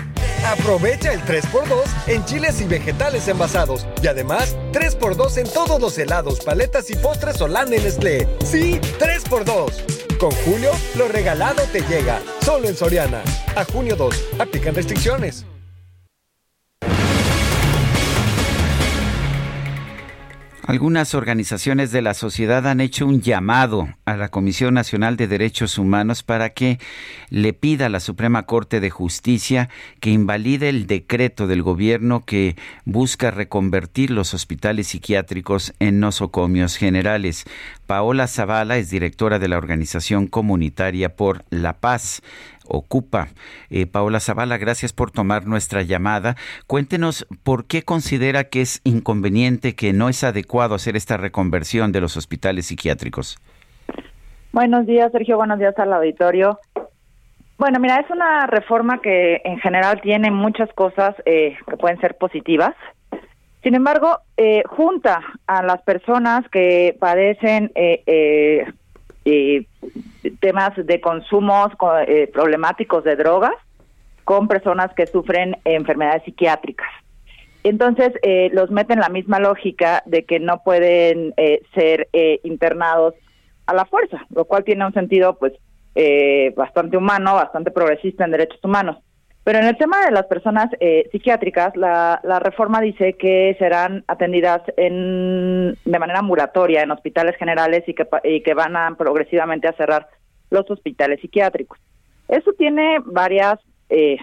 Aprovecha el 3x2 en chiles y vegetales envasados. Y además, 3x2 en todos los helados, paletas y postres Solán en Nestlé. Sí, 3x2. Con Julio, lo regalado te llega. Solo en Soriana. A junio 2. Aplican restricciones. Algunas organizaciones de la sociedad han hecho un llamado a la Comisión Nacional de Derechos Humanos para que le pida a la Suprema Corte de Justicia que invalide el decreto del gobierno que busca reconvertir los hospitales psiquiátricos en nosocomios generales. Paola Zavala es directora de la Organización Comunitaria por la Paz ocupa. Eh, Paola Zavala, gracias por tomar nuestra llamada. Cuéntenos por qué considera que es inconveniente, que no es adecuado hacer esta reconversión de los hospitales psiquiátricos. Buenos días, Sergio. Buenos días al auditorio. Bueno, mira, es una reforma que en general tiene muchas cosas eh, que pueden ser positivas. Sin embargo, eh, junta a las personas que padecen eh, temas de consumos eh, problemáticos de drogas con personas que sufren enfermedades psiquiátricas. Entonces, eh, los meten en la misma lógica de que no pueden eh, ser internados a la fuerza, lo cual tiene un sentido, pues, bastante humano, bastante progresista en derechos humanos. Pero en el tema de las personas eh, psiquiátricas, la, la, reforma dice que serán atendidas en, de manera ambulatoria en hospitales generales y que, y que van a progresivamente a cerrar los hospitales psiquiátricos. Eso tiene varias, eh,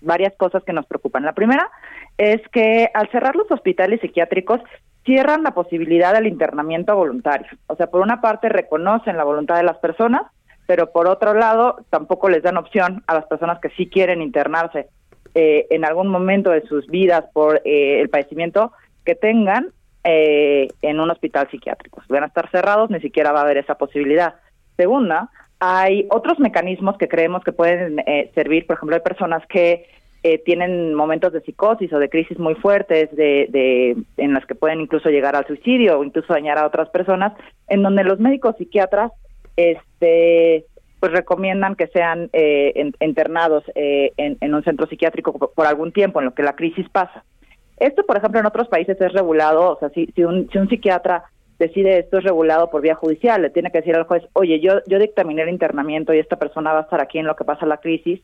varias cosas que nos preocupan. La primera es que al cerrar los hospitales psiquiátricos cierran la posibilidad del internamiento voluntario. O sea, por una parte reconocen la voluntad de las personas, pero por otro lado tampoco les dan opción a las personas que sí quieren internarse eh, en algún momento de sus vidas por eh, el padecimiento que tengan eh, en un hospital psiquiátrico. Van a estar cerrados, ni siquiera va a haber esa posibilidad. Segunda, hay otros mecanismos que creemos que pueden servir, por ejemplo, hay personas que tienen momentos de psicosis o de crisis muy fuertes, de, de, en las que pueden incluso llegar al suicidio o incluso dañar a otras personas, en donde los médicos psiquiatras este pues recomiendan que sean eh, internados eh, en, un centro psiquiátrico por, algún tiempo en lo que la crisis pasa. Esto, por ejemplo, en otros países es regulado, o sea, si, si, un, si un psiquiatra decide esto es regulado por vía judicial, le tiene que decir al juez, oye, yo, yo dictaminé el internamiento y esta persona va a estar aquí en lo que pasa la crisis,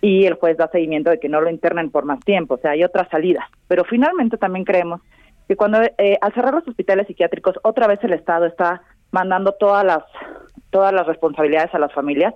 y el juez da seguimiento de que no lo internen por más tiempo, o sea, hay otras salidas. Pero finalmente también creemos que cuando eh, al cerrar los hospitales psiquiátricos, otra vez el Estado está mandando todas las todas las responsabilidades a las familias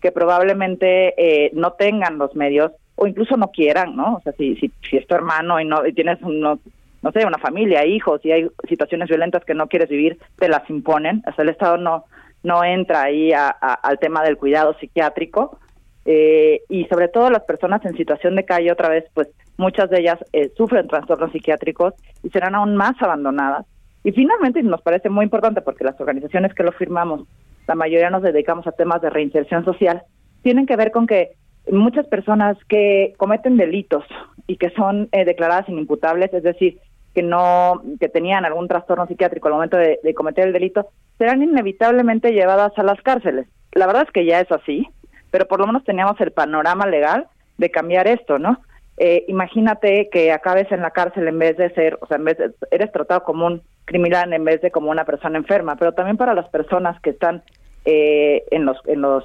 que probablemente eh, no tengan los medios o incluso no quieran, ¿no? O sea, si, si, si es tu hermano y no y tienes uno, no sé, una familia, hijos, y hay situaciones violentas que no quieres vivir, te las imponen. O sea, el Estado no no entra ahí a, al tema del cuidado psiquiátrico eh, y sobre todo las personas en situación de calle otra vez, pues muchas de ellas eh, sufren trastornos psiquiátricos y serán aún más abandonadas. Y finalmente nos parece muy importante porque las organizaciones que lo firmamos la mayoría nos dedicamos a temas de reinserción social, tienen que ver con que muchas personas que cometen delitos y que son eh, declaradas inimputables, es decir, que no que tenían algún trastorno psiquiátrico al momento de, cometer el delito, serán inevitablemente llevadas a las cárceles. La verdad es que ya es así, pero por lo menos teníamos el panorama legal de cambiar esto, ¿no? Eh, imagínate que acabes en la cárcel en vez de ser, o sea, en vez de, eres tratado como un criminal en vez de como una persona enferma, pero también para las personas que están eh, en los en los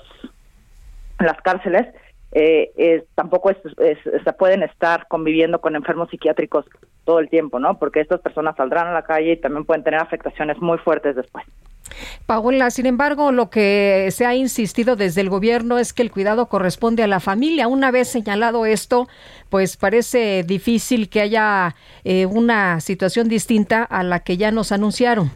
las cárceles eh, tampoco es, se pueden estar conviviendo con enfermos psiquiátricos todo el tiempo, ¿no? Porque estas personas saldrán a la calle y también pueden tener afectaciones muy fuertes después. Paola, sin embargo, lo que se ha insistido desde el gobierno es que el cuidado corresponde a la familia. Una vez señalado esto, pues parece difícil que haya eh, una situación distinta a la que ya nos anunciaron.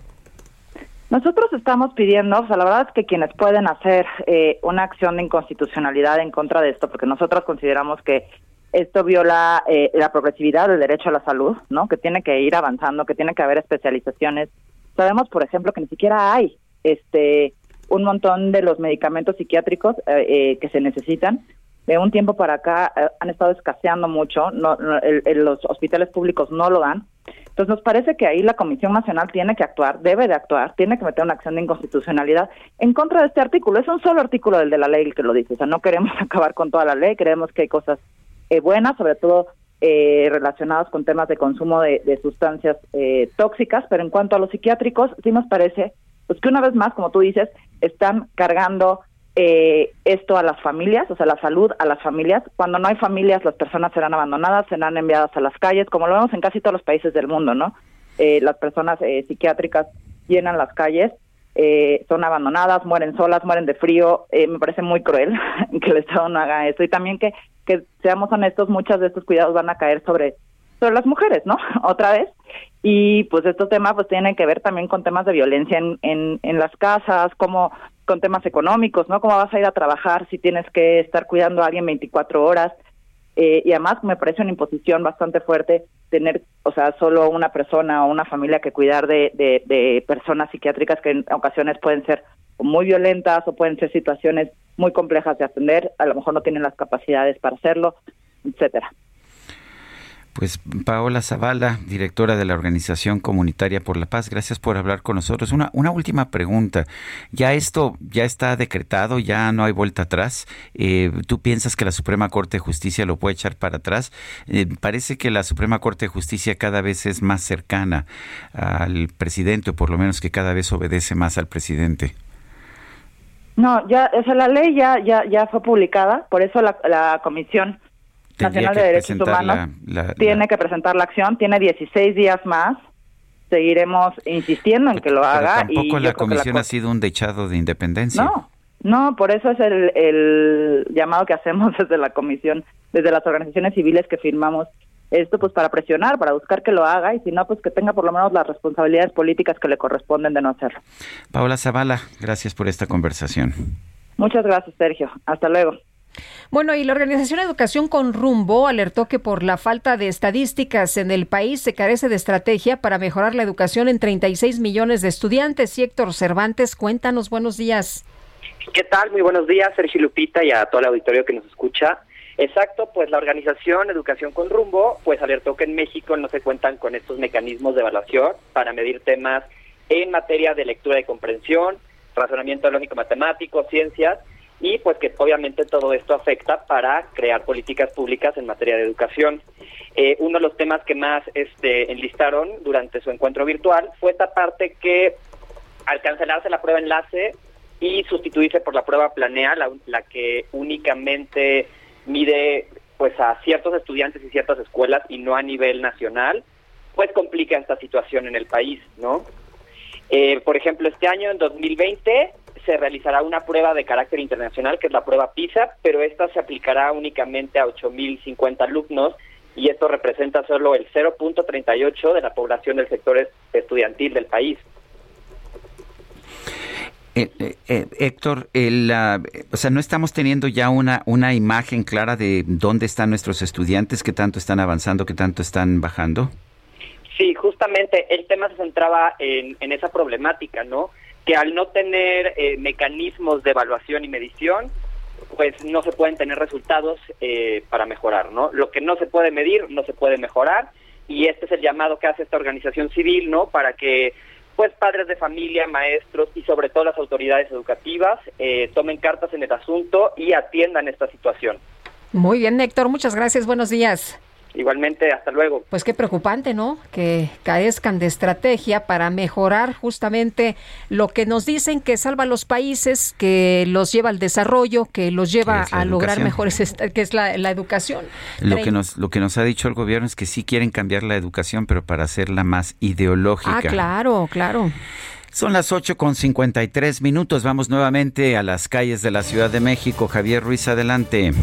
Nosotros estamos pidiendo, o sea, la verdad es que quienes pueden hacer eh, una acción de inconstitucionalidad en contra de esto, porque nosotros consideramos que esto viola eh, la progresividad del derecho a la salud, ¿no? Que tiene que ir avanzando, que tiene que haber especializaciones. Sabemos, por ejemplo, que ni siquiera hay este un montón de los medicamentos psiquiátricos eh, eh, que se necesitan. De un tiempo para acá han estado escaseando mucho, no, los hospitales públicos no lo dan. Entonces nos parece que ahí la Comisión Nacional tiene que actuar, debe de actuar, tiene que meter una acción de inconstitucionalidad en contra de este artículo. Es un solo artículo del de la ley que lo dice, o sea, no queremos acabar con toda la ley, creemos que hay cosas eh, buenas, sobre todo eh, relacionadas con temas de consumo de, sustancias eh, tóxicas, pero en cuanto a los psiquiátricos, sí nos parece pues que una vez más, como tú dices, están cargando eh, esto a las familias, o sea, la salud a las familias. Cuando no hay familias, las personas serán abandonadas, serán enviadas a las calles, como lo vemos en casi todos los países del mundo, ¿no? las personas psiquiátricas llenan las calles eh, son abandonadas, mueren solas, mueren de frío. Eh, me parece muy cruel que el Estado no haga eso. Y también que, que seamos honestos, muchos de estos cuidados van a caer sobre, sobre las mujeres, ¿no? Otra vez. Y pues estos temas pues tienen que ver también con temas de violencia en, en, en las casas, como con temas económicos, ¿no? ¿Cómo vas a ir a trabajar si tienes que estar cuidando a alguien 24 horas? Eh, y además me parece una imposición bastante fuerte tener, o sea, solo una persona o una familia que cuidar de, de, personas psiquiátricas que en ocasiones pueden ser muy violentas o pueden ser situaciones muy complejas de atender, a lo mejor no tienen las capacidades para hacerlo, etcétera. Pues Paola Zavala, directora de la Organización Comunitaria por la Paz, gracias por hablar con nosotros. Una, una última pregunta. Ya esto ya está decretado, ya no hay vuelta atrás. Eh, ¿Tú piensas que la Suprema Corte de Justicia lo puede echar para atrás? Eh, parece que la Suprema Corte de Justicia cada vez es más cercana al presidente, o por lo menos que cada vez obedece más al presidente. No, ya, o sea, la ley ya, ya, ya fue publicada, por eso la, la comisión Nacional de Derechos Humanos tiene que presentar la acción, tiene 16 días más. Seguiremos insistiendo en que lo haga. tampoco la comisión ha sido un dechado de independencia. No, no, por eso es el, el llamado que hacemos desde la comisión, desde las organizaciones civiles que firmamos esto, pues para presionar, para buscar que lo haga y si no, pues que tenga por lo menos las responsabilidades políticas que le corresponden de no hacerlo. Paola Zavala, gracias por esta conversación. Muchas gracias, Sergio. Hasta luego. Bueno, y la Organización Educación con Rumbo alertó que por la falta de estadísticas en el país se carece de estrategia para mejorar la educación en 36 millones de estudiantes. Y Héctor Cervantes, cuéntanos, buenos días. ¿Qué tal? Muy buenos días, Sergio Lupita y a todo el auditorio que nos escucha. Exacto, pues la organización Educación con Rumbo pues alertó que en México no se cuentan con estos mecanismos de evaluación para medir temas en materia de lectura y comprensión, razonamiento lógico matemático, ciencias y pues que obviamente todo esto afecta para crear políticas públicas en materia de educación. Eh, uno de los temas que más este, enlistaron durante su encuentro virtual fue esta parte que al cancelarse la prueba enlace y sustituirse por la prueba planea, la, la que únicamente mide pues a ciertos estudiantes y ciertas escuelas y no a nivel nacional, pues complica esta situación en el país, ¿no? Eh, por ejemplo, este año, en 2020, se realizará una prueba de carácter internacional, que es la prueba PISA, pero esta se aplicará únicamente a 8.050 alumnos y esto representa solo el 0.38 de la población del sector estudiantil del país. Eh, eh, eh, Héctor, o sea, no estamos teniendo ya una, una imagen clara de dónde están nuestros estudiantes, qué tanto están avanzando, qué tanto están bajando. Sí, justamente el tema se centraba en, en esa problemática, ¿no? que al no tener eh, mecanismos de evaluación y medición, pues no se pueden tener resultados eh, para mejorar, ¿no? Lo que no se puede medir no se puede mejorar y este es el llamado que hace esta organización civil, ¿no? Para que pues padres de familia, maestros y sobre todo las autoridades educativas eh, tomen cartas en el asunto y atiendan esta situación. Muy bien, Héctor, muchas gracias, buenos días. Igualmente, hasta luego. Pues qué preocupante, ¿no? Que carezcan de estrategia para mejorar justamente lo que nos dicen que salva a los países, que los lleva al desarrollo, que los lleva a lograr mejores, que es la, educación. Lo que, nos, lo que nos ha dicho el gobierno es que sí quieren cambiar la educación, pero para hacerla más ideológica. Ah, claro, claro. Son las 8 con 53 minutos. Vamos nuevamente a las calles de la Ciudad de México. Javier Ruiz, adelante.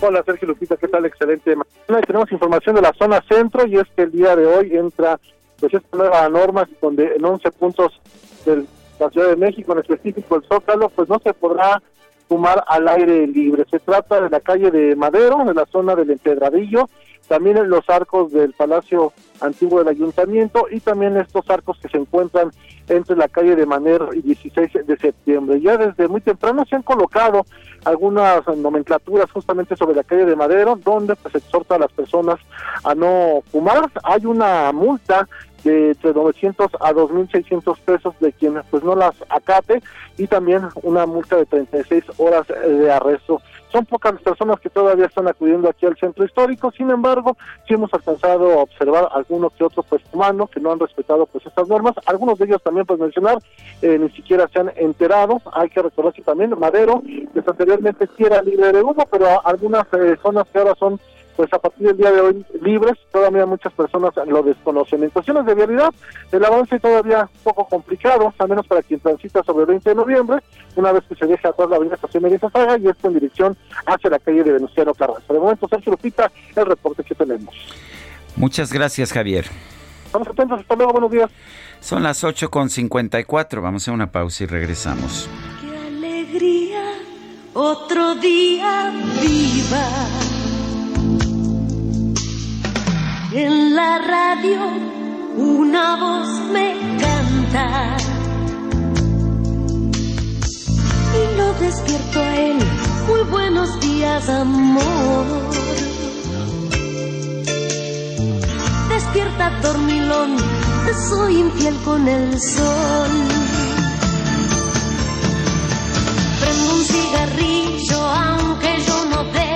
Hola Sergio Lupita, ¿qué tal? Excelente mañana. Tenemos información de la zona centro y es que el día de hoy entra pues esta nueva norma donde en 11 puntos del la Ciudad de México, en específico el Zócalo, pues no se podrá fumar al aire libre. Se trata de la calle de Madero, de la zona del Empedradillo, también en los arcos del Palacio Antiguo del Ayuntamiento y también estos arcos que se encuentran entre la calle de Manero y 16 de septiembre. Ya desde muy temprano se han colocado algunas nomenclaturas justamente sobre la calle de Madero, donde pues exhorta a las personas a no fumar. Hay una multa de entre 900 a 2.600 pesos de quien pues no las acate y también una multa de 36 horas de arresto. Son pocas las personas que todavía están acudiendo aquí al centro histórico, sin embargo, sí hemos alcanzado a observar algunos que otros pues humanos que no han respetado pues estas normas, algunos de ellos también pues mencionar, eh, ni siquiera se han enterado, hay que recordar que también Madero, pues anteriormente sí era libre de humo, pero algunas eh, zonas que ahora son pues a partir del día de hoy libres, todavía muchas personas lo desconocen. En cuestiones de vialidad, el avance todavía un poco complicado, al menos para quien transita sobre el 20 de noviembre, una vez que se deja atrás la avenida Estación de Saga y esto en dirección hacia la calle de Venustiano Carranza. De momento, Sergio Lupita, el reporte que tenemos. Muchas gracias, Javier. Estamos atentos, hasta luego, buenos días. Son las 8.54, vamos a una pausa y regresamos. Qué alegría, otro día viva en la radio una voz me canta y lo despierto a él. Muy buenos días, amor. Despierta, dormilón, te soy infiel con el sol. Prendo un cigarrillo, aunque yo no deba,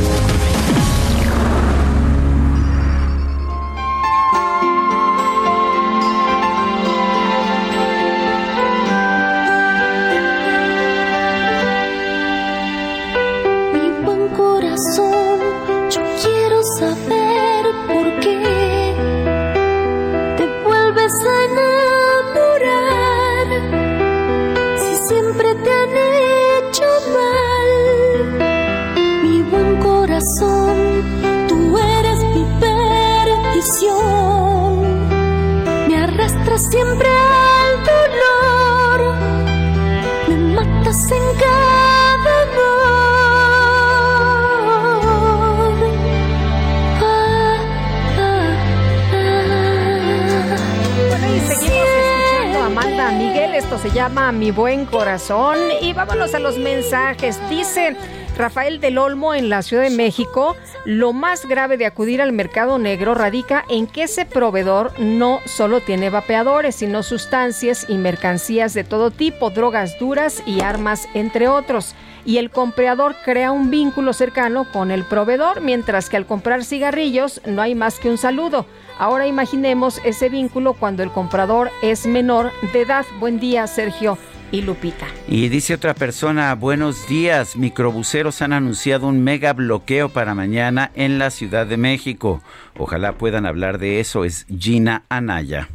Llama Mi Buen Corazón. Y vámonos a los mensajes. Dice Rafael del Olmo en la Ciudad de México. Lo más grave de acudir al mercado negro radica en que ese proveedor no solo tiene vapeadores, sino sustancias y mercancías de todo tipo, drogas duras y armas, entre otros y el comprador crea un vínculo cercano con el proveedor, mientras que al comprar cigarrillos no hay más que un saludo. Ahora imaginemos ese vínculo cuando el comprador es menor de edad. Buen día, Sergio y Lupita. Y dice otra persona, buenos días, microbuseros han anunciado un mega bloqueo para mañana en la Ciudad de México. Ojalá puedan hablar de eso, es Gina Anaya.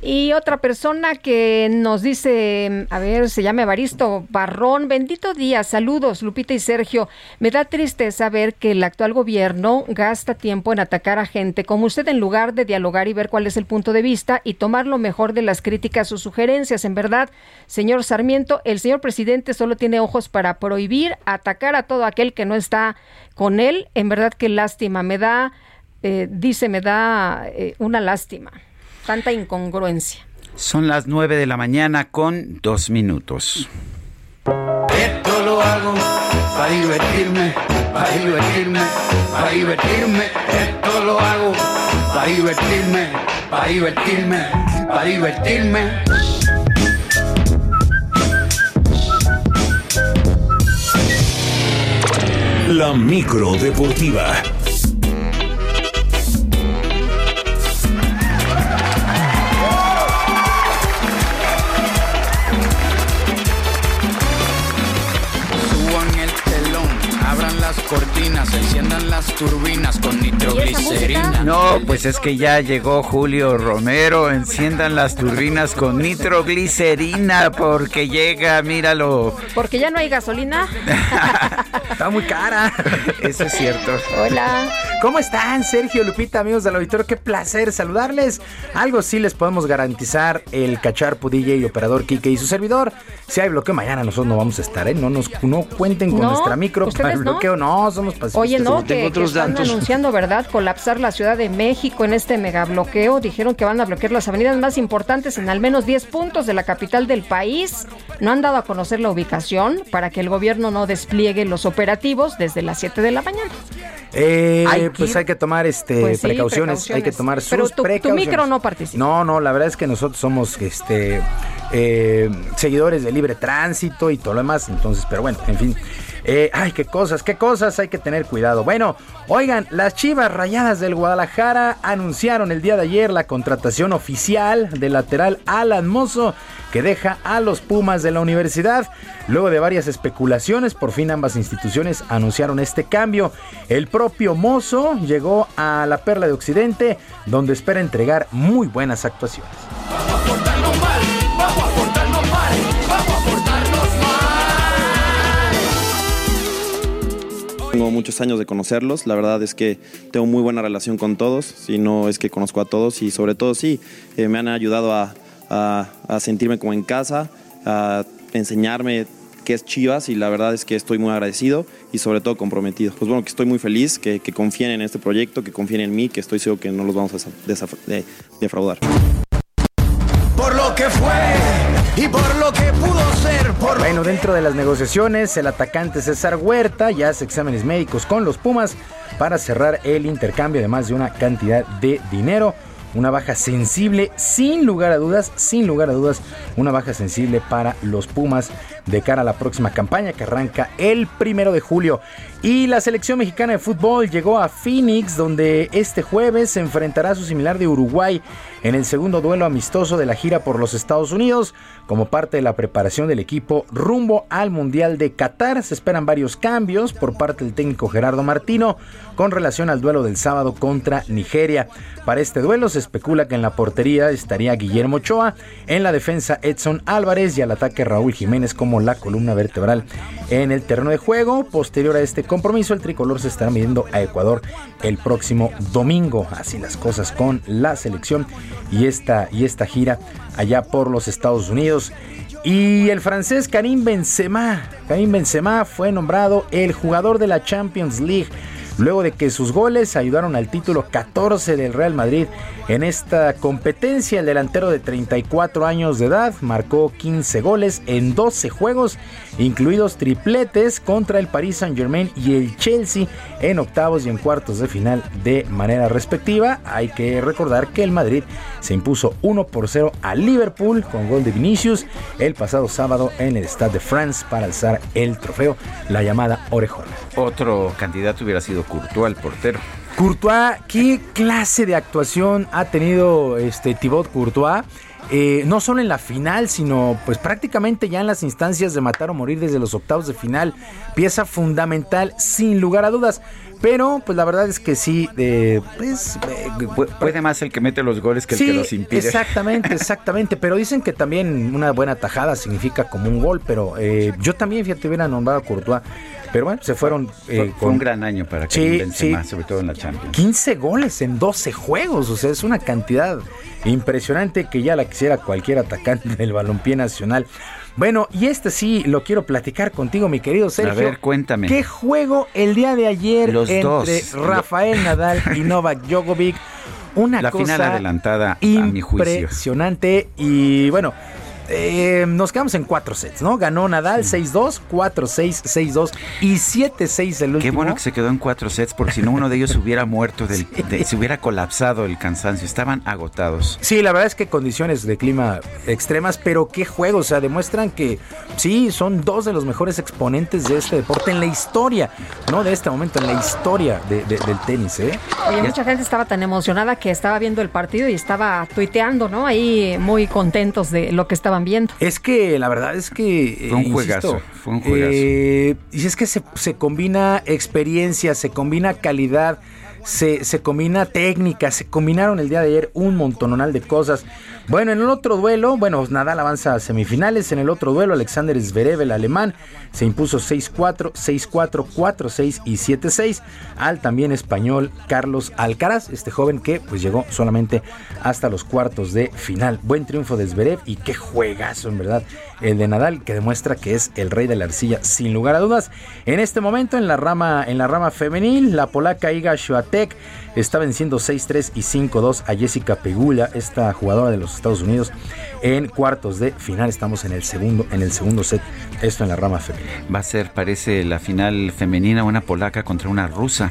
Y otra persona que nos dice, a ver, se llama Evaristo Barrón, bendito día, saludos Lupita y Sergio. Me da tristeza ver que el actual gobierno gasta tiempo en atacar a gente como usted en lugar de dialogar y ver cuál es el punto de vista y tomar lo mejor de las críticas o sugerencias. En verdad, señor Sarmiento, el señor presidente solo tiene ojos para prohibir, atacar a todo aquel que no está con él. En verdad, qué lástima, me da, eh, dice, me da eh, una lástima tanta incongruencia. Son las 9 de la mañana con dos minutos. Esto lo hago para divertirme, para divertirme, para divertirme. Esto lo hago para divertirme, para divertirme, para divertirme. La micro deportiva. Cortés. Se enciendan las turbinas con nitroglicerina. No, pues es que ya llegó Julio Romero. Enciendan las turbinas con nitroglicerina porque llega, míralo. Porque ya no hay gasolina. Está muy cara. Eso es cierto. Hola. ¿Cómo están, Sergio Lupita, amigos del auditorio? Qué placer saludarles. Algo sí les podemos garantizar el cachar Pudilla y operador Kike y su servidor. Si hay bloqueo mañana, nosotros no vamos a estar, ¿eh? No nos no cuenten con No, nuestra micro para el ¿ustedes no? bloqueo. No, somos Oye, no, que, que están anunciando, ¿verdad? Colapsar la Ciudad de México en este megabloqueo. Dijeron que van a bloquear las avenidas más importantes en al menos 10 puntos de la capital del país. No han dado a conocer la ubicación para que el gobierno no despliegue los operativos desde las 7 de la mañana. Eh, Hay pues hay que tomar este Pues sí, precauciones, hay que tomar sus Pero tu- tu precauciones. micro no participa. No, no, la verdad es que nosotros somos este eh, seguidores de libre tránsito y todo lo demás, entonces, pero bueno, en fin. Eh, ay, qué cosas, qué cosas, hay que tener cuidado. Bueno, oigan, las Chivas Rayadas del Guadalajara anunciaron el día de ayer la contratación oficial del lateral Alan Mozo, que deja a los Pumas de la universidad. Luego de varias especulaciones, por fin ambas instituciones anunciaron este cambio. El propio Mozo llegó a la Perla de Occidente, donde espera entregar muy buenas actuaciones. Tengo muchos años de conocerlos, la verdad es que tengo muy buena relación con todos, si no es que conozco a todos y sobre todo sí, eh, me han ayudado a, a- sentirme como en casa, a enseñarme qué es Chivas y la verdad es que estoy muy agradecido y sobre todo comprometido. Pues bueno, que estoy muy feliz, que, que confíen en este proyecto, que confíen en mí, que estoy seguro que no los vamos a defraudar. Por lo que fue y por lo que Bueno, dentro de las negociaciones, el atacante César Huerta ya hace exámenes médicos con los Pumas para cerrar el intercambio de más de una cantidad de dinero. Una baja sensible, sin lugar a dudas, sin lugar a dudas, una baja sensible para los Pumas de cara a la próxima campaña que arranca el primero de julio. Y la selección mexicana de fútbol llegó a Phoenix, donde este jueves se enfrentará a su similar de Uruguay en el segundo duelo amistoso de la gira por los Estados Unidos. Como parte de la preparación del equipo rumbo al Mundial de Qatar, se esperan varios cambios por parte del técnico Gerardo Martino con relación al duelo del sábado contra Nigeria. Para este duelo se especula que en la portería estaría Guillermo Ochoa, en la defensa Edson Álvarez y al ataque Raúl Jiménez como la columna vertebral en el terreno de juego. Posterior a este compromiso, el tricolor se estará midiendo a Ecuador el próximo domingo. Así las cosas con la selección y esta, y esta gira allá por los Estados Unidos. Y el francés Karim Benzema, Karim Benzema fue nombrado el jugador de la Champions League luego de que sus goles ayudaron al título 14 del Real Madrid en esta competencia. El delantero de 34 años de edad marcó 15 goles en 12 juegos, incluidos tripletes contra el Paris Saint-Germain y el Chelsea en octavos y en cuartos de final de manera respectiva. Hay que recordar que el Madrid se impuso 1 por 0 a Liverpool con gol de Vinicius el pasado sábado en el Stade de France para alzar el trofeo, la llamada Orejona. Otro candidato hubiera sido Courtois, el portero. Courtois, ¿qué clase de actuación ha tenido este Thibaut Courtois? Eh, no solo en la final, sino pues prácticamente ya en las instancias de matar o morir desde los octavos de final. Pieza fundamental, sin lugar a dudas. Pero pues la verdad es que sí, eh, pues... eh, Puede más el que mete los goles que el sí, que los impide. Exactamente, exactamente. Pero dicen que también una buena tajada significa como un gol. Pero eh, yo también, fíjate, hubiera nombrado a Courtois. Pero bueno, se fueron. eh, Fue, fue un gran año para que Sí, Benzema, sí. sobre todo en la Champions. 15 goles en 12 juegos, o sea, es una cantidad impresionante que ya la quisiera cualquier atacante del balompié nacional. Bueno, y este sí lo quiero platicar contigo, mi querido Sergio. ver, cuéntame. ¿Qué juego el día de ayer Los entre dos. Rafael Nadal y Novak Djokovic? Una La cosa final adelantada, a mi juicio. impresionante y bueno, eh, nos quedamos en cuatro sets, ¿no? Ganó Nadal 6-2, 4-6, 6-2 y 7-6 el último. Qué bueno que se quedó en cuatro sets, porque si no uno de ellos hubiera muerto, del, de- se hubiera colapsado el cansancio. Estaban agotados. Sí, la verdad es que condiciones de clima extremas, pero qué juego, o sea, demuestran que sí, son dos de los mejores exponentes de este deporte en la historia, no de este momento, en la historia de- de- del tenis, ¿eh? Oye, mucha gente estaba tan emocionada que estaba viendo el partido y estaba tuiteando, ¿no? Ahí muy contentos de lo que estaban estaban viendo. Es que la verdad es que... Fue un juegazo, fue un juegazo. Eh, y es que se, se combina experiencia, se combina calidad, se, combina técnica, se combinaron el día de ayer un montonal de cosas. Bueno, en el otro duelo, bueno, Nadal avanza a semifinales. En el otro duelo, Alexander Zverev, el alemán, se impuso 6-4, 6-4, 4-6 y 7-6 al también español Carlos Alcaraz, este joven que pues llegó solamente hasta los cuartos de final. Buen triunfo de Zverev y qué juegazo en verdad el de Nadal que demuestra que es el rey de la arcilla sin lugar a dudas. En este momento en la rama en la rama femenil, la polaca Iga Swiatek está venciendo 6-3 y 5-2 a Jessica Pegula, esta jugadora de los Estados Unidos en cuartos de final. Estamos en el segundo en el segundo set, esto en la rama femenil. Va a ser, parece, la final femenina, una polaca contra una rusa.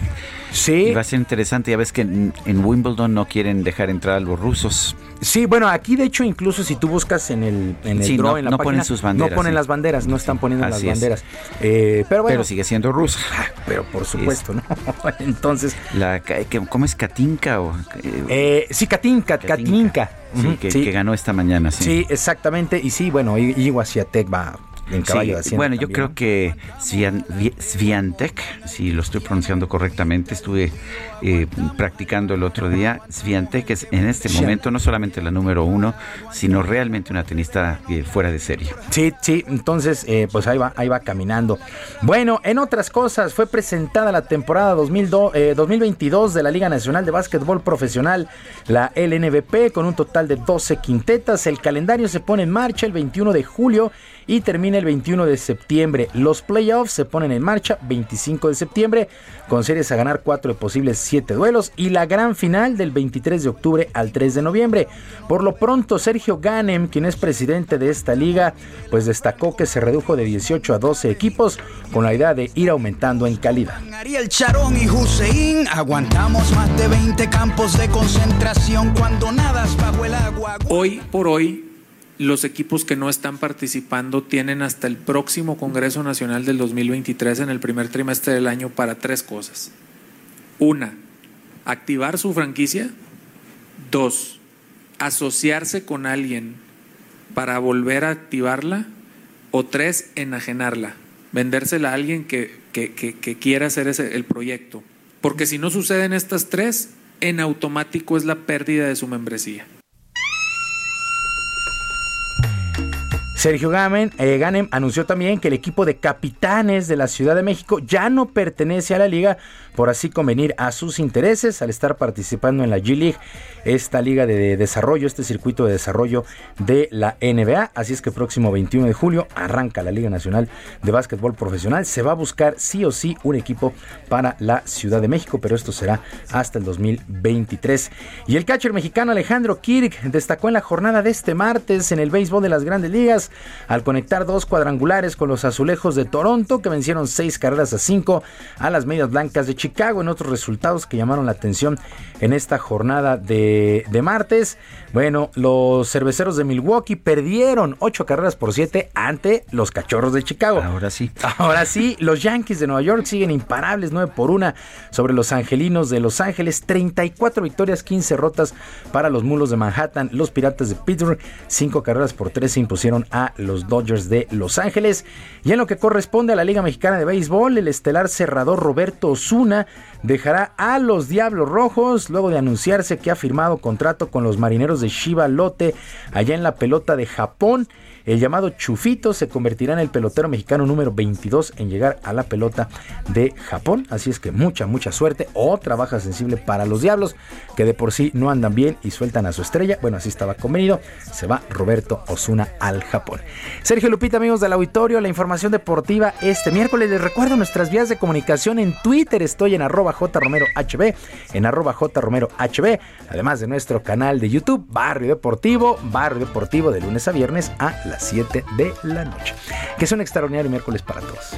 Sí. Y va a ser interesante, ya ves que en, en Wimbledon no quieren dejar entrar a los rusos. Sí, bueno, aquí de hecho incluso si tú buscas en el, en el Sí, draw, no- en la no página, ponen sus banderas, No ponen sí. las banderas, no están poniendo las Así es. banderas. Eh, pero bueno. Pero sigue siendo rusa. Pero por supuesto, ¿no? Entonces. La, ¿Cómo es Katinka? O, eh, Eh, sí, Katinka, Katinka. sí, Ujú, que, sí. que ganó esta mañana, sí. Sí, exactamente. Y sí, bueno, I- Igua Swiatek va en caballo de Sí, bueno, yo creo que Svian- Vi- Sviantek, si lo estoy pronunciando correctamente, estuve eh, practicando el otro día. Sviantek es en este momento no solamente la número uno, sino realmente una tenista eh, fuera de serie. Sí, sí, entonces eh, pues ahí va, ahí va caminando. Bueno, en otras cosas, fue presentada la temporada 2002, eh, 2022 de la Liga Nacional de Básquetbol Profesional, la LNBP, con un total de 12 quintetas. El calendario se pone en marcha el 21 de julio y termina el 21 de septiembre. Los playoffs se ponen en marcha 25 de septiembre, con series a ganar 4 de posibles 7 duelos y la gran final del 23 de octubre al 3 de noviembre. Por lo pronto, Sergio Ganem, quien es presidente de esta liga, pues destacó que se redujo de 18 a 12 equipos con la idea de ir aumentando en calidad. Ariel Charón y Hussein aguantamos más de 20 campos de concentración cuando nadas bajo el agua. Hoy por hoy, los equipos que no están participando tienen hasta el próximo Congreso Nacional del 2023 en el primer trimestre del año para tres cosas. Una, activar su franquicia. Dos, asociarse con alguien para volver a activarla. O tres, enajenarla, vendérsela a alguien que, que- que- quiera hacer ese, el proyecto. Porque si no suceden estas tres, en automático es la pérdida de su membresía. Sergio Ganem, eh, Ganem anunció también que el equipo de capitanes de la Ciudad de México ya no pertenece a la liga por así convenir a sus intereses al estar participando en la G-League, esta liga de desarrollo, este circuito de desarrollo de la NBA. Así es que el próximo 21 de julio arranca la Liga Nacional de Básquetbol Profesional. Se va a buscar sí o sí un equipo para la Ciudad de México, pero esto será hasta el 2023. Y el catcher mexicano Alejandro Kirk destacó en la jornada de este martes en el béisbol de las grandes ligas al conectar dos cuadrangulares con los azulejos de Toronto que vencieron seis carreras a cinco a las medias blancas de Chicago en otros resultados que llamaron la atención en esta jornada de, de martes. Bueno, los cerveceros de Milwaukee perdieron ocho carreras por siete ante los cachorros de Chicago. Ahora sí. Ahora sí, los Yankees de Nueva York siguen imparables 9 por 1 sobre los Angelinos de Los Ángeles, 34 victorias, 15 rotas para los Mulos de Manhattan, los Piratas de Pittsburgh, 5 carreras por 3 se impusieron a los Dodgers de Los Ángeles. Y en lo que corresponde a la Liga Mexicana de Béisbol, el estelar cerrador Roberto Osuna dejará a los Diablos Rojos luego de anunciarse que ha firmado contrato con los Marineros de Shiba Lote allá en la pelota de Japón. El llamado Chufito se convertirá en el pelotero mexicano número 22 en llegar a la pelota de Japón. Así es que mucha, mucha suerte. Otra baja sensible para los Diablos, que de por sí no andan bien y sueltan a su estrella. Bueno, así estaba convenido. Se va Roberto Osuna al Japón. Sergio Lupita, amigos del auditorio, la información deportiva este miércoles. Les recuerdo nuestras vías de comunicación en Twitter. Estoy en arroba jromerohb, en arroba jromerohb, además de nuestro canal de YouTube, Barrio Deportivo, Barrio Deportivo de lunes a viernes a las 7 de la noche. Que es un extraordinario miércoles para todos.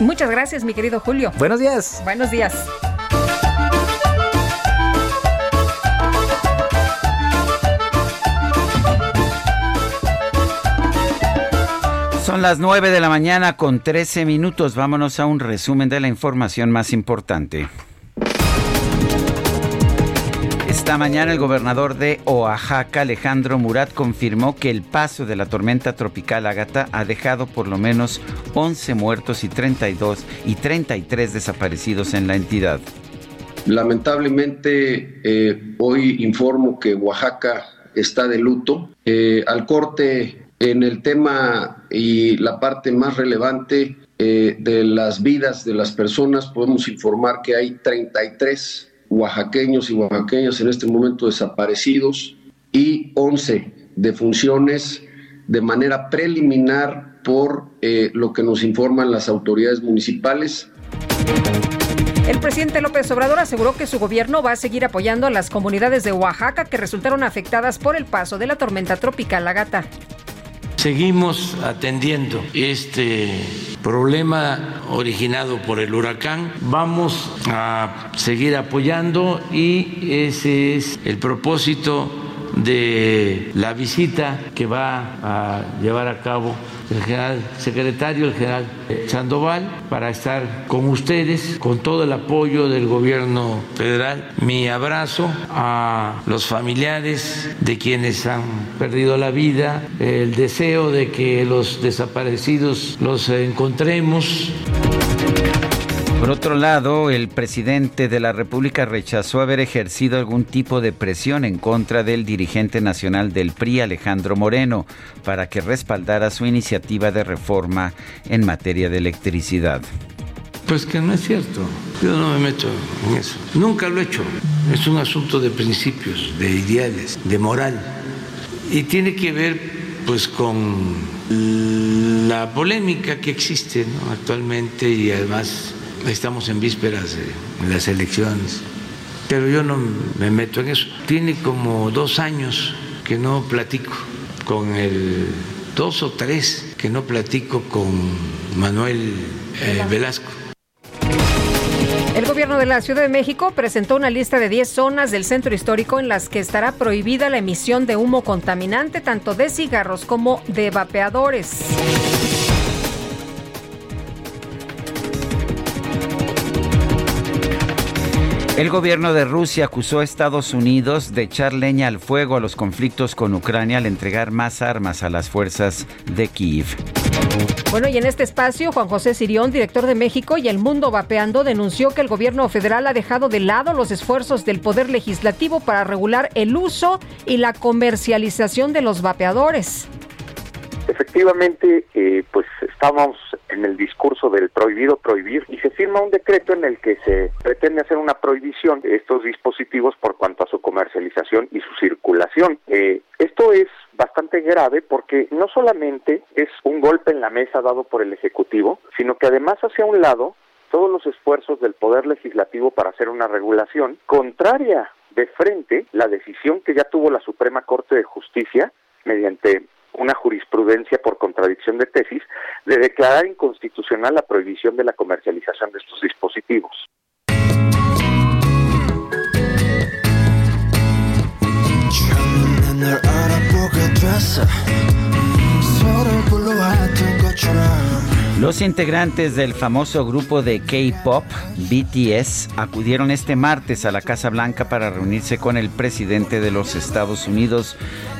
Muchas gracias, mi querido Julio. Buenos días. Buenos días. Son las 9 de la mañana con 13 minutos. Vámonos a un resumen de la información más importante. Esta mañana el gobernador de Oaxaca, Alejandro Murat, confirmó que el paso de la tormenta tropical Ágata ha dejado por lo menos 11 muertos y 32 y 33 desaparecidos en la entidad. Lamentablemente, eh, hoy informo que Oaxaca está de luto. Eh, al corte, en el tema y la parte más relevante eh, de las vidas de las personas, podemos informar que hay 33 oaxaqueños y oaxaqueñas en este momento desaparecidos y 11 defunciones de manera preliminar por eh, lo que nos informan las autoridades municipales. El presidente López Obrador aseguró que su gobierno va a seguir apoyando a las comunidades de Oaxaca que resultaron afectadas por el paso de la tormenta tropical Agata. Seguimos atendiendo este problema originado por el huracán. Vamos a seguir apoyando y ese es el propósito de la visita que va a llevar a cabo el general secretario, el general Sandoval, para estar con ustedes, con todo el apoyo del gobierno federal. Mi abrazo a los familiares de quienes han perdido la vida, el deseo de que los desaparecidos los encontremos. Por otro lado, el presidente de la República rechazó haber ejercido algún tipo de presión en contra del dirigente nacional del PRI, Alejandro Moreno, para que respaldara su iniciativa de reforma en materia de electricidad. Pues que no es cierto. Yo no me meto en eso. Nunca lo he hecho. Es un asunto de principios, de ideales, de moral. Y tiene que ver pues con la polémica que existe actualmente y además estamos en vísperas de las elecciones, pero yo no me meto en eso. Tiene como dos años que no platico con el, dos o tres que no platico con Manuel eh, Velasco. El gobierno de la Ciudad de México presentó una lista de 10 zonas del centro histórico en las que estará prohibida la emisión de humo contaminante tanto de cigarros como de vapeadores. El gobierno de Rusia acusó a Estados Unidos de echar leña al fuego a los conflictos con Ucrania al entregar más armas a las fuerzas de Kiev. Bueno, y en este espacio, Juan José Sirión, director de México y El Mundo Vapeando, denunció que el gobierno federal ha dejado de lado los esfuerzos del Poder Legislativo para regular el uso y la comercialización de los vapeadores. Efectivamente, eh, pues estamos en el discurso del prohibido prohibir y se firma un decreto en el que se pretende hacer una prohibición de estos dispositivos por cuanto a su comercialización y su circulación. Eh, esto es bastante grave porque no solamente es un golpe en la mesa dado por el Ejecutivo, sino que además hacia un lado todos los esfuerzos del Poder Legislativo para hacer una regulación contraria de frente la decisión que ya tuvo la Suprema Corte de Justicia mediante una jurisprudencia por contradicción de tesis de declarar inconstitucional la prohibición de la comercialización de estos dispositivos. Los integrantes del famoso grupo de K-Pop, BTS, acudieron este martes a la Casa Blanca para reunirse con el presidente de los Estados Unidos,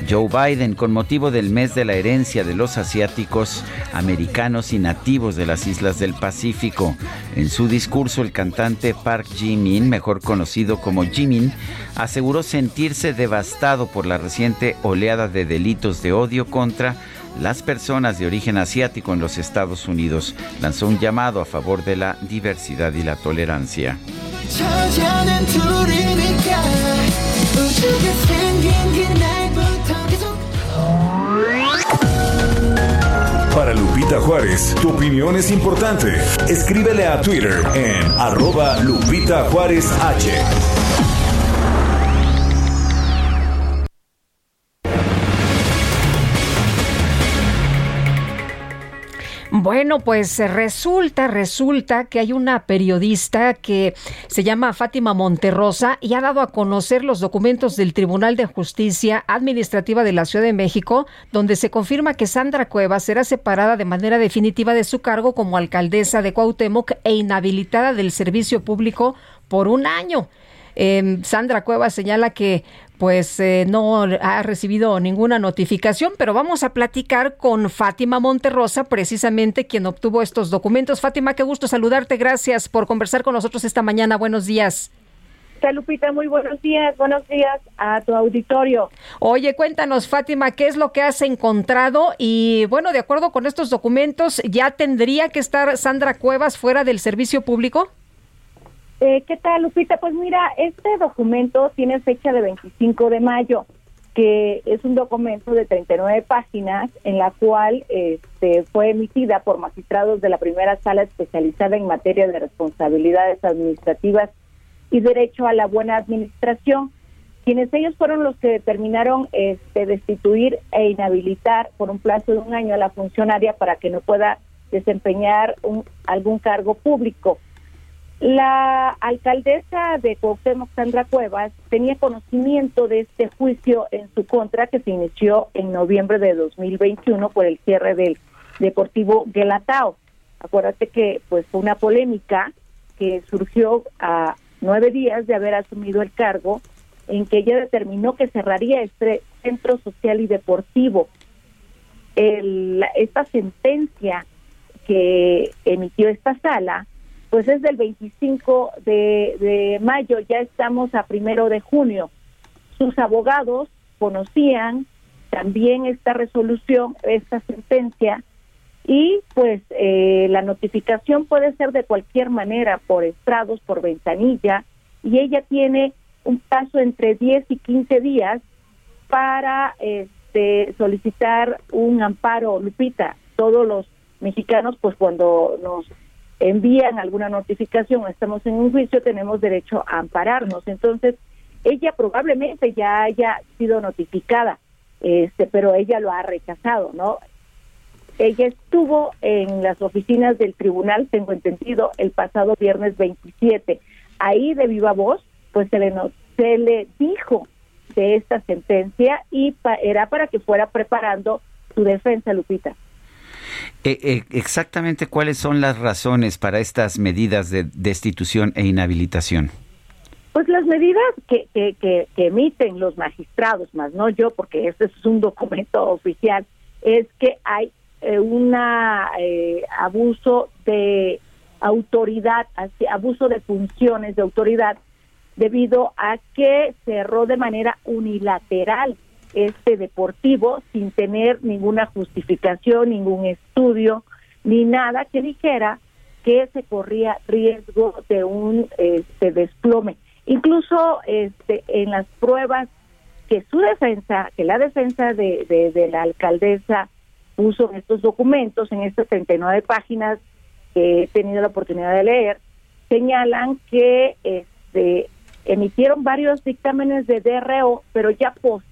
Joe Biden, con motivo del mes de la herencia de los asiáticos, americanos y nativos de las islas del Pacífico. En su discurso, el cantante Park Jimin, mejor conocido como Jimin, aseguró sentirse devastado por la reciente oleada de delitos de odio contra las personas de origen asiático en los Estados Unidos. Lanzó un llamado a favor de la diversidad y la tolerancia. Para Lupita Juárez, tu opinión es importante. Escríbele a Twitter en arroba Lupita Juárez H. Bueno, pues resulta, resulta que hay una periodista que se llama Fátima Monterrosa y ha dado a conocer los documentos del Tribunal de Justicia Administrativa de la Ciudad de México, donde se confirma que Sandra Cuevas será separada de manera definitiva de su cargo como alcaldesa de Cuauhtémoc e inhabilitada del servicio público por un año. Em, Sandra Cuevas señala que pues eh, no ha recibido ninguna notificación, pero vamos a platicar con Fátima Monterrosa, precisamente quien obtuvo estos documentos. Fátima, qué gusto saludarte. Gracias por conversar con nosotros esta mañana. Buenos días. Lupita, muy buenos días. Buenos días a tu auditorio. Oye, cuéntanos, Fátima, ¿qué es lo que has encontrado? Y bueno, de acuerdo con estos documentos, ¿ya tendría que estar Sandra Cuevas fuera del servicio público? Eh, ¿Qué tal, Lupita? Pues mira, este documento tiene fecha de 25 de mayo, que es un documento de 39 páginas en la cual este, fue emitida por magistrados de la primera sala especializada en materia de responsabilidades administrativas y derecho a la buena administración, quienes ellos fueron los que determinaron este, destituir e inhabilitar por un plazo de un año a la funcionaria para que no pueda desempeñar un, algún cargo público. La alcaldesa de Cuauhtémoc, Sandra Cuevas, tenía conocimiento de este juicio en su contra que se inició en noviembre de 2021 por el cierre del Deportivo Guelatao. Acuérdate que pues fue una polémica que surgió a nueve días de haber asumido el cargo en que ella determinó que cerraría este centro social y deportivo. El, esta sentencia que emitió esta sala pues es del 25 de, mayo, ya estamos a primero de junio. Sus abogados conocían también esta resolución, esta sentencia, y pues eh, la notificación puede ser de cualquier manera, por estrados, por ventanilla, y ella tiene un plazo entre 10 y 15 días para este, solicitar un amparo. Lupita, todos los mexicanos, pues cuando nos envían alguna notificación, estamos en un juicio, tenemos derecho a ampararnos. Entonces, ella probablemente ya haya sido notificada, este, pero ella lo ha rechazado, ¿no? Ella estuvo en las oficinas del tribunal, tengo entendido, el pasado viernes 27. Ahí de viva voz, pues se le, se le dijo de esta sentencia y era para que fuera preparando su defensa, Lupita. Eh, eh, exactamente cuáles son las razones para estas medidas de destitución e inhabilitación. Pues las medidas que, que, emiten los magistrados, más no yo, porque este es un documento oficial, es que hay eh, un abuso de autoridad, abuso de funciones de autoridad, debido a que cerró de manera unilateral este deportivo sin tener ninguna justificación, ningún estudio, ni nada que dijera que se corría riesgo de un este, desplome. Incluso este, en las pruebas que su defensa, que la defensa de, de, la alcaldesa puso en estos documentos, en estas 39 páginas que he tenido la oportunidad de leer, señalan que este, emitieron varios dictámenes de DRO, pero ya post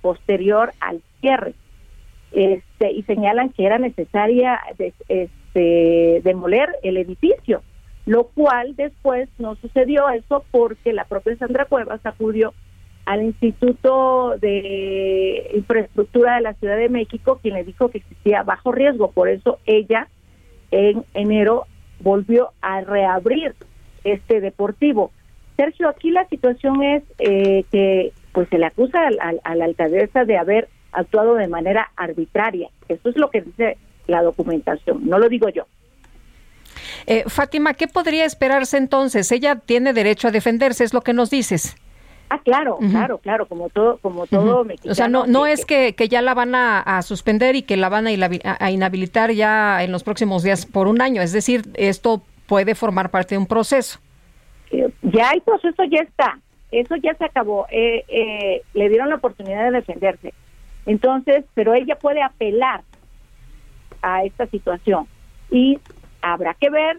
posterior, al cierre. Este, y señalan que era necesaria este, demoler el edificio, lo cual después no sucedió eso porque la propia Sandra Cuevas acudió al Instituto de Infraestructura de la Ciudad de México, quien le dijo que existía bajo riesgo, por eso ella en enero volvió a reabrir este deportivo. Sergio, aquí la situación es eh, que pues se le acusa a, la alcaldesa de haber actuado de manera arbitraria. Eso es lo que dice la documentación, no lo digo yo. Eh, Fátima, ¿qué podría esperarse entonces? Ella tiene derecho a defenderse, es lo que nos dices. Ah, claro, claro, claro, como todo, como todo O sea, no, no es que, que ya la van a, suspender y que la van a, inhabilitar ya en los próximos días por un año. Es decir, esto puede formar parte de un proceso. Eh, ya el proceso ya está eso ya se acabó. Eh, eh, le dieron la oportunidad de defenderse. Entonces, pero ella puede apelar a esta situación y habrá que ver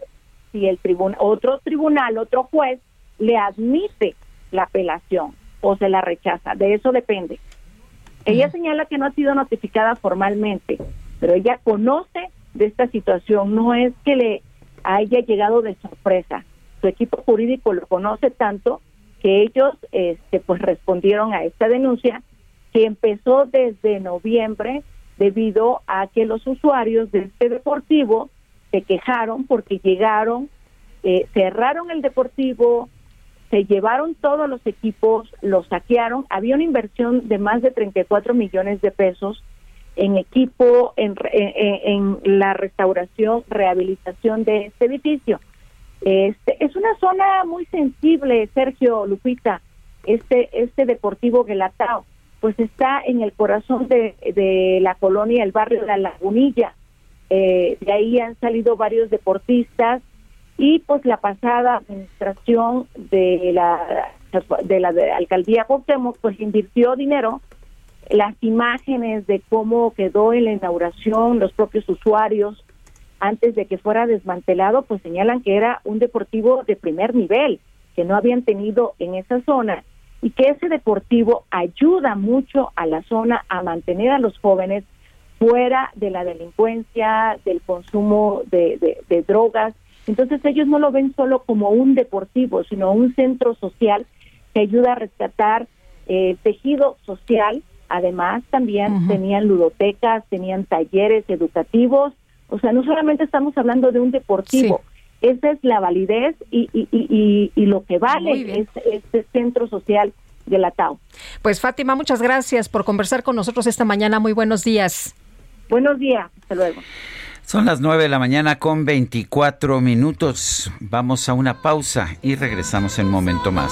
si el tribunal, otro tribunal, otro juez le admite la apelación o se la rechaza. De eso depende. Ella señala que no ha sido notificada formalmente, pero ella conoce de esta situación. No es que le haya llegado de sorpresa. Su equipo jurídico lo conoce tanto que ellos este, pues respondieron a esta denuncia que empezó desde noviembre debido a que los usuarios de este deportivo se quejaron porque llegaron, eh, cerraron el deportivo, se llevaron todos los equipos, los saquearon, había una inversión de más de 34 millones de pesos en equipo, en, en, la restauración, rehabilitación de este edificio. Este, es una zona muy sensible, Sergio Lupita, este, este deportivo Guelatao, pues está en el corazón de, de la colonia, el barrio de la Lagunilla. Eh, de ahí han salido varios deportistas y pues la pasada administración de la de la alcaldía Cuauhtémoc pues invirtió dinero las imágenes de cómo quedó en la inauguración los propios usuarios antes de que fuera desmantelado pues señalan que era un deportivo de primer nivel que no habían tenido en esa zona y que ese deportivo ayuda mucho a la zona a mantener a los jóvenes fuera de la delincuencia, del consumo de, de drogas entonces ellos no lo ven solo como un deportivo, sino un centro social que ayuda a rescatar el eh, tejido social. Además, también tenían ludotecas, tenían talleres educativos. O sea, no solamente estamos hablando de un deportivo, esa es la validez y, y, y, y lo que vale este centro social de la TAO. Pues Fátima, muchas gracias por conversar con nosotros esta mañana. Muy buenos días. Buenos días, hasta luego. Son las 9 de la mañana con 24 minutos. Vamos a una pausa y regresamos en un momento más.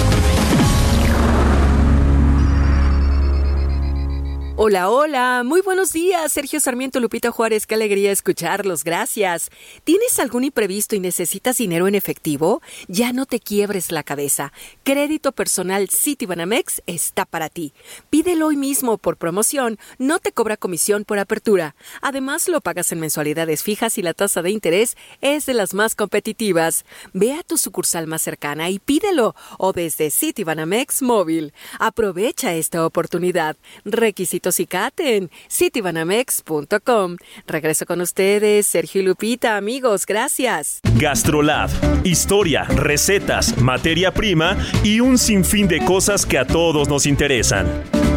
Hola, hola, muy buenos días, Sergio Sarmiento Lupita Juárez, qué alegría escucharlos, gracias. ¿Tienes algún imprevisto y necesitas dinero en efectivo? Ya no te quiebres la cabeza. Crédito personal Citibanamex está para ti. Pídelo hoy mismo por promoción, no te cobra comisión por apertura. Además, lo pagas en mensualidades fijas y la tasa de interés es de las más competitivas. Ve a tu sucursal más cercana y pídelo o desde Citibanamex móvil. Aprovecha esta oportunidad. Requisitos en citibanamex.com. Regreso con ustedes, Sergio y Lupita, amigos, gracias. Gastrolab, historia, recetas, materia prima y un sinfín de cosas que a todos nos interesan.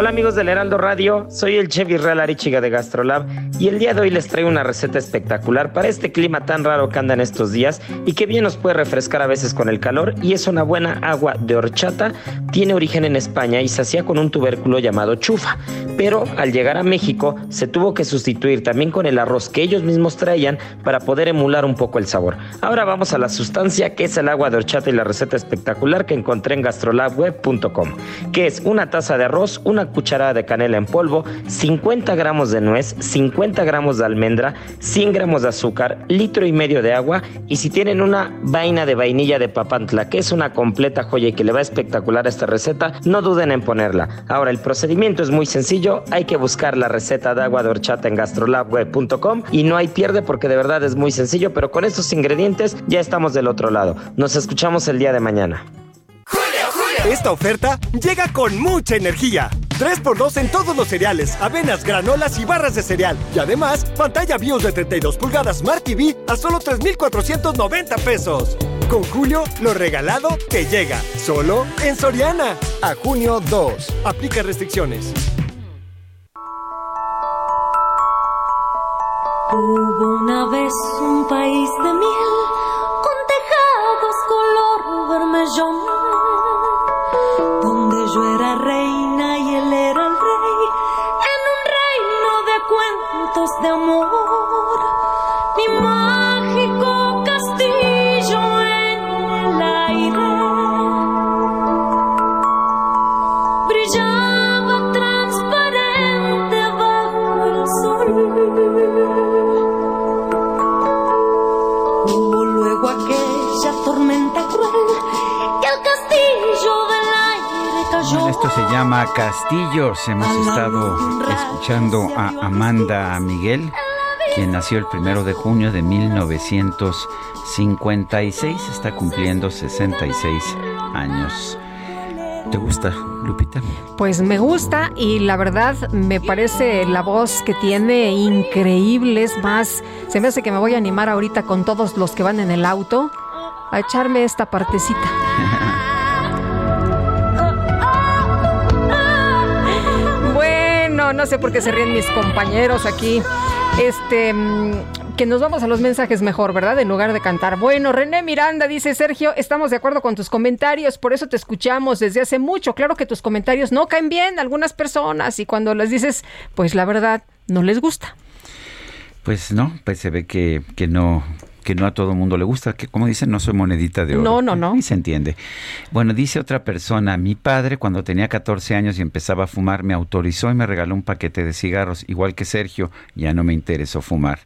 Hola amigos del Heraldo Radio, soy el chef Israel Arichiga de Gastrolab y el día de hoy les traigo una receta espectacular para este clima tan raro que anda en estos días y que bien nos puede refrescar a veces con el calor y es una buena agua de horchata, tiene origen en España y se hacía con un tubérculo llamado chufa, pero al llegar a México se tuvo que sustituir también con el arroz que ellos mismos traían para poder emular un poco el sabor. Ahora vamos a la sustancia que es el agua de horchata y la receta espectacular que encontré en gastrolabweb.com, que es una taza de arroz, una cucharada de canela en polvo, 50 gramos de nuez, 50 gramos de almendra, 100 gramos de azúcar, litro y medio de agua y si tienen una vaina de vainilla de papantla, que es una completa joya y que le va espectacular a esta receta, no duden en ponerla. Ahora, el procedimiento es muy sencillo, hay que buscar la receta de agua de horchata en gastrolabweb.com y no hay pierde porque de verdad es muy sencillo, pero con estos ingredientes ya estamos del otro lado. Nos escuchamos el día de mañana. Esta oferta llega con mucha energía. 3x2 en todos los cereales, avenas, granolas y barras de cereal. Y además, pantalla BIOS de 32 pulgadas Smart TV a solo 3,490 pesos. Con Julio, lo regalado que llega. Solo en Soriana. A junio 2. Aplica restricciones. Hubo una vez un país de miel con tejados color vermellón donde yo era reina se llama Castillos. Hemos estado escuchando a Amanda Miguel, quien nació el primero de junio de 1956. Está cumpliendo 66 años. ¿Te gusta, Lupita? Pues me gusta y la verdad me parece la voz que tiene increíble. Es más, se me hace que me voy a animar ahorita con todos los que van en el auto a echarme esta partecita. No sé por qué se ríen mis compañeros aquí. Este, mm, que nos vamos a los mensajes mejor, ¿verdad? En lugar de cantar. Bueno, René Miranda dice, Sergio, estamos de acuerdo con tus comentarios, por eso te escuchamos desde hace mucho. Claro que tus comentarios no caen bien a algunas personas y cuando les dices, pues la verdad, no les gusta. Pues no, pues se ve que, que no que no a todo mundo le gusta, que como dicen, no soy monedita de oro. No, no, no. Y se entiende. Bueno, dice otra persona, mi padre cuando tenía 14 años y empezaba a fumar me autorizó y me regaló un paquete de cigarros, igual que Sergio, ya no me interesó fumar.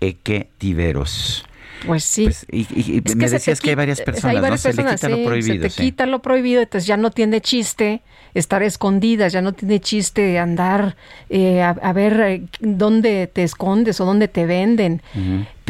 Eque Tiveros. Pues sí. y, y- Es me decías que hay varias hay personas, varias ¿no? Se le quita lo sí, prohibido. Se te sí. quita lo prohibido, entonces ya no tiene chiste estar escondidas, ya no tiene chiste andar eh, a, a ver eh, dónde te escondes o dónde te venden.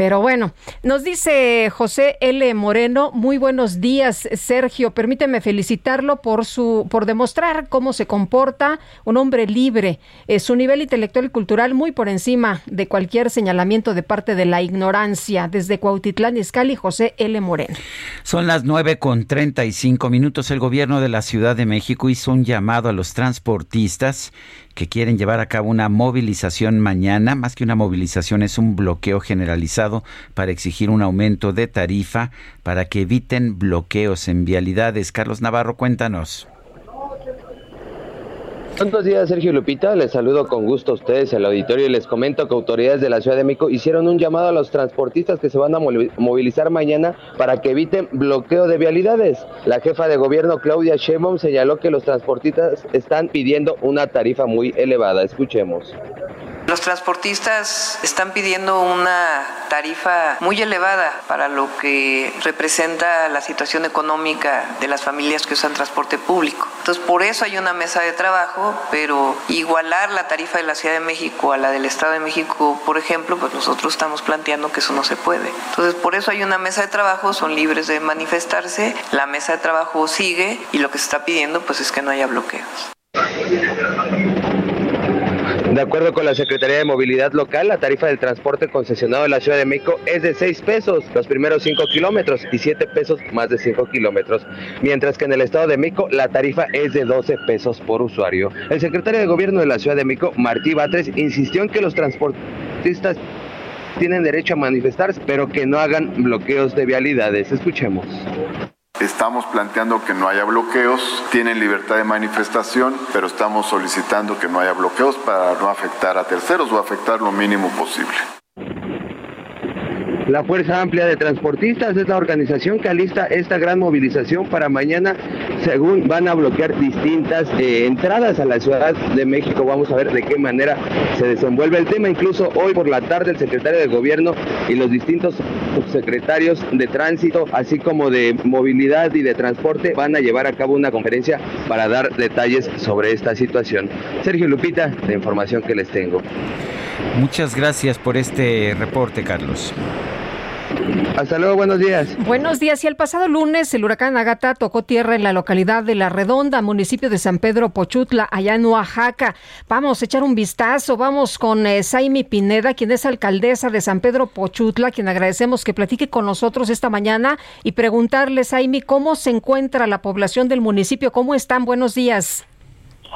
Pero bueno, nos dice José L. Moreno, muy buenos días, Sergio. Permíteme felicitarlo por su, por demostrar cómo se comporta un hombre libre. Eh, su nivel intelectual y cultural muy por encima de cualquier señalamiento de parte de la ignorancia. Desde Cuautitlán Izcalli, José L. Moreno. Son las nueve con 35 minutos. El gobierno de la Ciudad de México hizo un llamado a los transportistas que quieren llevar a cabo una movilización mañana. Más que una movilización, es un bloqueo generalizado para exigir un aumento de tarifa para que eviten bloqueos en vialidades. Carlos Navarro, cuéntanos. Buenos días, Sergio Lupita. Les saludo con gusto a ustedes, el auditorio, y les comento que autoridades de la Ciudad de México hicieron un llamado a los transportistas que se van a movi- movilizar mañana para que eviten bloqueo de vialidades. La jefa de gobierno, Claudia Sheinbaum, señaló que los transportistas están pidiendo una tarifa muy elevada. Escuchemos. Los transportistas están pidiendo una tarifa muy elevada para lo que representa la situación económica de las familias que usan transporte público. Entonces, por eso hay una mesa de trabajo, pero igualar la tarifa de la Ciudad de México a la del Estado de México, por ejemplo, pues nosotros estamos planteando que eso no se puede. Entonces, por eso hay una mesa de trabajo, son libres de manifestarse, la mesa de trabajo sigue y lo que se está pidiendo pues es que no haya bloqueos. De acuerdo con la Secretaría de Movilidad Local, la tarifa del transporte concesionado de la Ciudad de México es de 6 pesos los primeros 5 kilómetros y 7 pesos más de 5 kilómetros, mientras que en el Estado de México la tarifa es de 12 pesos por usuario. El secretario de Gobierno de la Ciudad de México, Martí Batres, insistió en que los transportistas tienen derecho a manifestarse, pero que no hagan bloqueos de vialidades. Escuchemos. Estamos planteando que no haya bloqueos, tienen libertad de manifestación, pero estamos solicitando que no haya bloqueos para no afectar a terceros o afectar lo mínimo posible. La Fuerza Amplia de Transportistas es la organización que alista esta gran movilización para mañana, según van a bloquear distintas eh, entradas a la Ciudad de México. Vamos a ver de qué manera se desenvuelve el tema. Incluso hoy por la tarde el secretario de Gobierno y los distintos subsecretarios de Tránsito, así como de Movilidad y de Transporte, van a llevar a cabo una conferencia para dar detalles sobre esta situación. Sergio Lupita, la información que les tengo. Muchas gracias por este reporte, Carlos. Hasta luego, buenos días. Buenos días. Y el pasado lunes el huracán Agata tocó tierra en la localidad de La Redonda, municipio de San Pedro Pochutla, allá en Oaxaca. Vamos a echar un vistazo. Vamos con eh, Saimi Pineda, quien es alcaldesa de San Pedro Pochutla, quien agradecemos que platique con nosotros esta mañana y preguntarle, Saimi, cómo se encuentra la población del municipio. ¿Cómo están? Buenos días.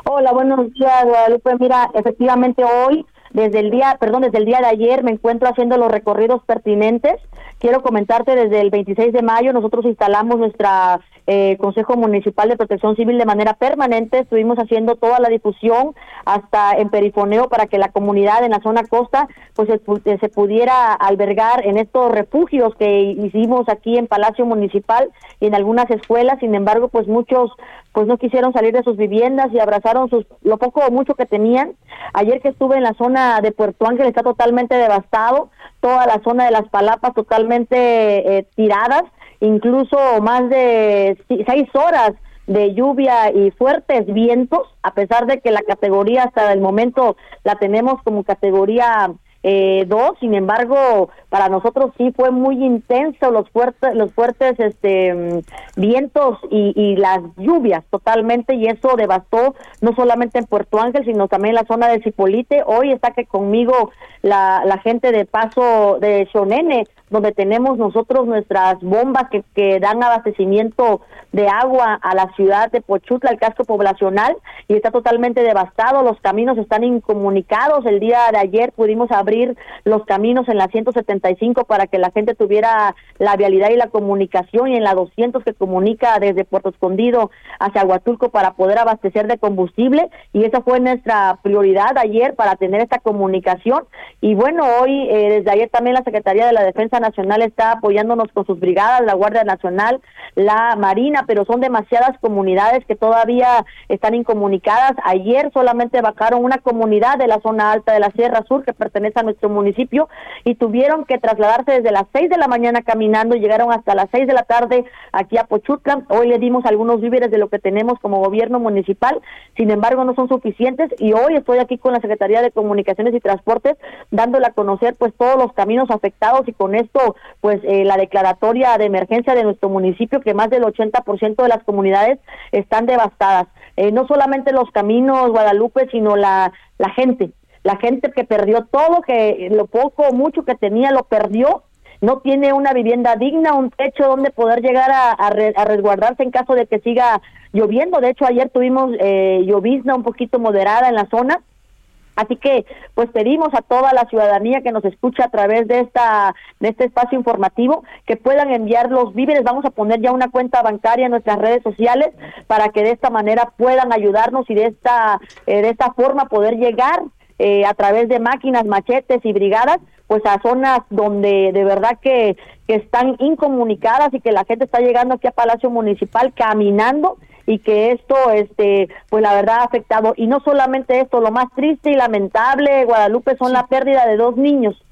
Hola, buenos días, Guadalupe. Mira, efectivamente hoy desde el día, perdón, desde el día de ayer me encuentro haciendo los recorridos pertinentes. Quiero comentarte desde el 26 de mayo nosotros instalamos nuestra eh, Consejo Municipal de Protección Civil de manera permanente. Estuvimos haciendo toda la difusión hasta en perifoneo para que la comunidad en la zona costa pues se, se pudiera albergar en estos refugios que hicimos aquí en Palacio Municipal y en algunas escuelas. Sin embargo, pues muchos pues no quisieron salir de sus viviendas y abrazaron sus lo poco o mucho que tenían. Ayer que estuve en la zona de Puerto Ángel está totalmente devastado, toda la zona de las Palapas totalmente eh, tiradas incluso más de seis horas de lluvia y fuertes vientos, a pesar de que la categoría hasta el momento la tenemos como categoría eh, dos, sin embargo, para nosotros sí fue muy intenso los fuertes, los fuertes este, mm, vientos y, y, las lluvias totalmente, y eso devastó no solamente en Puerto Ángel, sino también en la zona de Cipolite. Hoy está que conmigo la, la gente de paso de Xonene, donde tenemos nosotros nuestras bombas que, que dan abastecimiento de agua a la ciudad de Pochutla, el casco poblacional, y está totalmente devastado, los caminos están incomunicados. El día de ayer pudimos abrir los caminos en la 175 para que la gente tuviera la vialidad y la comunicación, y en la 200 que comunica desde Puerto Escondido hacia Huatulco para poder abastecer de combustible, y esa fue nuestra prioridad ayer para tener esta comunicación. Y bueno, hoy, eh, desde ayer también la Secretaría de la Defensa Nacional está apoyándonos con sus brigadas, la Guardia Nacional, la Marina, pero son demasiadas comunidades que todavía están incomunicadas. Ayer solamente bajaron una comunidad de la zona alta de la Sierra Sur que pertenece a nuestro municipio y tuvieron que trasladarse desde las seis de la mañana caminando llegaron hasta las seis de la tarde aquí a Pochutla. Hoy le dimos algunos víveres de lo que tenemos como gobierno municipal, sin embargo no son suficientes y hoy estoy aquí con la Secretaría de Comunicaciones y Transportes dándole a conocer pues todos los caminos afectados y con esto pues eh, la declaratoria de emergencia de nuestro municipio, que más del 80% de las comunidades están devastadas. Eh, no solamente los caminos, Guadalupe, sino la, la gente, la gente que perdió todo, que lo poco o mucho que tenía lo perdió, no tiene una vivienda digna, un techo donde poder llegar a, a, resguardarse en caso de que siga lloviendo. De hecho, ayer tuvimos eh, llovizna un poquito moderada en la zona Así que, pues pedimos a toda la ciudadanía que nos escucha a través de esta de este espacio informativo que puedan enviar los víveres. Vamos a poner ya una cuenta bancaria en nuestras redes sociales para que de esta manera puedan ayudarnos y de esta eh, de esta forma poder llegar eh, a través de máquinas, machetes y brigadas, pues a zonas donde de verdad que, que están incomunicadas y que la gente está llegando aquí a Palacio Municipal caminando y que esto, este, pues la verdad ha afectado. Y no solamente esto, lo más triste y lamentable, Guadalupe, son la pérdida de dos niños.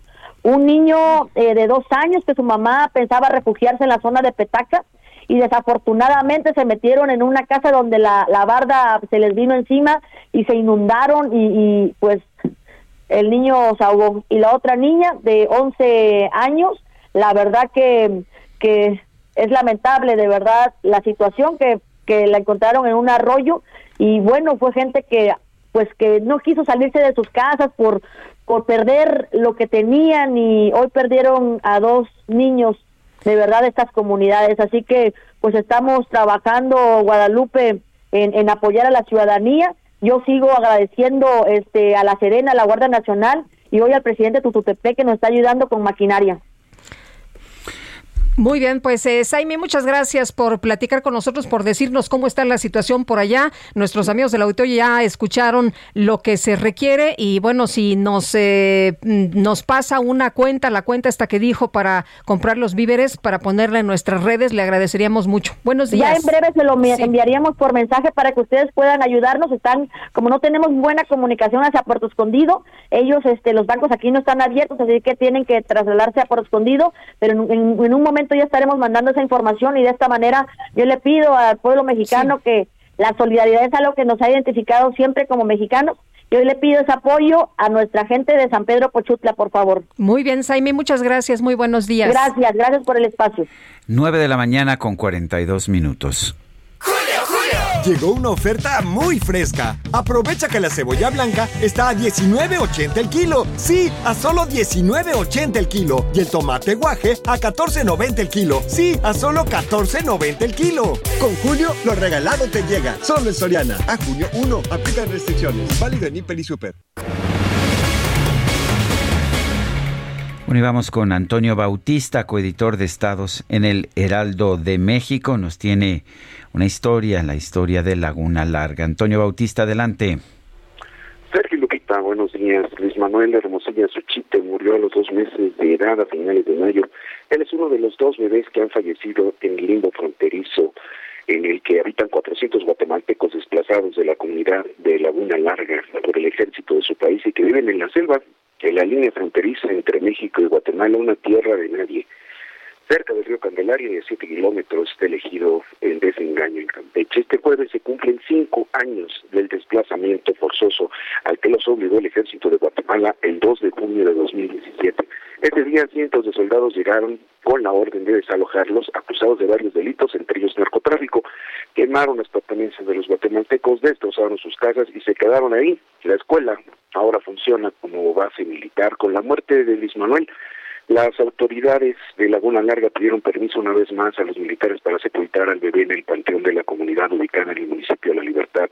Un niño eh, de dos años que su mamá pensaba refugiarse en la zona de Petaca y desafortunadamente se metieron en una casa donde la, la barda se les vino encima y se inundaron y, y pues el niño se ahogó. Y la otra niña de 11 años, la verdad que, que es lamentable de verdad la situación que que la encontraron en un arroyo y bueno, fue gente que pues que no quiso salirse de sus casas por por perder lo que tenían y hoy perdieron a dos niños de verdad de estas comunidades, así que pues estamos trabajando Guadalupe en, en apoyar a la ciudadanía. Yo sigo agradeciendo este a la Serena, a la Guardia Nacional y hoy al presidente Tututepec que nos está ayudando con maquinaria. Muy bien, pues eh, Saime, muchas gracias por platicar con nosotros, por decirnos cómo está la situación por allá. Nuestros amigos del auditorio ya escucharon lo que se requiere y bueno, si nos eh, nos pasa una cuenta, la cuenta esta que dijo para comprar los víveres, para ponerla en nuestras redes, le agradeceríamos mucho. Buenos días. Ya en breve se lo enviaríamos por mensaje para que ustedes puedan ayudarnos. Están, como no tenemos buena comunicación hacia Puerto Escondido, ellos, este, los bancos aquí no están abiertos, así que tienen que trasladarse a Puerto Escondido, pero en un momento ya estaremos mandando esa información y de esta manera yo le pido al pueblo mexicano que la solidaridad es algo que nos ha identificado siempre como mexicanos. Yo le pido ese apoyo a nuestra gente de San Pedro Pochutla, por favor. Muy bien, Saime, muchas gracias, muy buenos días. Gracias, gracias por el espacio. 9 de la mañana con 42 minutos. Llegó una oferta muy fresca. Aprovecha que la cebolla blanca está a 19.80 el kilo. Sí, a solo 19.80 el kilo. Y el tomate guaje a 14.90 el kilo. Sí, a solo 14.90 el kilo. Con Julio, lo regalado te llega. Solo en Soriana. A junio 1. Aplican restricciones. Válido en Hiper y Super. Bueno, y vamos con Antonio Bautista, coeditor de Estados en el Heraldo de México. Nos tiene una historia, la historia de Laguna Larga. Antonio Bautista, adelante. Sergio Lupita, buenos días. Luis Manuel Hermosilla Suchite murió a los dos meses de edad a finales de mayo. Él es uno de los dos bebés que han fallecido en el limbo fronterizo en el que habitan 400 guatemaltecos desplazados de la comunidad de Laguna Larga por el ejército de su país y que viven en la selva en la línea fronteriza entre México y Guatemala, una tierra de nadie. Cerca del río Candelaria y a siete kilómetros está elegido el desengaño en Campeche. Este jueves se cumplen cinco años del desplazamiento forzoso al que los obligó el ejército de Guatemala el 2 de junio de 2017. Ese día cientos de soldados llegaron con la orden de desalojarlos, acusados de varios delitos, entre ellos narcotráfico. Quemaron las pertenencias de los guatemaltecos, destrozaron sus casas y se quedaron ahí. La escuela ahora funciona como base militar. Con la muerte de Luis Manuel, las autoridades de Laguna Larga pidieron permiso una vez más a los militares para sepultar al bebé en el panteón de la comunidad ubicada en el municipio de La Libertad,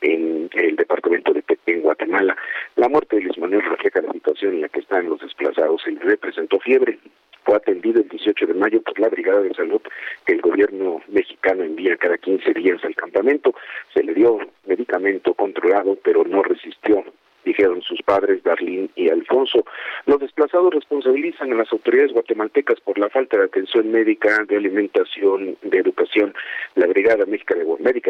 en el departamento de Petén, Guatemala. La muerte de Luis Manuel refleja la situación en la que están los desplazados. El bebé presentó fiebre, fue atendido el 18 de mayo por la Brigada de Salud que el gobierno mexicano envía cada 15 días al campamento. Se le dio medicamento controlado, pero no resistió dijeron sus padres Darlín y Alfonso. Los desplazados responsabilizan a las autoridades guatemaltecas por la falta de atención médica, de alimentación, de educación. La Brigada Médica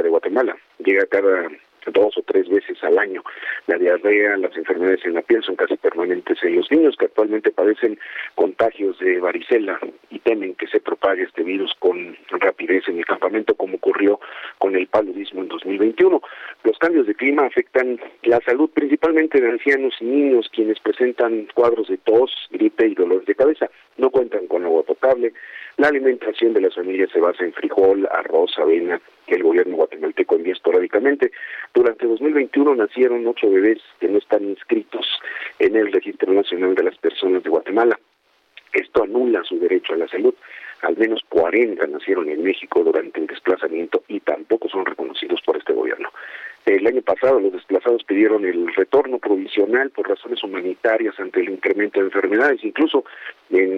de, Guatemala llega cada dos o tres veces al año. La diarrea, las enfermedades en la piel son casi permanentes en los niños que actualmente padecen contagios de varicela y temen que se propague este virus con rapidez en el campamento como ocurrió con el paludismo en 2021. Los cambios de clima afectan la salud principalmente de ancianos y niños quienes presentan cuadros de tos, gripe y dolores de cabeza. No cuentan con agua potable, la alimentación de las familias se basa en frijol, arroz, avena, que el gobierno guatemalteco envía esporádicamente. Durante 2021 nacieron ocho bebés que no están inscritos en el Registro Nacional de las Personas de Guatemala. Esto anula su derecho a la salud. Al menos 40 nacieron en México durante el desplazamiento y tampoco son reconocidos por este gobierno. El año pasado los desplazados pidieron el retorno provisional por razones humanitarias ante el incremento de enfermedades, incluso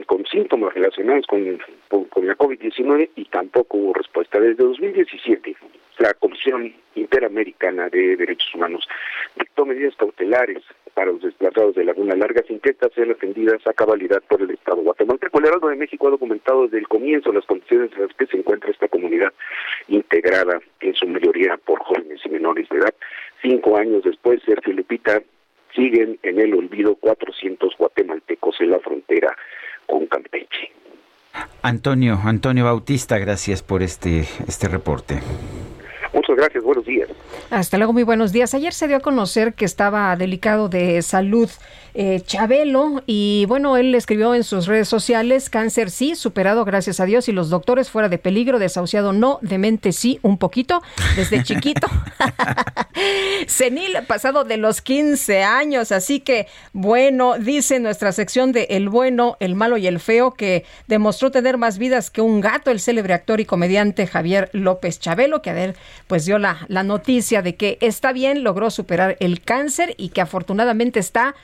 con síntomas relacionados con, con la COVID-19 y tampoco hubo respuesta. Desde 2017, la Comisión Interamericana de Derechos Humanos dictó medidas cautelares para los desplazados de Laguna Larga sin que estas sean atendidas a cabalidad por el Estado guatemalteco. El Heraldo de México ha documentado desde el comienzo las condiciones en las que se encuentra esta comunidad integrada en su mayoría por jóvenes y menores de edad. Cinco años después, Sergio Lupita siguen en el olvido 400 guatemaltecos en la frontera con Campeche. Antonio, Antonio Bautista, gracias por este, este reporte. Muchas gracias, buenos días. Hasta luego, muy buenos días. Ayer se dio a conocer que estaba delicado de salud eh, Chabelo y bueno, él escribió en sus redes sociales, cáncer sí, superado gracias a Dios y los doctores fuera de peligro, desahuciado no, demente sí, un poquito, desde chiquito. Senil, pasado de los 15 años, así que bueno, dice nuestra sección de El bueno, el malo y el feo que demostró tener más vidas que un gato, el célebre actor y comediante Javier López Chabelo, que a ver, pues dio la, la noticia de que está bien, logró superar el cáncer y que afortunadamente está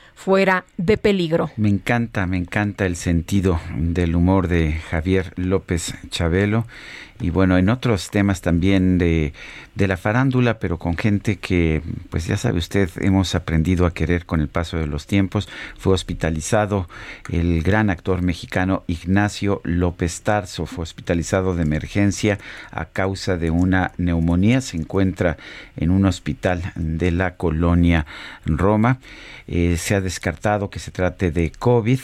de peligro. Me encanta, me encanta el sentido del humor de Javier López Chabelo y bueno, en otros temas también de, de, la farándula, pero con gente que, pues ya sabe usted, hemos aprendido a querer con el paso de los tiempos. Fue hospitalizado el gran actor mexicano Ignacio López Tarso, fue hospitalizado de emergencia a causa de una neumonía. Se encuentra en un hospital de la colonia Roma. Eh, se ha descartado que se trate de COVID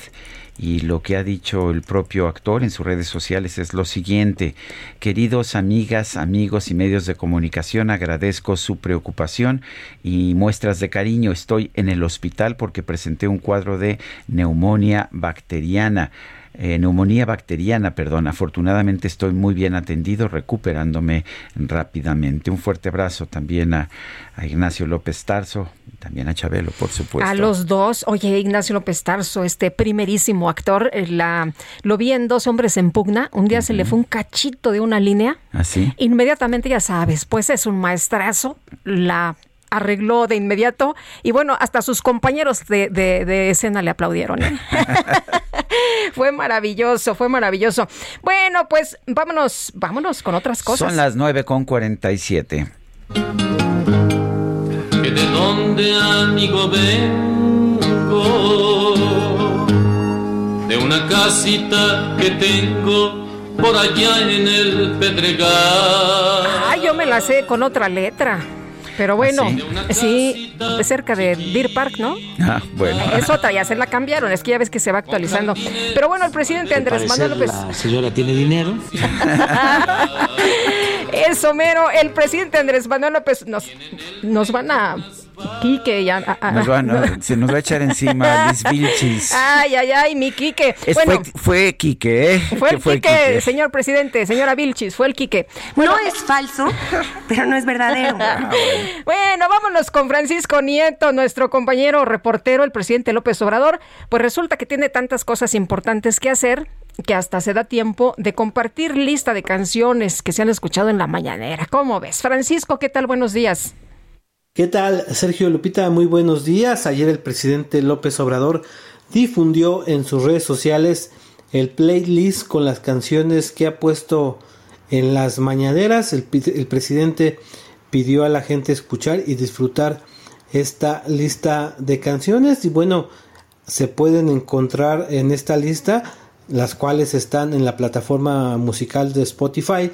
y lo que ha dicho el propio actor en sus redes sociales es lo siguiente. Queridos amigas, amigos y medios de comunicación, agradezco su preocupación y muestras de cariño. Estoy en el hospital porque presenté un cuadro de neumonía bacteriana. Eh, neumonía bacteriana, perdón. Afortunadamente estoy muy bien atendido, recuperándome rápidamente. Un fuerte abrazo también a, Ignacio López Tarso, también a Chabelo, por supuesto. A los dos. Oye, Ignacio López Tarso, este primerísimo actor, eh, la, lo vi en Dos Hombres en Pugna. Un día se le fue un cachito de una línea. ¿Así? Inmediatamente, ya sabes, pues es un maestrazo. La arregló de inmediato y bueno, hasta sus compañeros de, de, escena le aplaudieron. ¿eh? fue maravilloso, fue maravilloso. Bueno, pues vámonos, vámonos con otras cosas. Son las 9 con 47. De dónde amigo vengo, de una casita que tengo por allá en el Pedregal. Ah, yo me la sé con otra letra. Pero bueno, ¿Ah, sí, cerca de Deer Park, ¿no? Ah, bueno. Es otra, ya se la cambiaron, es que ya ves que se va actualizando. Pero bueno, el presidente Andrés Manuel López. La señora tiene dinero. Eso, mero, el presidente Andrés Manuel López nos, nos van a Quique ya. a- a- Nos van a- se nos va a echar encima Liz Vilchis. Ay, ay, ay, mi Quique. Es- bueno, fue, fue Quique, ¿eh? fue el Quique, señor presidente, señora Vilchis, fue el Quique. no es falso, pero no es verdadero. bueno, vámonos con Francisco Nieto, nuestro compañero reportero, el presidente López Obrador. Pues resulta que tiene tantas cosas importantes que hacer que hasta se da tiempo de compartir lista de canciones que se han escuchado en la mañanera. ¿Cómo ves? Francisco, ¿qué tal? Buenos días. ¿Qué tal, Sergio Lupita? Muy buenos días. Ayer el presidente López Obrador difundió en sus redes sociales el playlist con las canciones que ha puesto en las mañaneras. El, el presidente pidió a la gente escuchar y disfrutar esta lista de canciones y bueno, se pueden encontrar en esta lista las cuales están en la plataforma musical de Spotify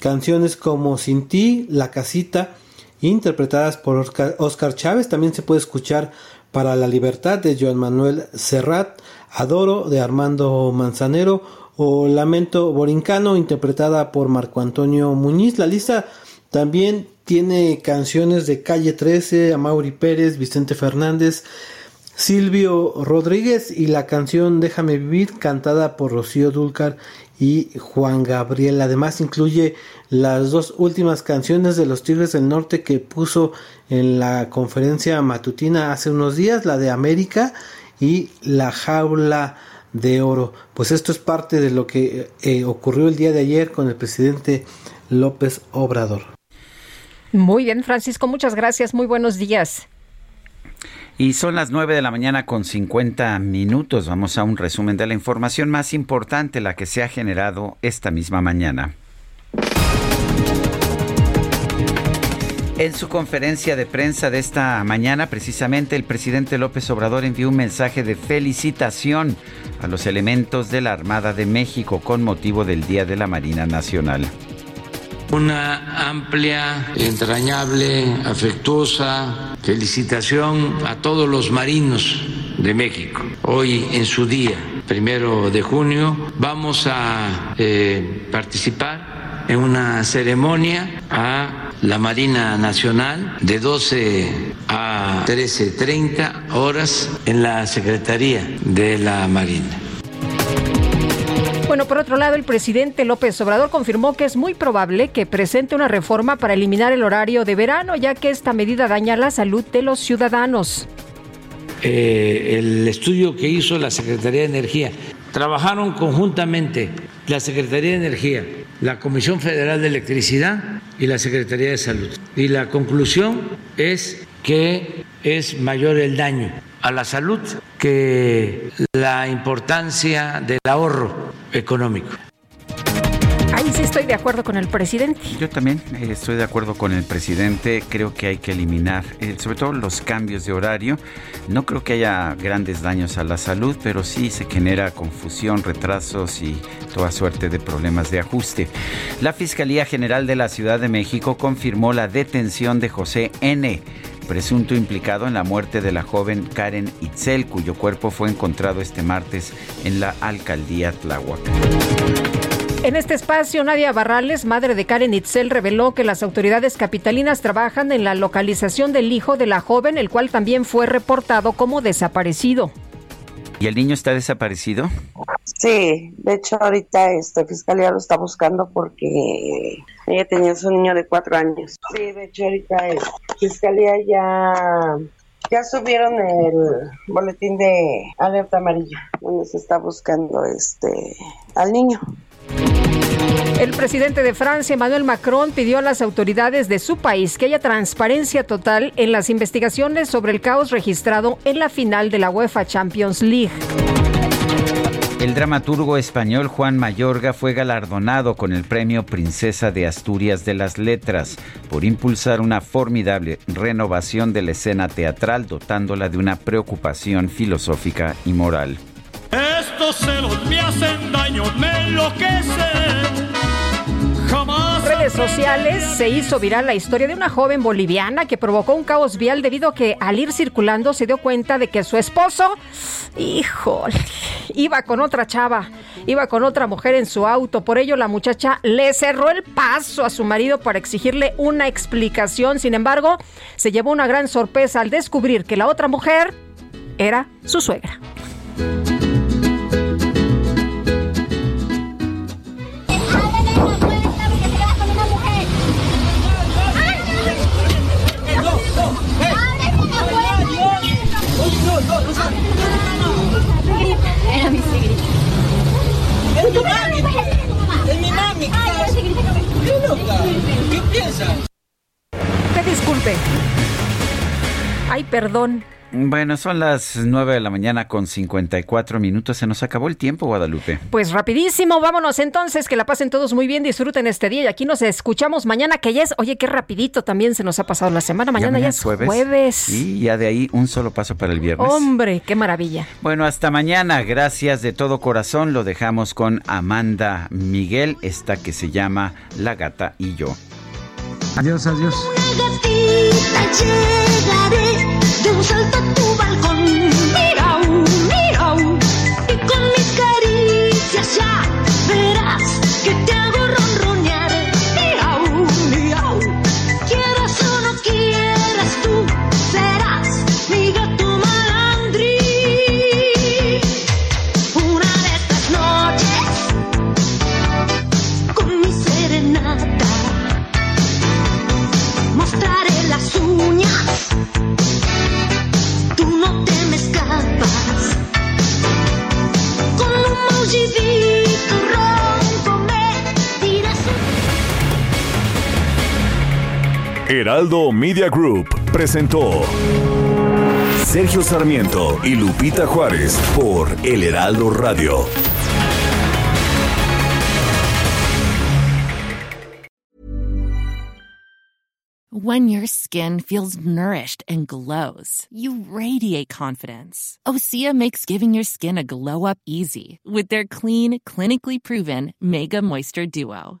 canciones como Sin ti, La casita, interpretadas por Oscar, Chávez. También se puede escuchar Para la Libertad de Joan Manuel Serrat, Adoro de Armando Manzanero o Lamento Borincano, interpretada por Marco Antonio Muñiz. La lista también tiene canciones de Calle 13, Amaury Pérez, Vicente Fernández, Silvio Rodríguez y la canción Déjame vivir cantada por Rocío Dúlcar y Juan Gabriel. Además incluye las dos últimas canciones de los Tigres del Norte que puso en la conferencia matutina hace unos días, la de América y La Jaula de Oro. Pues esto es parte de lo que eh, ocurrió el día de ayer con el presidente López Obrador. Muy bien, Francisco, muchas gracias. Muy buenos días. Y son las 9 de la mañana con 50 minutos. Vamos a un resumen de la información más importante, la que se ha generado esta misma mañana. En su conferencia de prensa de esta mañana, precisamente el presidente López Obrador envió un mensaje de felicitación a los elementos de la Armada de México con motivo del Día de la Marina Nacional. Una amplia, entrañable, afectuosa felicitación a todos los marinos de México. Hoy en su día, primero de junio, vamos a eh, participar en una ceremonia a la Marina Nacional de 12 a 13.30 horas en la Secretaría de la Marina. Bueno, por otro lado, el presidente López Obrador confirmó que es muy probable que presente una reforma para eliminar el horario de verano, ya que esta medida daña la salud de los ciudadanos. Eh, el estudio que hizo la Secretaría de Energía, trabajaron conjuntamente la Secretaría de Energía, la Comisión Federal de Electricidad y la Secretaría de Salud. Y la conclusión es que es mayor el daño a la salud que la importancia del ahorro económico. Ahí sí estoy de acuerdo con el presidente. Yo también eh, estoy de acuerdo con el presidente. Creo que hay que eliminar, eh, sobre todo los cambios de horario. No creo que haya grandes daños a la salud, pero sí se genera confusión, retrasos y toda suerte de problemas de ajuste. La Fiscalía General de la Ciudad de México confirmó la detención de José N presunto implicado en la muerte de la joven Karen Itzel, cuyo cuerpo fue encontrado este martes en la alcaldía Tláhuac. En este espacio, Nadia Barrales, madre de Karen Itzel, reveló que las autoridades capitalinas trabajan en la localización del hijo de la joven, el cual también fue reportado como desaparecido. ¿Y el niño está desaparecido? Sí, de hecho ahorita este Fiscalía lo está buscando porque ella tenía su niño de cuatro años. Sí, de hecho ahorita es, Fiscalía ya, ya subieron el boletín de alerta amarilla donde se está buscando este al niño. El presidente de Francia, Emmanuel Macron, pidió a las autoridades de su país que haya transparencia total en las investigaciones sobre el caos registrado en la final de la UEFA Champions League. El dramaturgo español Juan Mayorga fue galardonado con el premio Princesa de Asturias de las Letras por impulsar una formidable renovación de la escena teatral dotándola de una preocupación filosófica y moral. Estos celos me hacen daño, me enloquecen. Jamás. En redes sociales se hizo viral la historia de una joven boliviana que provocó un caos vial debido a que al ir circulando se dio cuenta de que su esposo, híjole, iba con otra chava, iba con otra mujer en su auto. Por ello la muchacha le cerró el paso a su marido para exigirle una explicación. Sin embargo, se llevó una gran sorpresa al descubrir que la otra mujer era su suegra. Es mi mami. Es mi mami. ¿Qué loca? ¿Qué piensas? Te disculpe. Ay, perdón. Bueno, son las 9 de la mañana con 54 minutos. Se nos acabó el tiempo, Guadalupe. Pues rapidísimo, vámonos entonces, que la pasen todos muy bien, disfruten este día y aquí nos escuchamos mañana que ya es, oye, qué rapidito también se nos ha pasado la semana, mañana ya, es jueves. Y ya de ahí un solo paso para el viernes. Hombre, qué maravilla. Bueno, hasta mañana. Gracias de todo corazón. Lo dejamos con Amanda Miguel, esta que se llama La Gata y yo. Adiós, adiós. llegaré 就算百毒百孔 Heraldo Media Group presentó Sergio Sarmiento y Lupita Juárez por El Heraldo Radio. When your skin feels nourished and glows, you radiate confidence. Osea makes giving your skin a glow up easy with their clean, clinically proven Mega Moisture Duo.